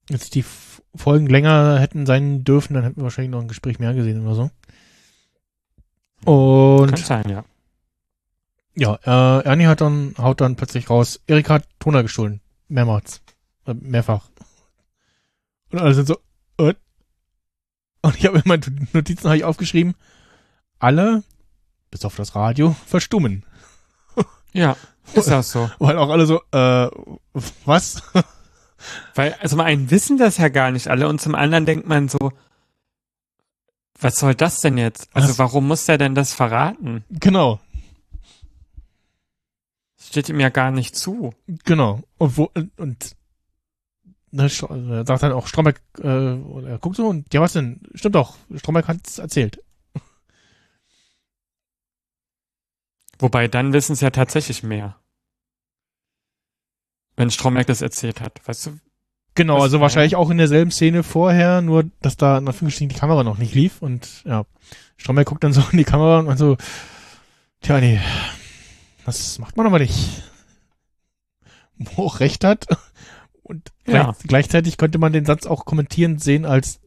Jetzt die Folgen länger hätten sein dürfen, dann hätten wir wahrscheinlich noch ein Gespräch mehr gesehen oder so. Und Kann sein, ja. Ja, äh, Ernie hat dann, haut dann plötzlich raus, Erika hat Toner gestohlen. Mehrmals. Äh, mehrfach. Und alle sind so, äh? Und ich habe in meinen Notizen hab ich aufgeschrieben, alle, bis auf das Radio, verstummen. Ja, ist auch so. Weil auch alle so, äh, was? Weil, also zum einen wissen das ja gar nicht alle und zum anderen denkt man so, was soll das denn jetzt? Also Was? warum muss der denn das verraten? genau, Das steht ihm ja gar nicht zu. genau. Und wo, und, ne, sagt dann auch Stromberg, äh, er guckt so und, ja was denn? Stimmt doch, Stromberg hat's erzählt. Wobei dann wissen es ja tatsächlich mehr. Wenn Stromberg das erzählt hat. Weißt du? Genau, also wahrscheinlich auch in derselben Szene vorher, nur dass da in Anführungsstrichen die Kamera noch nicht lief und ja, Stromberg guckt dann so in die Kamera und so, tja, nee, das macht man aber nicht. Wo auch recht hat. Und Ja. gleich, gleichzeitig könnte man den Satz auch kommentierend sehen als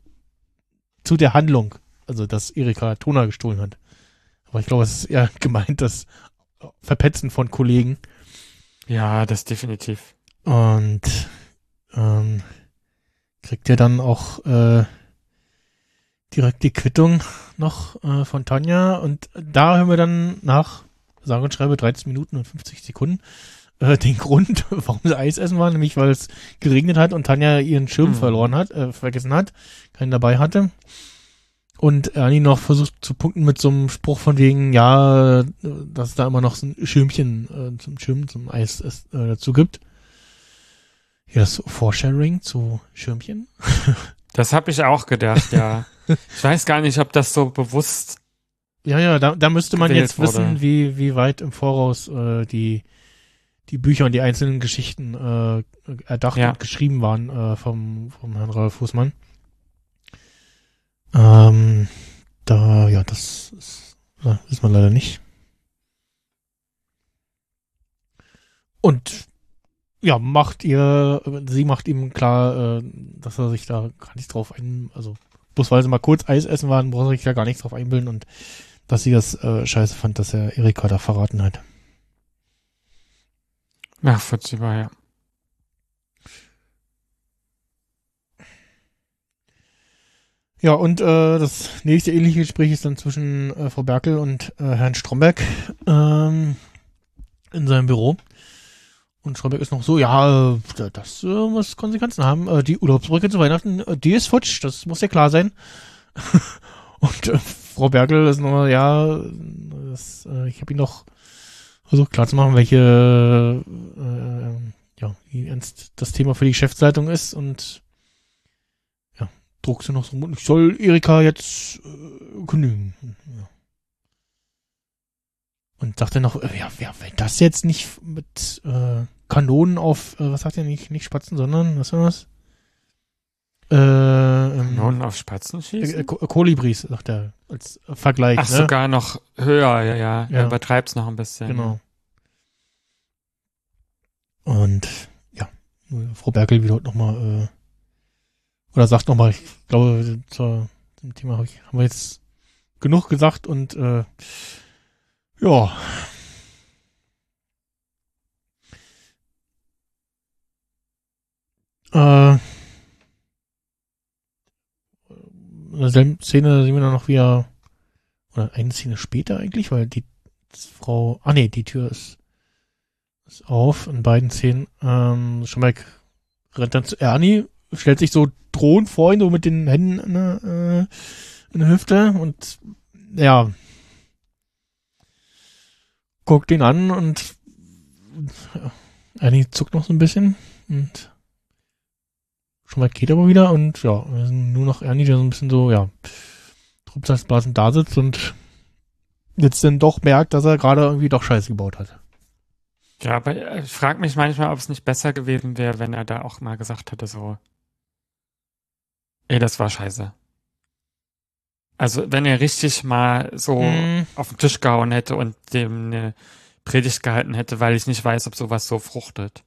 zu der Handlung, also dass Erika Toner gestohlen hat. Aber ich glaube, es ist eher gemeint, das Verpetzen von Kollegen. Ja, das definitiv. Und ähm, kriegt ihr dann auch äh, direkt die Quittung noch äh, von Tanja. Und da hören wir dann nach, sage und schreibe, 13 Minuten und 50 Sekunden äh, den Grund, warum sie Eis essen war, nämlich weil es geregnet hat und Tanja ihren Schirm Mhm. verloren hat, äh, vergessen hat, keinen dabei hatte. Und Ernie noch versucht zu punkten mit so einem Spruch von wegen, ja, äh, dass es da immer noch so ein Schirmchen äh, zum Schirm, zum Eis äh, dazu gibt. Hier das Foresharing zu Schirmchen. Das habe ich auch gedacht, ja. ich weiß gar nicht, ob das so bewusst. Ja, ja, da, da müsste man jetzt wissen, wurde. wie, wie weit im Voraus äh, die, die Bücher und die einzelnen Geschichten äh, erdacht Ja. und geschrieben waren äh, vom, vom Herrn Ralf Fußmann. Ähm, da, ja, das ist, ja, wissen wir leider nicht. Und ja, macht ihr, sie macht ihm klar, äh, dass er sich da gar nicht drauf ein, also bloß weil sie mal kurz Eis essen waren, braucht er sich da gar nicht drauf einbilden und dass sie das äh, scheiße fand, dass er Erika da verraten hat. Nachvollziehbar, ja. Ja, und äh, das nächste ähnliche Gespräch ist dann zwischen äh, Frau Berkel und äh, Herrn Stromberg ähm, in seinem Büro. Und Stromberg ist noch so, ja, äh, das äh, muss Konsequenzen haben. Äh, die Urlaubsbrücke zu Weihnachten, äh, die ist futsch, das muss ja klar sein. und äh, Frau Berkel ist noch, ja, das, äh, ich habe ihn noch versucht klarzumachen, welche, ja, wie ernst das Thema für die Geschäftsleitung ist und druckst du noch so, ich soll Erika jetzt kündigen. Ja. Und sagt er noch, äh, ja, ja, wenn das jetzt nicht mit äh, Kanonen auf, äh, was sagt er nicht, nicht Spatzen, sondern, was war das? Äh, ähm, Kanonen auf Spatzen äh, schießen? Ko- Kolibris, sagt er, als Vergleich, Ach, ne? sogar noch höher, ja, ja. Ja. Er übertreibt's noch ein bisschen. Genau. Und ja, Frau Berkel wieder nochmal, äh, oder sagt nochmal, ich glaube, zur, zum Thema hab ich, haben wir jetzt genug gesagt und äh, ja. Äh, in derselben Szene sehen wir dann noch wieder, oder eine Szene später eigentlich, weil die Frau, ah nee, die Tür ist, ist auf in beiden Szenen. Ähm, Schumbeck rennt dann zu Ernie, stellt sich so drohend vor ihn, so mit den Händen in der, äh, in der Hüfte und ja, guckt ihn an und ja, Ernie zuckt noch so ein bisschen und Schumbeck geht aber wieder und ja, nur noch Ernie, der so ein bisschen so, ja, Trubsalzblasen da sitzt und jetzt dann doch merkt, dass er gerade irgendwie doch Scheiße gebaut hat. Ja, aber äh, ich frage mich manchmal, ob es nicht besser gewesen wäre, wenn er da auch mal gesagt hätte, so, ey, das war scheiße. Also, wenn er richtig mal so Mhm. auf den Tisch gehauen hätte und dem eine Predigt gehalten hätte, weil ich nicht weiß, ob sowas so fruchtet.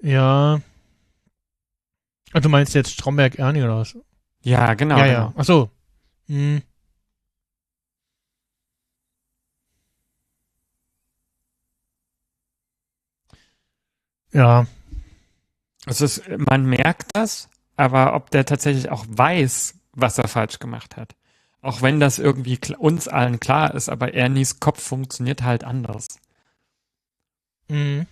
Ja. Ah, du meinst jetzt Stromberg Ernie oder was? Ja, genau. ja, genau. ja. Ach so. Hm. Ja. Also es, man merkt das, aber ob der tatsächlich auch weiß, was er falsch gemacht hat. Auch wenn das irgendwie uns allen klar ist, aber Ernies Kopf funktioniert halt anders. Mhm.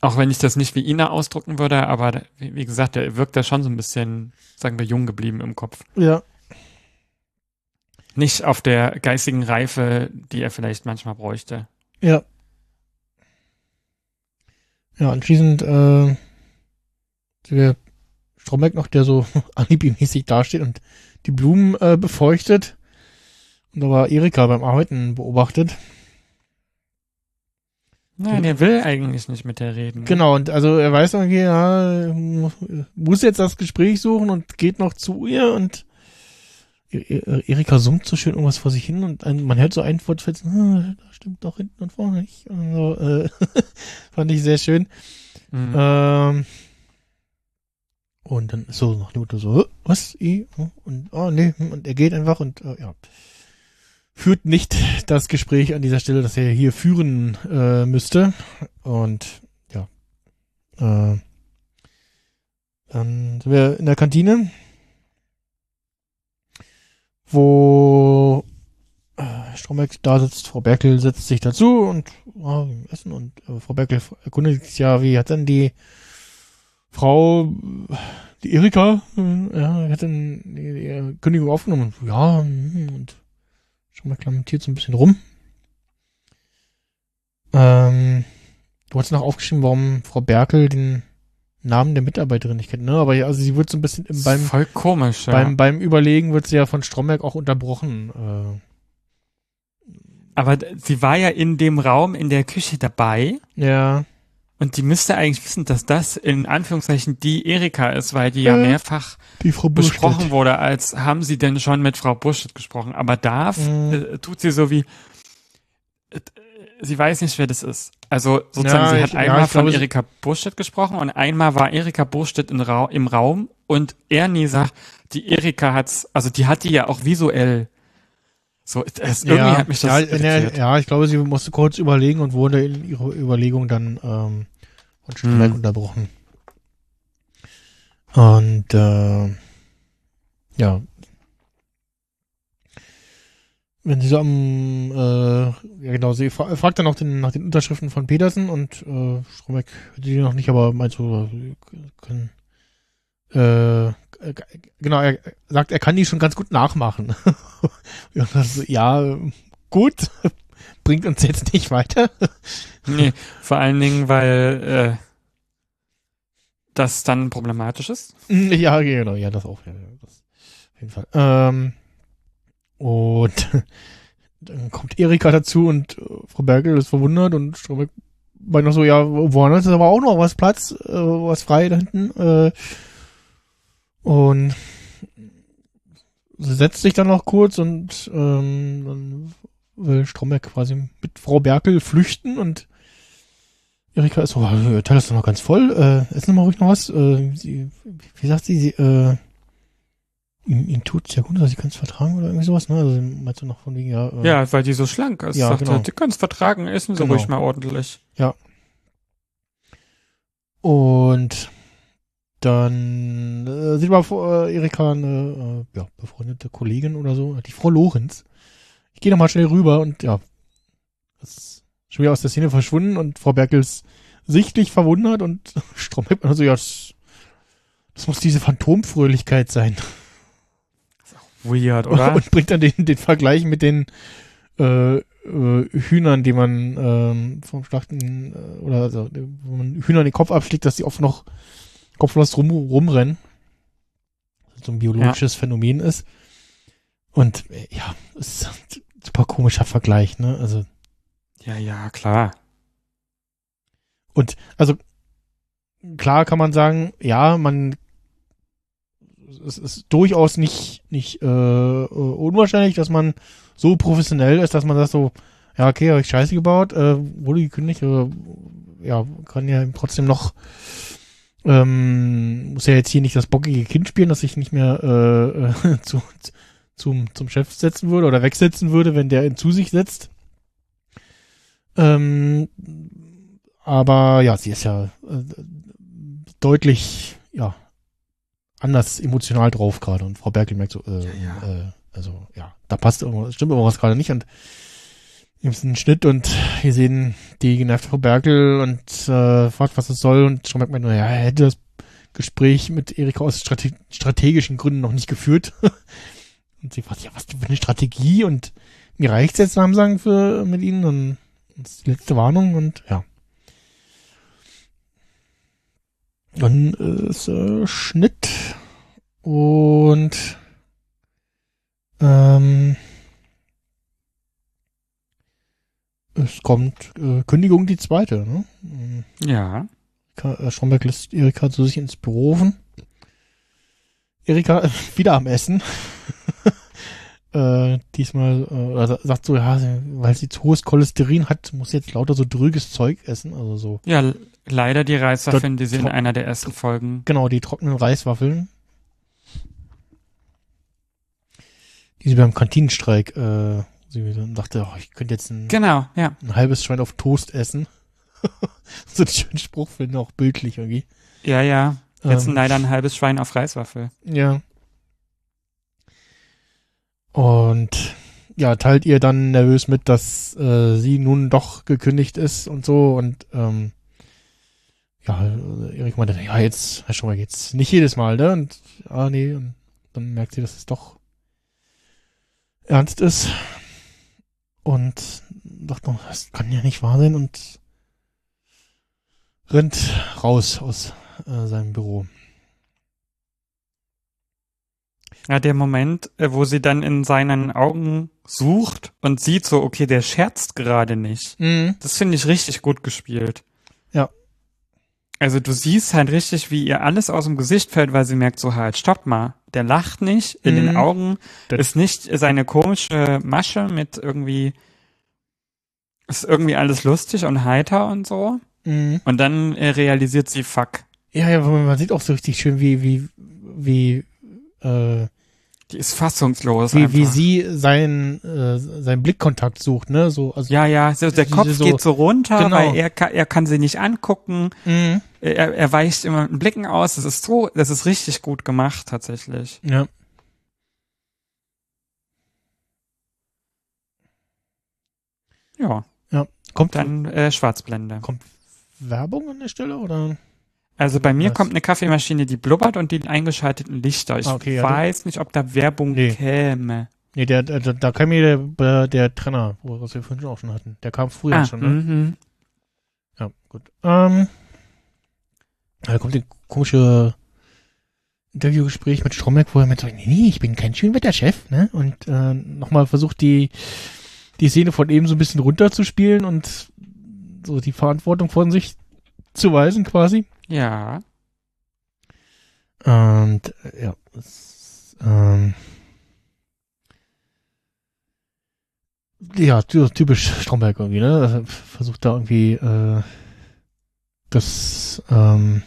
Auch wenn ich das nicht wie Ina ausdrücken würde, aber wie, gesagt, der wirkt da schon so ein bisschen, sagen wir, jung geblieben im Kopf. Ja. Nicht auf der geistigen Reife, die er vielleicht manchmal bräuchte. Ja. Ja, anschließend, äh, wir Stromberg noch, der so alibimäßig dasteht und die Blumen äh, befeuchtet. Und da war Erika beim Arbeiten beobachtet. Nein, er will eigentlich nicht mit der reden. Genau, und also er weiß irgendwie, ja, mu- muss jetzt das Gespräch suchen und geht noch zu ihr und E- E- Erika summt so schön irgendwas vor sich hin und man hört so ein Wort "Ah, da stimmt doch hinten und vorne nicht. Und so, äh, fand ich sehr schön. Mhm. Ähm, und dann ist so nach dem Motto so, "Hä, was? I? Oh, Und, oh, nee, hm, und er geht einfach und, äh, ja. Führt nicht das Gespräch an dieser Stelle, das er hier führen äh, müsste. Und, ja. Äh, dann sind wir in der Kantine, wo äh, Stromberg da sitzt, Frau Berkel setzt sich dazu und wir essen und äh, Frau Berkel erkundigt sich ja, wie hat denn die Frau, die Erika, äh, ja, hat denn die, die Kündigung aufgenommen? Ja, hm, und Stromberg lamentiert so ein bisschen rum. Ähm, du hast noch aufgeschrieben, warum Frau Berkel den Namen der Mitarbeiterin nicht kennt, ne? Aber ja, also sie wird so ein bisschen im, beim, Voll komisch, ja. beim, beim Überlegen wird sie ja von Stromberg auch unterbrochen. aber d- sie war ja in dem Raum in der Küche dabei Äh, ja, und die müsste eigentlich wissen, dass das in Anführungszeichen die Erika ist, weil die ja Äh, mehrfach besprochen wurde, als haben sie denn schon mit Frau Burstedt gesprochen. Aber da Mhm. äh, tut sie so wie, äh, sie weiß nicht, wer das ist. Also sozusagen, Ja, sie ich- hat ja, einmal ich von glaube, Erika Burstedt gesprochen und einmal war Erika Ra im Raum und Ernie sagt, die Erika hat's, also die hat die ja auch visuell. So, es, irgendwie ja, hat mich das ja, irritiert. ja, ich glaube, sie musste kurz überlegen und wurde in ihrer Überlegung dann ähm, von Stromberg Mhm. unterbrochen. Und äh, ja. Wenn sie so am, äh, ja genau, sie fra fragt dann auch den, nach den Unterschriften von Petersen und äh, Stromberg hört die noch nicht, aber meint so, sie können, äh, g- genau, er sagt, er kann die schon ganz gut nachmachen. ja, das, ja, gut, bringt uns jetzt nicht weiter. Nee, vor allen Dingen, weil äh, das dann problematisch ist. Ja, genau, ja, das auch. Ja, das auf jeden Fall. Ähm, und dann kommt Erika dazu und äh, Frau Berkel ist verwundert und Stromberg meint noch so, ja, woanders ist aber auch noch was Platz, äh, was frei da hinten. Äh, und sie setzt sich dann noch kurz und ähm, dann will Stromberg quasi mit Frau Berkel flüchten und Erika ist so, "Ah, Ihr Teil ist doch noch ganz voll, äh, essen wir mal ruhig noch was. Äh, sie, wie sagt sie, sie äh, ihm, ihm tut's ja gut, dass sie kann es vertragen oder irgendwie sowas, ne? Also sie meint so noch von wegen, ja, äh, Ja, weil die so schlank ist. Ja, Sagt genau. die können es vertragen, essen sie Genau. ruhig mal ordentlich. Und dann äh, sieht man vor äh, Erika eine äh, ja, befreundete Kollegin oder so, die Frau Lorenz. Ich gehe nochmal schnell rüber und ja, ist schon wieder aus der Szene verschwunden und Frau Berkel ist sichtlich verwundert und Stromberg so, ja, das, das muss diese Phantomfröhlichkeit sein. Weird, oder? Und bringt dann den, den Vergleich mit den äh, äh, Hühnern, die man ähm, vom Schlachten äh, oder also, wo man Hühnern den Kopf abschlägt, dass die oft noch kopflos rum, rumrennen. Das so ein biologisches Phänomen ist. Und äh, ja, es ist ein super komischer Vergleich, ne? Also, ja, ja, klar. und also klar kann man sagen, ja, man es ist durchaus nicht nicht äh, äh, unwahrscheinlich, dass man so professionell ist, dass man sagt so, ja okay, habe ich Scheiße gebaut, äh, wurde gekündigt, äh, ja kann ja trotzdem noch ähm, muss ja jetzt hier nicht das bockige Kind spielen, dass ich nicht mehr äh, äh, zu, zum zum Chef setzen würde oder wegsetzen würde, wenn der ihn zu sich setzt. Ähm, aber ja, sie ist ja äh, deutlich, ja, anders emotional drauf gerade. Und Frau Berkel merkt so, äh, Ja, Äh, also ja, da passt irgendwas, stimmt irgendwas gerade nicht. Und haben einen Schnitt und wir sehen die genervte Frau Berkel und äh, fragt, was es soll. Und schon merkt man nur, ja, er hätte das Gespräch mit Erika aus strate strategischen Gründen noch nicht geführt. und sie fragt, ja, was für eine Strategie? Und mir reicht's jetzt langsam für mit ihnen. Und das ist die letzte Warnung und ja. Dann ist äh, Schnitt und ähm, es kommt äh, Kündigung die zweite. Ne? Ja. Äh, Stromberg lässt Erika zu sich ins Büro rufen. Erika äh, wieder am Essen. äh, diesmal äh, sagt so, ja, weil sie zu hohes Cholesterin hat, muss sie jetzt lauter so drüges Zeug essen. Also so, Ja, leider die Reiswaffeln, die sie in einer der ersten Folgen. genau, die trockenen Reiswaffeln. Die sie beim Kantinenstreik, äh, sie dann dachte, oh, ich könnte jetzt ein, Genau, ja. ein halbes Schwein auf Toast essen. so einen schönen Spruch finden, auch bildlich irgendwie. Ja, ja. Jetzt Ähm, leider ein halbes Schwein auf Reiswaffel. Ja. Und ja, teilt ihr dann nervös mit, dass äh, sie nun doch gekündigt ist und so und ähm, ja, Erik meinte, ja, jetzt, Herr Schummer, jetzt nicht jedes Mal, ne? Und ah, nee, und dann merkt sie, dass es doch ernst ist. Und dachte das kann ja nicht wahr sein und rennt raus aus äh, seinem Büro. Ja, der Moment, äh, wo sie dann in seinen Augen sucht und sieht so, okay, der scherzt gerade nicht. Mhm. Das finde ich richtig gut gespielt. Ja. Also du siehst halt richtig, wie ihr alles aus dem Gesicht fällt, weil sie merkt so halt, stopp mal, der lacht nicht, in den Mhm. Augen Das- ist nicht seine komische Masche mit irgendwie, ist irgendwie alles lustig und heiter und so. Mhm. Und dann äh, realisiert sie, fuck, Ja, ja, man sieht auch so richtig schön, wie, wie, wie, äh, die ist fassungslos wie, einfach. wie sie seinen, äh, seinen Blickkontakt sucht, ne, so, also, ja, ja, so, der Kopf so- geht so runter, Genau. weil er kann, er kann sie nicht angucken. Mhm. Er, er weicht immer mit Blicken aus. Das ist so, das ist richtig gut gemacht, tatsächlich. ja. Ja, Kommt dann äh, Schwarzblende. Kommt Werbung an der Stelle, oder? Also bei mir Was? kommt eine Kaffeemaschine, die blubbert und die eingeschalteten Lichter. Ich Ah, okay, ja, weiß nicht, ob da Werbung Nee. käme. Nee, der, der, da kam mir der, der Trenner, was wir vorhin auch schon hatten. Der kam früher Ah, schon, ne? mhm. Ja, gut. Ähm, da kommt ein komische Interviewgespräch mit Stromberg, wo er mit sagt, nee, nee, ich bin kein Schönwetterchef, ne? Und äh, nochmal versucht die die Szene von eben so ein bisschen runterzuspielen und so die Verantwortung von sich zu weisen quasi. Ja. Und äh, ja, das, ähm, ja, ty- typisch Stromberg irgendwie, ne? Also Versucht da irgendwie äh, das ähm,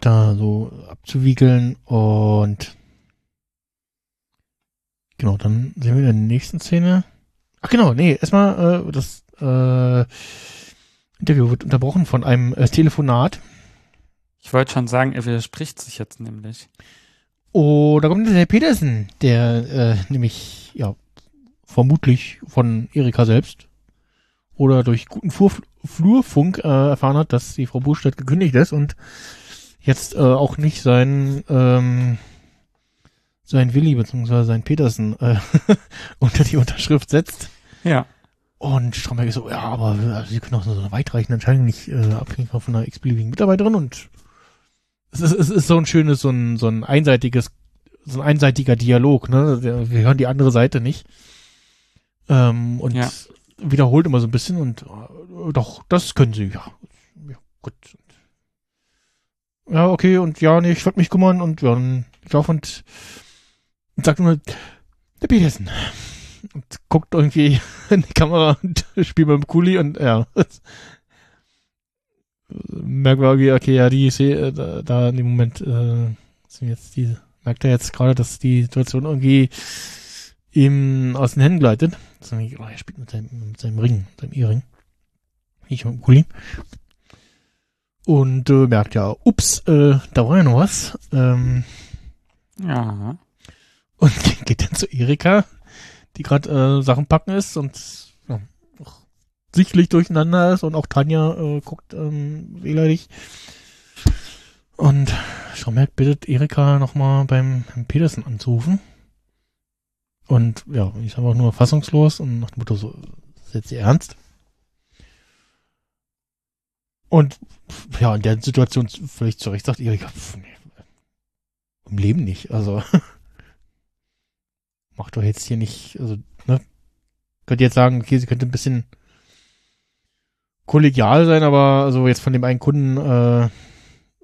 da so abzuwiegeln und genau, dann sehen wir in der nächsten Szene. Ach genau, nee, erstmal äh, das äh, Interview wird unterbrochen von einem äh, Telefonat. Ich wollte schon sagen, er widerspricht sich jetzt nämlich. Oh, da kommt der Herr Petersen, der äh, nämlich, ja, vermutlich von Erika selbst oder durch guten Flur, Flurfunk äh, erfahren hat, dass die Frau Buschstedt gekündigt ist und jetzt äh, auch nicht sein, ähm, sein Willi bzw. sein Petersen äh, unter die Unterschrift setzt. Ja. Und Stromberg ist so, ja, aber also, sie können auch so eine weitreichende Entscheidung nicht äh, abhängig von einer x-beliebigen Mitarbeiterin und es ist, es ist so ein schönes, so ein, so ein einseitiges, so ein einseitiger Dialog, ne? Wir wir hören die andere Seite nicht. Ähm, und Ja. Wiederholt immer so ein bisschen und äh, doch, das können sie, ja. Ja, gut. Ja, okay, und ja, nee, ich wollte mich kümmern und ja, dann ich lauf und, und sagt nur, der Petersen. Und guckt irgendwie in die Kamera und spielt mit dem Kuli und ja. Merkt man irgendwie, okay, ja, die Szene, da, da in dem Moment äh, sind jetzt die, merkt er jetzt gerade, dass die Situation irgendwie ihm aus den Händen gleitet. Oh, er spielt mit seinem, mit seinem Ring, seinem Ehering. Ich mit dem Kuli. Und äh, merkt ja, ups, äh, da war ja noch was. Ähm, Ja. und geht dann zu Erika, die gerade äh, Sachen packen ist und ja, auch sichtlich durcheinander ist und auch Tanja äh, guckt ähm, wehleidig. Und Stromberg bittet Erika nochmal beim Herrn Petersen anzurufen. Und ja, ich ist einfach nur fassungslos und nach dem Motto so, ist jetzt ihr ernst? Und ja, in der Situation völlig zu Recht sagt Erika, nee, im Leben nicht. Also macht doch jetzt hier nicht, also, ne? Könnt ihr jetzt sagen, okay, sie könnte ein bisschen kollegial sein, aber also jetzt von dem einen Kunden äh,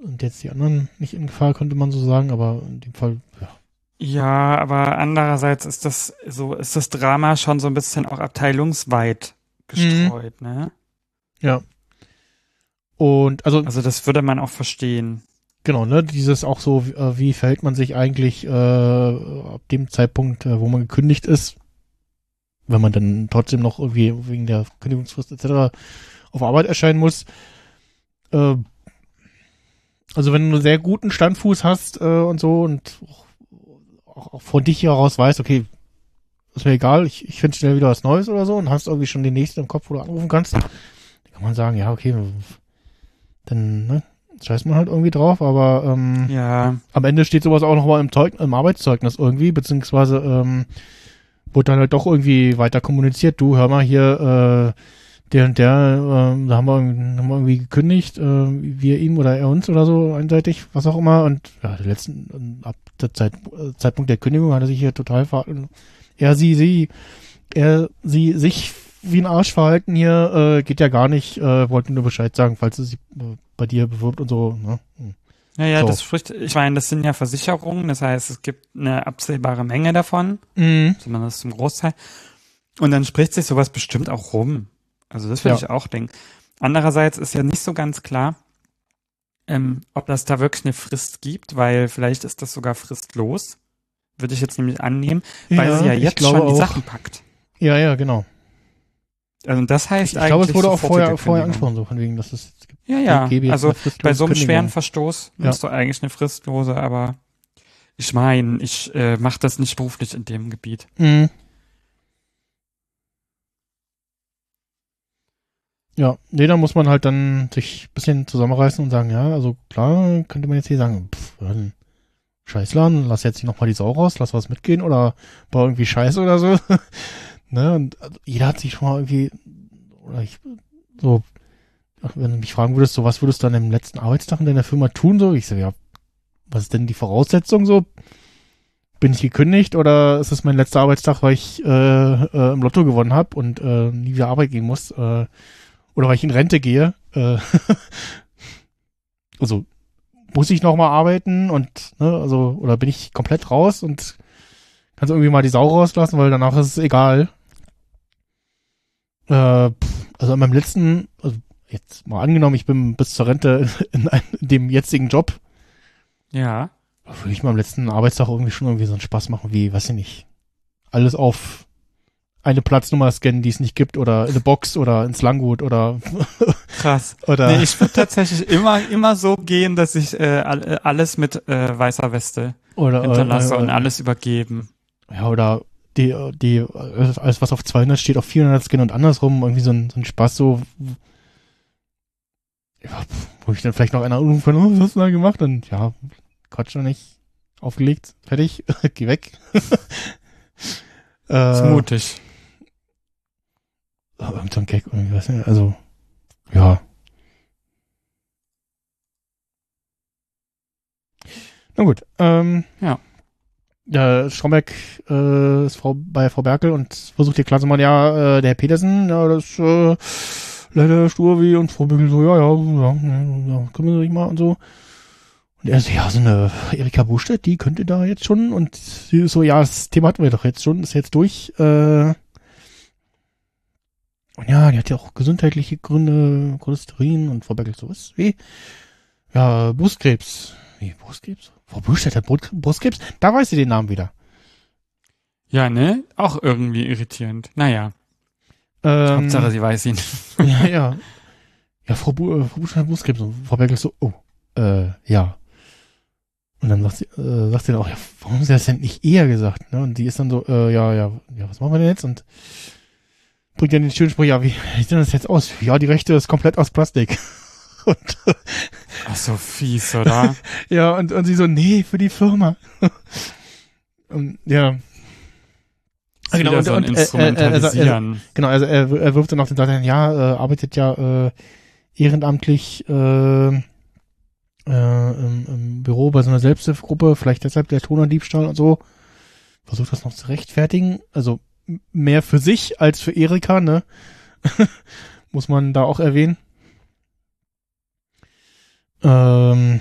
und jetzt die anderen nicht in Gefahr, könnte man so sagen, aber in dem Fall, ja. Ja, aber andererseits ist das so, ist das Drama schon so ein bisschen auch abteilungsweit gestreut, ne? Ja. Und also Also das würde man auch verstehen. Genau, ne, dieses auch so, äh, wie verhält man sich eigentlich äh, ab dem Zeitpunkt, äh, wo man gekündigt ist, wenn man dann trotzdem noch irgendwie wegen der Kündigungsfrist etc. auf Arbeit erscheinen muss. Äh, also wenn du einen sehr guten Standfuß hast äh, und so und auch, auch von dich heraus weißt, okay, ist mir egal, ich, ich finde schnell wieder was Neues oder so und hast irgendwie schon den nächsten im Kopf, wo du anrufen kannst, dann kann man sagen, ja, okay, dann, ne, scheißt man halt irgendwie drauf, aber ähm, Ja, am Ende steht sowas auch nochmal im, Zeug, im Arbeitszeugnis irgendwie, beziehungsweise ähm, wurde dann halt doch irgendwie weiter kommuniziert, du hör mal hier, äh, der und der, ähm, da haben wir, irgendwie- haben wir irgendwie gekündigt, äh, wir ihm oder er uns oder so, einseitig, was auch immer, und ja, der letzten, ab der Zeit, äh, Zeitpunkt der Kündigung hat er sich hier total verhalten. Er, sie, sie, er, sie, sich wie ein Arsch verhalten hier, äh, geht ja gar nicht, äh, wollten nur Bescheid sagen, falls es sich äh, bei dir bewirbt und so, ne? Hm. ja, ja, So. das spricht, ich meine, das sind ja Versicherungen, das heißt, es gibt eine absehbare Menge davon, Mhm. zumindest zum Großteil. Und dann spricht sich sowas bestimmt auch rum. Also das würde Ja. ich auch denken. Andererseits ist ja nicht so ganz klar, ähm, ob das da wirklich eine Frist gibt, weil vielleicht ist das sogar fristlos. Würde ich jetzt nämlich annehmen, weil sie ja ich jetzt schon die auch. Sachen packt. Ja, ja, genau. Also das heißt Ich, ich eigentlich glaube, es wurde auch vorher, vorher angesprochen, so von wegen, dass es jetzt gibt. Ja, ja. Also bei so einem schweren Verstoß Ja. ist doch eigentlich eine fristlose, aber ich meine, ich äh, mache das nicht beruflich in dem Gebiet. Mhm. Ja, nee, da muss man halt dann sich ein bisschen zusammenreißen und sagen, ja, also klar, könnte man jetzt hier sagen, pff, dann Scheißladen, lass jetzt hier nochmal die Sau raus, lass was mitgehen oder bau irgendwie Scheiße oder so. ne, und also, jeder hat sich schon mal irgendwie, oder ich, so, ach, wenn du mich fragen würdest, so, was würdest du an dem letzten Arbeitstag in deiner Firma tun, so, ich so, ja, was ist denn die Voraussetzung, so, bin ich gekündigt oder ist es mein letzter Arbeitstag, weil ich äh, äh, im Lotto gewonnen habe und äh, nie wieder Arbeit gehen muss? Äh, oder weil ich in Rente gehe. Äh, also muss ich noch mal arbeiten und ne, also oder bin ich komplett raus und kannst irgendwie mal die Sau rauslassen, weil danach ist es egal. Äh, also an meinem letzten, also jetzt mal angenommen, ich bin bis zur Rente in, einem, in dem jetzigen Job, Ja. würde ich mal am letzten Arbeitstag irgendwie schon irgendwie so einen Spaß machen, wie, weiß ich nicht, alles auf eine Platznummer scannen, die es nicht gibt, oder in eine Box oder ins Langgut oder Krass. oder Nee, ich würde tatsächlich immer, immer so gehen, dass ich äh, äh, alles mit äh, weißer Weste oder hinterlasse äh, und alles übergeben. ja oder die die alles was auf 200 steht auf 400 scannen und andersrum irgendwie so ein, so ein Spaß so ja, wo ich dann vielleicht noch einer anrufen kann, oh, was hast du da gemacht und ja Quatsch noch nicht aufgelegt fertig geh weg ist äh, mutig. Oh, irgend so ein Gag, irgendwie, weiß nicht, also, ja. Na gut, ähm. Ja. Ja, Stromberg äh, ist Frau, bei Frau Berkel und versucht ihr klarzumachen, ja, äh, der Herr Petersen, ja, das ist äh, leider stur wie und Frau Berkel so, ja, ja, ja, ja, kümmern Sie sich mal und so. Und er so, ja, so eine Erika Buschstedt, die könnte da jetzt schon und sie ist so, ja, das Thema hatten wir doch jetzt schon, ist jetzt durch, äh, und ja, die hat ja auch gesundheitliche Gründe, Cholesterin und Frau Berkel so, was? Wie? Ja, Brustkrebs. Wie, Brustkrebs? Frau Buschstedt hat Brustkrebs? Da weiß sie den Namen wieder. Ja, ne? Auch irgendwie irritierend. Naja, Ähm, Hauptsache sie weiß ihn. ja, ja. Ja, Frau, Bu äh, Frau Buschstedt hat Brustkrebs. Und Frau Berkel so, oh, äh, ja. Und dann sagt sie, äh, sagt sie dann auch, ja, warum haben sie das denn nicht eher gesagt? Ne? Und die ist dann so, äh, ja, ja, ja, was machen wir denn jetzt? Und bringt dann den schönen Spruch, ja, wie sieht denn das jetzt aus? Ja, die Rechte ist komplett aus Plastik. Und Ach, so fies, oder? Ja, und, und sie so, nee, für die Firma. und, ja. Ist wieder so und, äh, äh, er, er, er, Instrumentalisieren. genau, also er, er wirft dann auf den Satz, ein, ja, äh, arbeitet ja äh, ehrenamtlich äh, äh, im, im Büro bei so einer Selbsthilfegruppe, vielleicht deshalb der Tonerdiebstahl und so. Versucht das noch zu rechtfertigen. Also mehr für sich als für Erika, ne? Muss man da auch erwähnen. Ähm,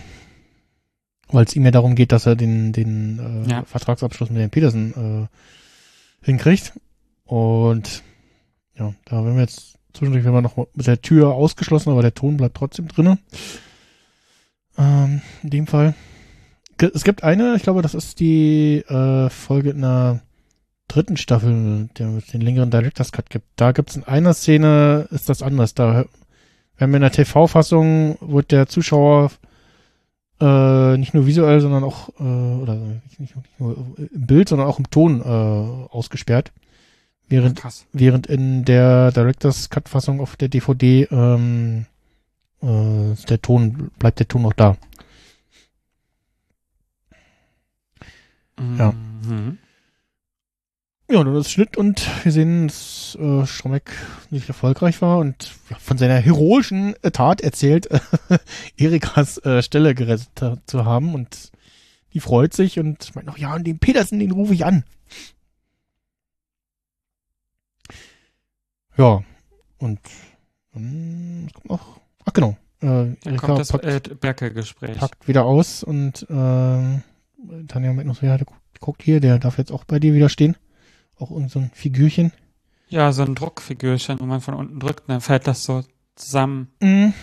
weil es ihm ja darum geht, dass er den, den äh, Ja. Vertragsabschluss mit Herrn Petersen äh, hinkriegt. Und ja, da werden wir jetzt zwischendurch werden wir noch mit der Tür ausgeschlossen, aber der Ton bleibt trotzdem drinnen. Ähm, in dem Fall. Es gibt eine, ich glaube, das ist die äh, Folge in der dritten Staffel, der den längeren Director's Cut gibt. Da gibt's in einer Szene, ist das anders. Da wenn wir in der TV-Fassung wird der Zuschauer äh, nicht nur visuell, sondern auch, äh, oder nicht, nicht nur im Bild, sondern auch im Ton äh, ausgesperrt. Während, Krass. während in der Director's Cut-Fassung auf der DVD ähm, äh, der Ton, bleibt der Ton noch da. Ja. Mhm. Ja, und dann ist Schnitt und wir sehen, dass äh, Strombeck nicht erfolgreich war und ja, von seiner heroischen äh, Tat erzählt, äh, Erikas äh, Stelle gerettet zu haben und die freut sich und meint noch, ja, und den Petersen, den rufe ich an. Ja, und ähm, was kommt noch? Ach genau, äh, Dann Erika kommt das packt, äh, Berke-Gespräch. packt wieder aus und ähm, Tanja meint noch so, ja, guckt hier, der darf jetzt auch bei dir wieder stehen. Auch irgend so ein Figürchen. Ja, so ein Druckfigürchen, wo man von unten drückt, dann fällt das so zusammen. Mhm.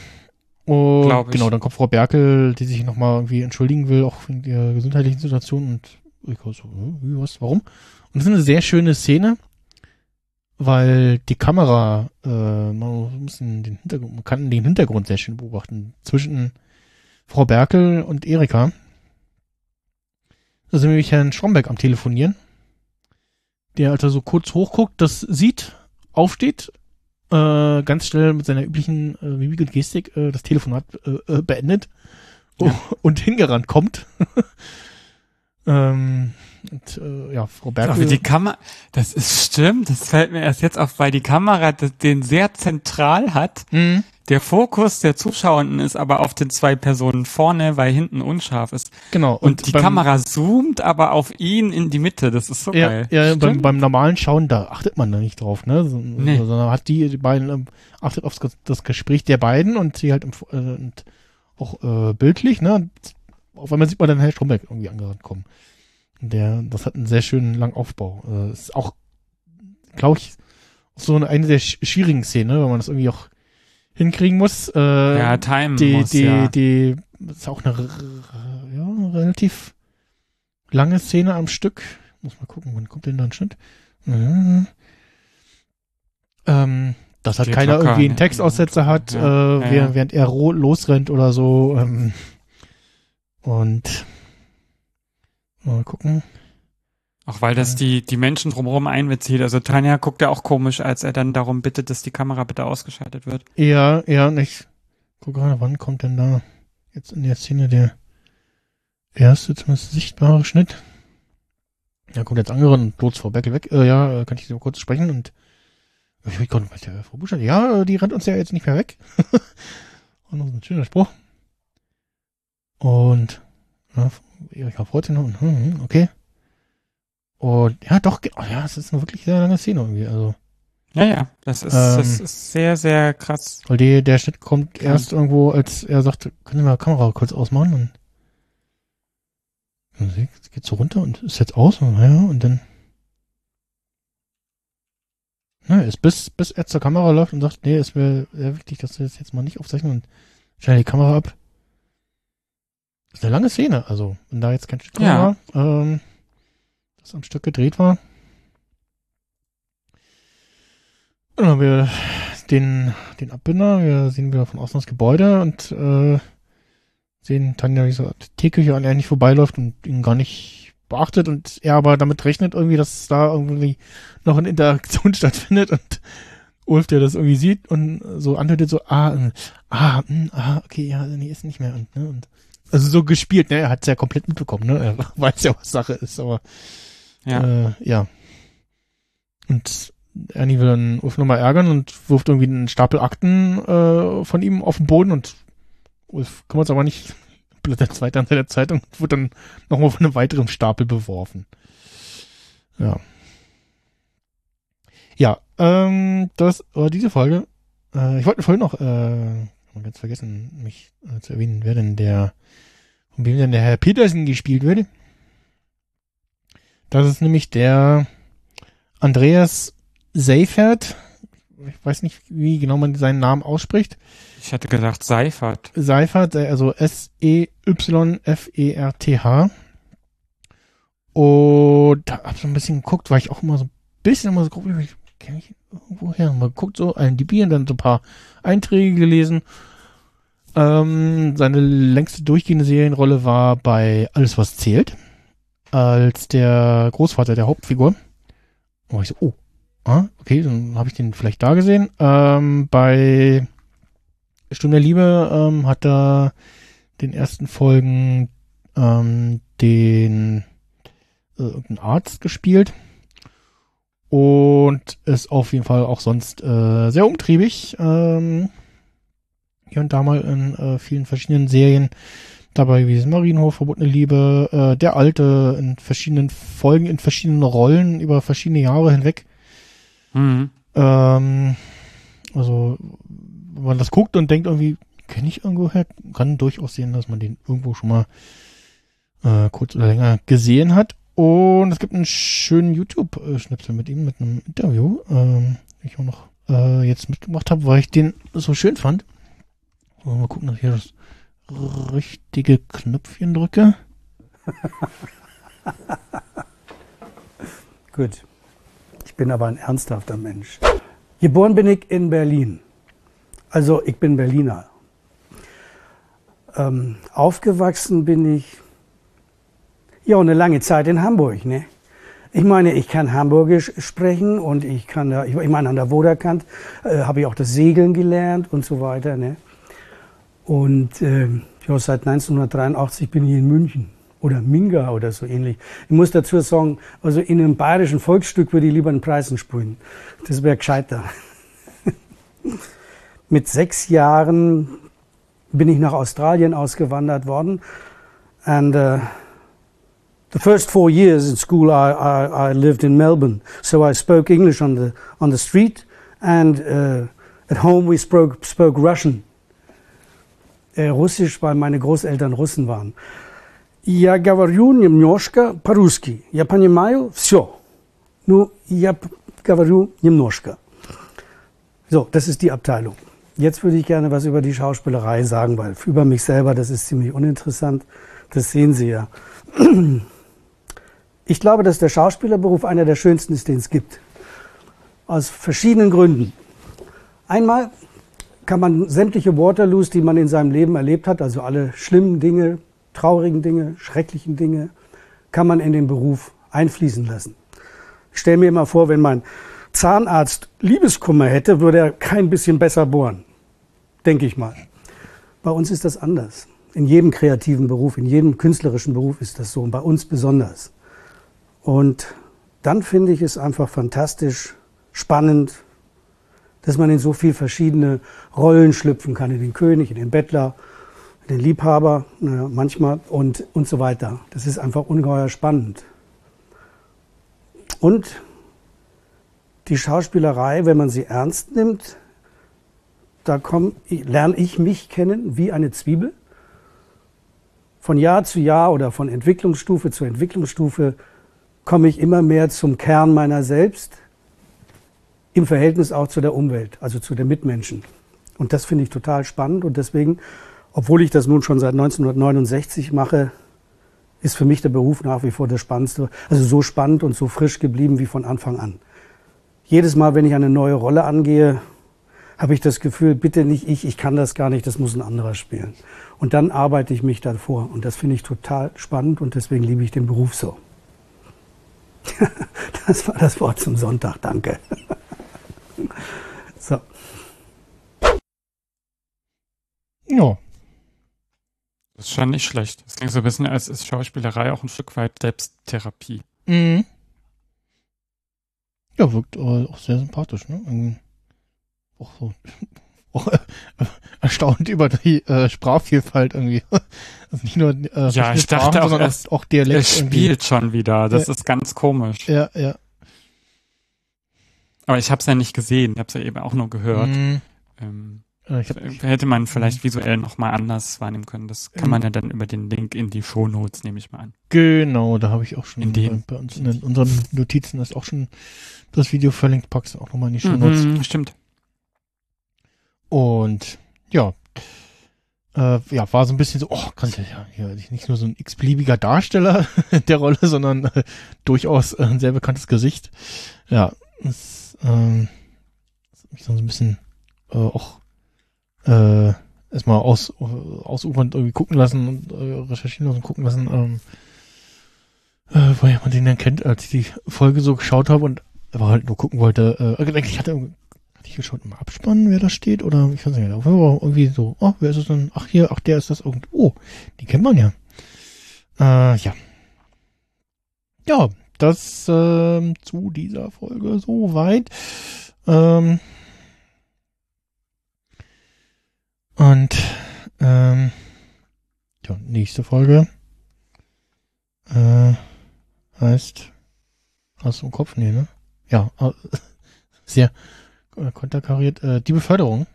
Und genau, dann kommt Frau Berkel, die sich nochmal irgendwie entschuldigen will, auch wegen der gesundheitlichen Situation und ich so, wie, was, warum? Und das ist eine sehr schöne Szene, weil die Kamera, äh, man muss den Hintergrund, man kann den Hintergrund sehr schön beobachten zwischen Frau Berkel und Erika. Da sind nämlich Herrn Stromberg am Telefonieren, der also so kurz hochguckt, das sieht, aufsteht, äh, ganz schnell mit seiner üblichen äh, Mimik und Gestik äh, das Telefonat äh, äh, beendet Ja. und hingerannt kommt. ähm, und, äh, ja, Frau Berkel. die Kamera, das ist stimmt, das fällt mir erst jetzt auf, weil die Kamera den sehr zentral hat. Mhm. Der Fokus der Zuschauenden ist aber auf den zwei Personen vorne, weil hinten unscharf ist. Genau. Und, die beim- Kamera zoomt aber auf ihn in die Mitte. Das ist so Ja, geil. ja beim, beim normalen Schauen, da achtet man da nicht drauf, ne? So, Nee. Sondern hat die, die beiden, ähm, achtet auf das, Gespräch der beiden und sie halt im, äh, und auch äh, bildlich, ne? Und auf einmal sieht man dann Herr Stromberg irgendwie angerannt kommen. Und Der, das hat einen sehr schönen langen Aufbau. Äh, ist auch, glaube ich, so eine, eine der sch- schwierigen Szenen, ne? weil man das irgendwie auch hinkriegen muss. Äh, ja, Time die, muss, die, ja. die, das ist auch eine, ja, eine relativ lange Szene am Stück. Muss mal gucken, wann kommt denn da ein Schnitt? Mhm. Ähm, dass halt Geht keiner locker, irgendwie einen ne? Textaussetzer hat, Ja, äh, während, während er losrennt oder so. Ähm, und mal gucken. Auch weil das die, die Menschen drumherum einbezieht. Also Tanja guckt ja auch komisch, als er dann darum bittet, dass die Kamera bitte ausgeschaltet wird. Ja, ja, ich guck gerade, wann kommt denn da jetzt in der Szene der erste zumindest sichtbare Schnitt? Ja, kommt jetzt angerannt, Lotz Frau Beckel weg. Äh, ja, äh, kann ich mal kurz sprechen und ich gar nicht, was der Frau Buschert, ja, äh, die rennt uns ja jetzt nicht mehr weg. und noch so ein schöner Spruch. Und ja, Erika noch und hm, hm, okay. Und ja, doch, oh, ja, es ist eine wirklich sehr lange Szene irgendwie, also. Ja, ja, das ist, Ähm, das ist sehr, sehr krass. Weil die, der Schnitt kommt Klar. erst irgendwo, als er sagt, können Sie mal die Kamera kurz ausmachen? Und es geht so runter und ist jetzt aus. Und, naja, und dann na, ist bis, bis er zur Kamera läuft und sagt, nee, es wäre sehr wichtig, dass wir das jetzt mal nicht aufzeichnen und stell die Kamera ab. ist eine lange Szene, also wenn da jetzt kein Stück Ja. war, ähm, das am Stück gedreht war. Und dann haben wir den, den Abbinder, wir sehen wieder von außen das Gebäude und äh, sehen Tanja, wie so die Teeküche an er nicht vorbeiläuft und ihn gar nicht beachtet und er aber damit rechnet irgendwie, dass da irgendwie noch eine Interaktion stattfindet und Ulf, der das irgendwie sieht und so andeutet so, ah, äh, ah, mh, ah, okay, ja, nee, ist nicht mehr und, ne, und also so gespielt, ne, er hat's ja komplett mitbekommen, ne, er weiß ja, was Sache ist, aber Ja. äh, ja. Und Ernie will dann Ulf nochmal ärgern und wirft irgendwie einen Stapel Akten äh, von ihm auf den Boden und Ulf kümmert sich aber nicht. Blättert weiter an seiner Zeitung und wird dann nochmal von einem weiteren Stapel beworfen. Ja. Ja, ähm, das war diese Folge. Äh, ich wollte vorhin noch, äh, ganz vergessen, mich äh, zu erwähnen, wer denn der, von wem denn der Herr Petersen gespielt wird. Das ist nämlich der Andreas Seifert. Ich weiß nicht, wie genau man seinen Namen ausspricht. Ich hatte gedacht, Seifert. Seifert, äh, also S-E-Y-F-E-R-T-H. Und hab so ein bisschen geguckt, weil ich auch immer so ein bisschen immer so ich kenne ich irgendwo her. Mal geguckt, so ein DB und dann so ein paar Einträge gelesen. Ähm, seine längste durchgehende Serienrolle war bei Alles, was zählt. Als der Großvater der Hauptfigur. Und ich so, oh, ah, okay, dann habe ich den vielleicht da gesehen. Ähm, bei Stunde der Liebe ähm, hat er den ersten Folgen ähm, den äh, Arzt gespielt und ist auf jeden Fall auch sonst äh, sehr umtriebig. Ähm, hier und da mal in äh, vielen verschiedenen Serien dabei wie das Marienhof, Verbotene Liebe, äh, der Alte in verschiedenen Folgen, in verschiedenen Rollen über verschiedene Jahre hinweg. Mhm. Ähm, also, wenn man das guckt und denkt irgendwie, kenne ich irgendwoher, kann durchaus sehen, dass man den irgendwo schon mal äh, kurz oder länger gesehen hat. Und es gibt einen schönen YouTube-Schnipsel mit ihm, mit einem Interview, ähm, den ich auch noch äh, jetzt mitgemacht habe, weil ich den so schön fand. Mal gucken, dass ich hier das richtige Knöpfchen drücke. Gut. Ich bin aber ein ernsthafter Mensch. Geboren bin ich in Berlin. Also ich bin Berliner. Ähm, aufgewachsen bin ich ja eine lange Zeit in Hamburg. Ne? Ich meine, ich kann Hamburgisch sprechen und ich kann, da- ich meine, an der Woderkant äh, habe ich auch das Segeln gelernt und so weiter. Ne? Und äh, ja, seit 1983 bin ich in München oder Minga oder so ähnlich. Ich muss dazu sagen, also in einem bayerischen Volksstück würde ich lieber einen Preisen spielen. Das wäre gescheiter. Mit sechs Jahren bin ich nach Australien ausgewandert worden. And uh, the first four years in school, I, I, I lived in Melbourne. So I spoke English on the, on the street. And uh, at home we spoke, spoke Russian Äh, Russisch, weil meine Großeltern Russen waren. Я говорю немножко по-русски. Я понимаю все. Ну, я говорю немножко. So, das ist die Abteilung. Jetzt würde ich gerne was über die Schauspielerei sagen, weil über mich selber, das ist ziemlich uninteressant. Das sehen Sie ja. Ich glaube, dass der Schauspielerberuf einer der schönsten ist, den es gibt. Aus verschiedenen Gründen. Einmal kann man sämtliche Waterloos, die man in seinem Leben erlebt hat, also alle schlimmen Dinge, traurigen Dinge, schrecklichen Dinge, kann man in den Beruf einfließen lassen. Ich stelle mir immer vor, wenn mein Zahnarzt Liebeskummer hätte, würde er kein bisschen besser bohren. Denke ich mal. Bei uns ist das anders. In jedem kreativen Beruf, in jedem künstlerischen Beruf ist das so und bei uns besonders. Und dann finde ich es einfach fantastisch, spannend, dass man in so viel verschiedene Rollen schlüpfen kann, in den König, in den Bettler, in den Liebhaber, naja, manchmal und, und so weiter. Das ist einfach ungeheuer spannend. Und die Schauspielerei, wenn man sie ernst nimmt, da komm, lerne ich mich kennen wie eine Zwiebel. Von Jahr zu Jahr oder von Entwicklungsstufe zu Entwicklungsstufe komme ich immer mehr zum Kern meiner selbst, im Verhältnis auch zu der Umwelt, also zu den Mitmenschen. Und das finde ich total spannend und deswegen, obwohl ich das nun schon seit 1969 mache, ist für mich der Beruf nach wie vor der spannendste, also so spannend und so frisch geblieben wie von Anfang an. Jedes Mal, wenn ich eine neue Rolle angehe, habe ich das Gefühl, bitte nicht ich, ich kann das gar nicht, das muss ein anderer spielen. Und dann arbeite ich mich davor und das finde ich total spannend und deswegen liebe ich den Beruf so. Das war das Wort zum Sonntag, danke. So. Ja, Das ist schon nicht schlecht. Das klingt so ein bisschen, als ist Schauspielerei auch ein Stück weit Selbsttherapie. Mhm. Ja, wirkt äh, auch sehr sympathisch, ne? Irgendwie Auch so. Auch äh, erstaunt über die äh, Sprachvielfalt irgendwie. Also nicht nur äh, Ja, ich verschiedene dachte auch sondern auch, auch Dialekt. Es irgendwie. spielt schon wieder. Das Ja. ist ganz komisch. Ja, ja. Aber ich habe es ja nicht gesehen. Ich habe es ja eben auch nur gehört. Mhm. Ähm, Äh, Ich hab, hätte man vielleicht visuell nochmal anders wahrnehmen können. Das kann man ja dann über den Link in die Shownotes, nehme ich mal an. genau, da habe ich auch schon In dem- bei, bei uns in den, unseren Notizen ist auch schon das Video verlinkt, packst du auch nochmal in die Show Notes. Mhm, stimmt. Und ja, äh, ja, war so ein bisschen so, oh, kann ja, ja nicht nur so ein x-beliebiger Darsteller der Rolle, sondern äh, durchaus äh, ein sehr bekanntes Gesicht. Ja, das, ähm, mich so ein bisschen äh, auch äh, erstmal aus, äh, ausufernd irgendwie gucken lassen und äh, recherchieren lassen und gucken lassen, ähm, äh, woher man den denn kennt, als ich die Folge so geschaut habe und aber halt nur gucken wollte. Äh, ich hatte irgendwie hatte ich geschaut im Abspann, wer da steht? Oder ich weiß nicht, Fall irgendwie so, oh, wer ist es denn? Ach hier, ach der ist das irgendwie. Oh, die kennt man ja. Äh, ja. Ja, das ähm, zu dieser Folge soweit. Ähm, und ähm, ja, nächste Folge äh, heißt Hast du im Kopf? Nee, ne? Ja, äh, sehr konterkariert. Äh, die Beförderung.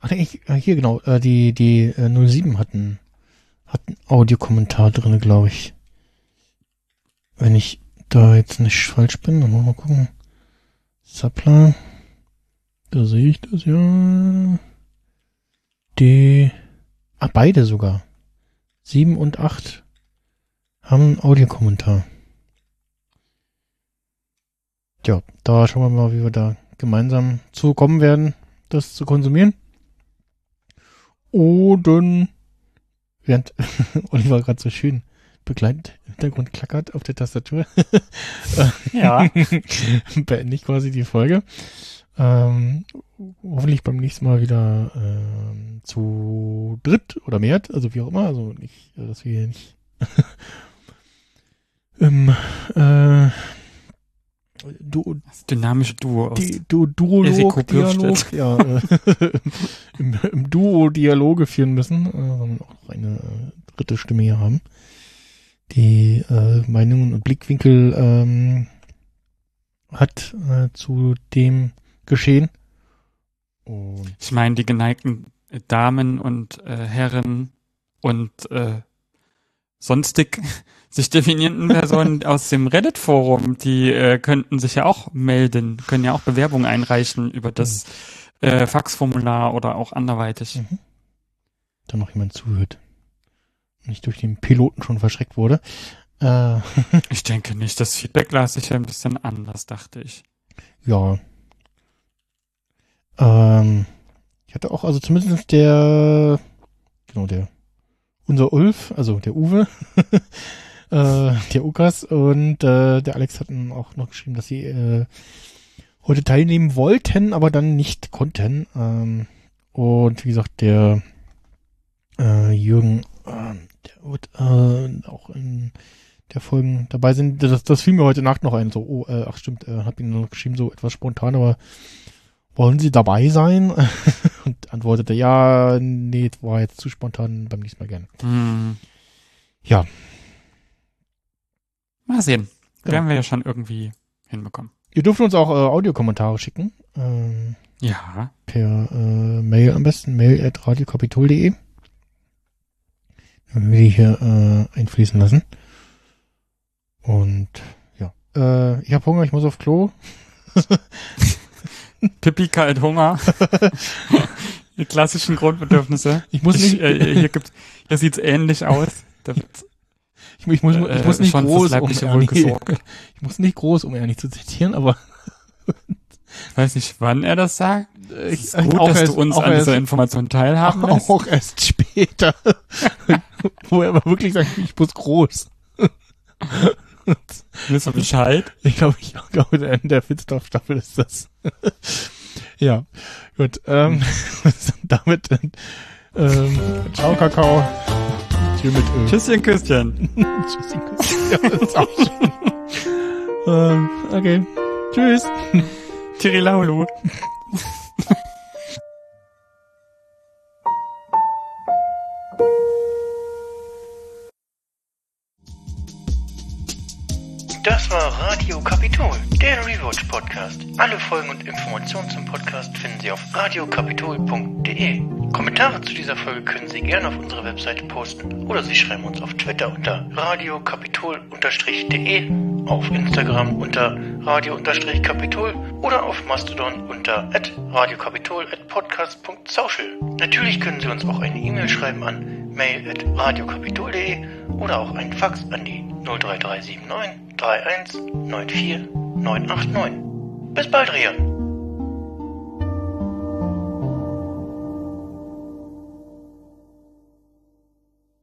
Ach, ich, äh, hier genau. Äh, die die äh, 07 hatten hatten Audiokommentar drinne, glaube ich. Wenn ich da jetzt nicht falsch bin, dann wollen wir mal gucken. Suppler. Da sehe ich das ja. Die. Ah, beide sogar. 7 und 8 haben einen Audiokommentar. Ja, da schauen wir mal, wie wir da gemeinsam zu kommen werden, das zu konsumieren. Und während Oliver gerade so schön begleitend im Hintergrund klackert auf der Tastatur, Ja. beende ich quasi die Folge. Ähm, hoffentlich beim nächsten Mal wieder ähm, zu dritt oder mehr, also wie auch immer, also nicht, äh, dass wir nicht im äh, du, Das dynamische Duo aus. die, du Eriko Dialog, ja, äh, im, im Duo Dialoge führen müssen, äh, sondern auch noch eine äh, dritte Stimme hier haben, die äh, Meinungen und Blickwinkel ähm, hat äh, zu dem Geschehen. Und Ich meine, die geneigten Damen und äh, Herren und äh, sonstig sich definierenden Personen aus dem Reddit-Forum, die äh, könnten sich ja auch melden, können ja auch Bewerbungen einreichen über das äh, Faxformular oder auch anderweitig. Mhm. da noch jemand zuhört. Nicht durch den Piloten schon verschreckt wurde. Äh, Ich denke nicht, das Feedback las ich ja ein bisschen anders, dachte ich. Ja. Ähm, ich hatte auch, also zumindest der, genau, der, unser Ulf, also der Uwe, äh, der Ukas und äh, der Alex hatten auch noch geschrieben, dass sie äh, heute teilnehmen wollten, aber dann nicht konnten. Ähm, und wie gesagt, der äh, Jürgen, äh, wird äh, auch in der Folgen dabei sind. Das, das fiel mir heute Nacht noch ein. So, oh, äh, ach stimmt, äh, hab ihn noch geschrieben, so etwas spontan, aber wollen Sie dabei sein? Und antwortete, ja, nee, war jetzt zu spontan, beim nächsten Mal gerne. Hm. Ja. Mal sehen. Ja. Werden wir ja schon irgendwie hinbekommen. Ihr dürft uns auch äh, Audiokommentare schicken. Ähm, Ja. per äh, Mail am besten, mail at radiokapitol.de. Dann will ich hier äh, einfließen lassen. Und ja. Äh, ich habe Hunger, ich muss auf Klo. Pipi, kalt, Hunger. Die klassischen Grundbedürfnisse. Ich muss nicht, äh, hier gibt's, hier sieht's ähnlich aus. Da wird ich, ich, muss, ich muss äh, nicht groß, um Ernie, ich muss nicht groß, um Ernie zu zitieren, aber Ich weiß nicht, wann er das sagt. Ich, Es ist gut, dass erst, du uns an erst, dieser Information teilhaben lässt. auch erst später, wo er aber wirklich sagt, ich muss groß. Wissen Bescheid? Ich glaube, ich glaube, der Ende der Fitzstoff-Staffel ist das. ja, gut. Ähm, damit ähm, ciao Kakao. Tschüss mit Öl. Tschüsschen, Küsschen. Tschüss. Ja, das ist auch schön. ähm, okay. Tschüss. Tirilaulu. Thank you. Das war Radio Kapitol, der Rewatch Podcast. Alle Folgen und Informationen zum Podcast finden Sie auf radiokapitol.de. Kommentare zu dieser Folge können Sie gerne auf unserer Webseite posten oder Sie schreiben uns auf Twitter unter radiokapitol-de, auf Instagram unter radio-kapitol oder auf Mastodon unter radiokapitol@podcast.social. Natürlich können Sie uns auch eine E-Mail schreiben an mail@radiokapitol.de oder auch einen Fax an die 03379 31 94 989. Bis bald, Rian.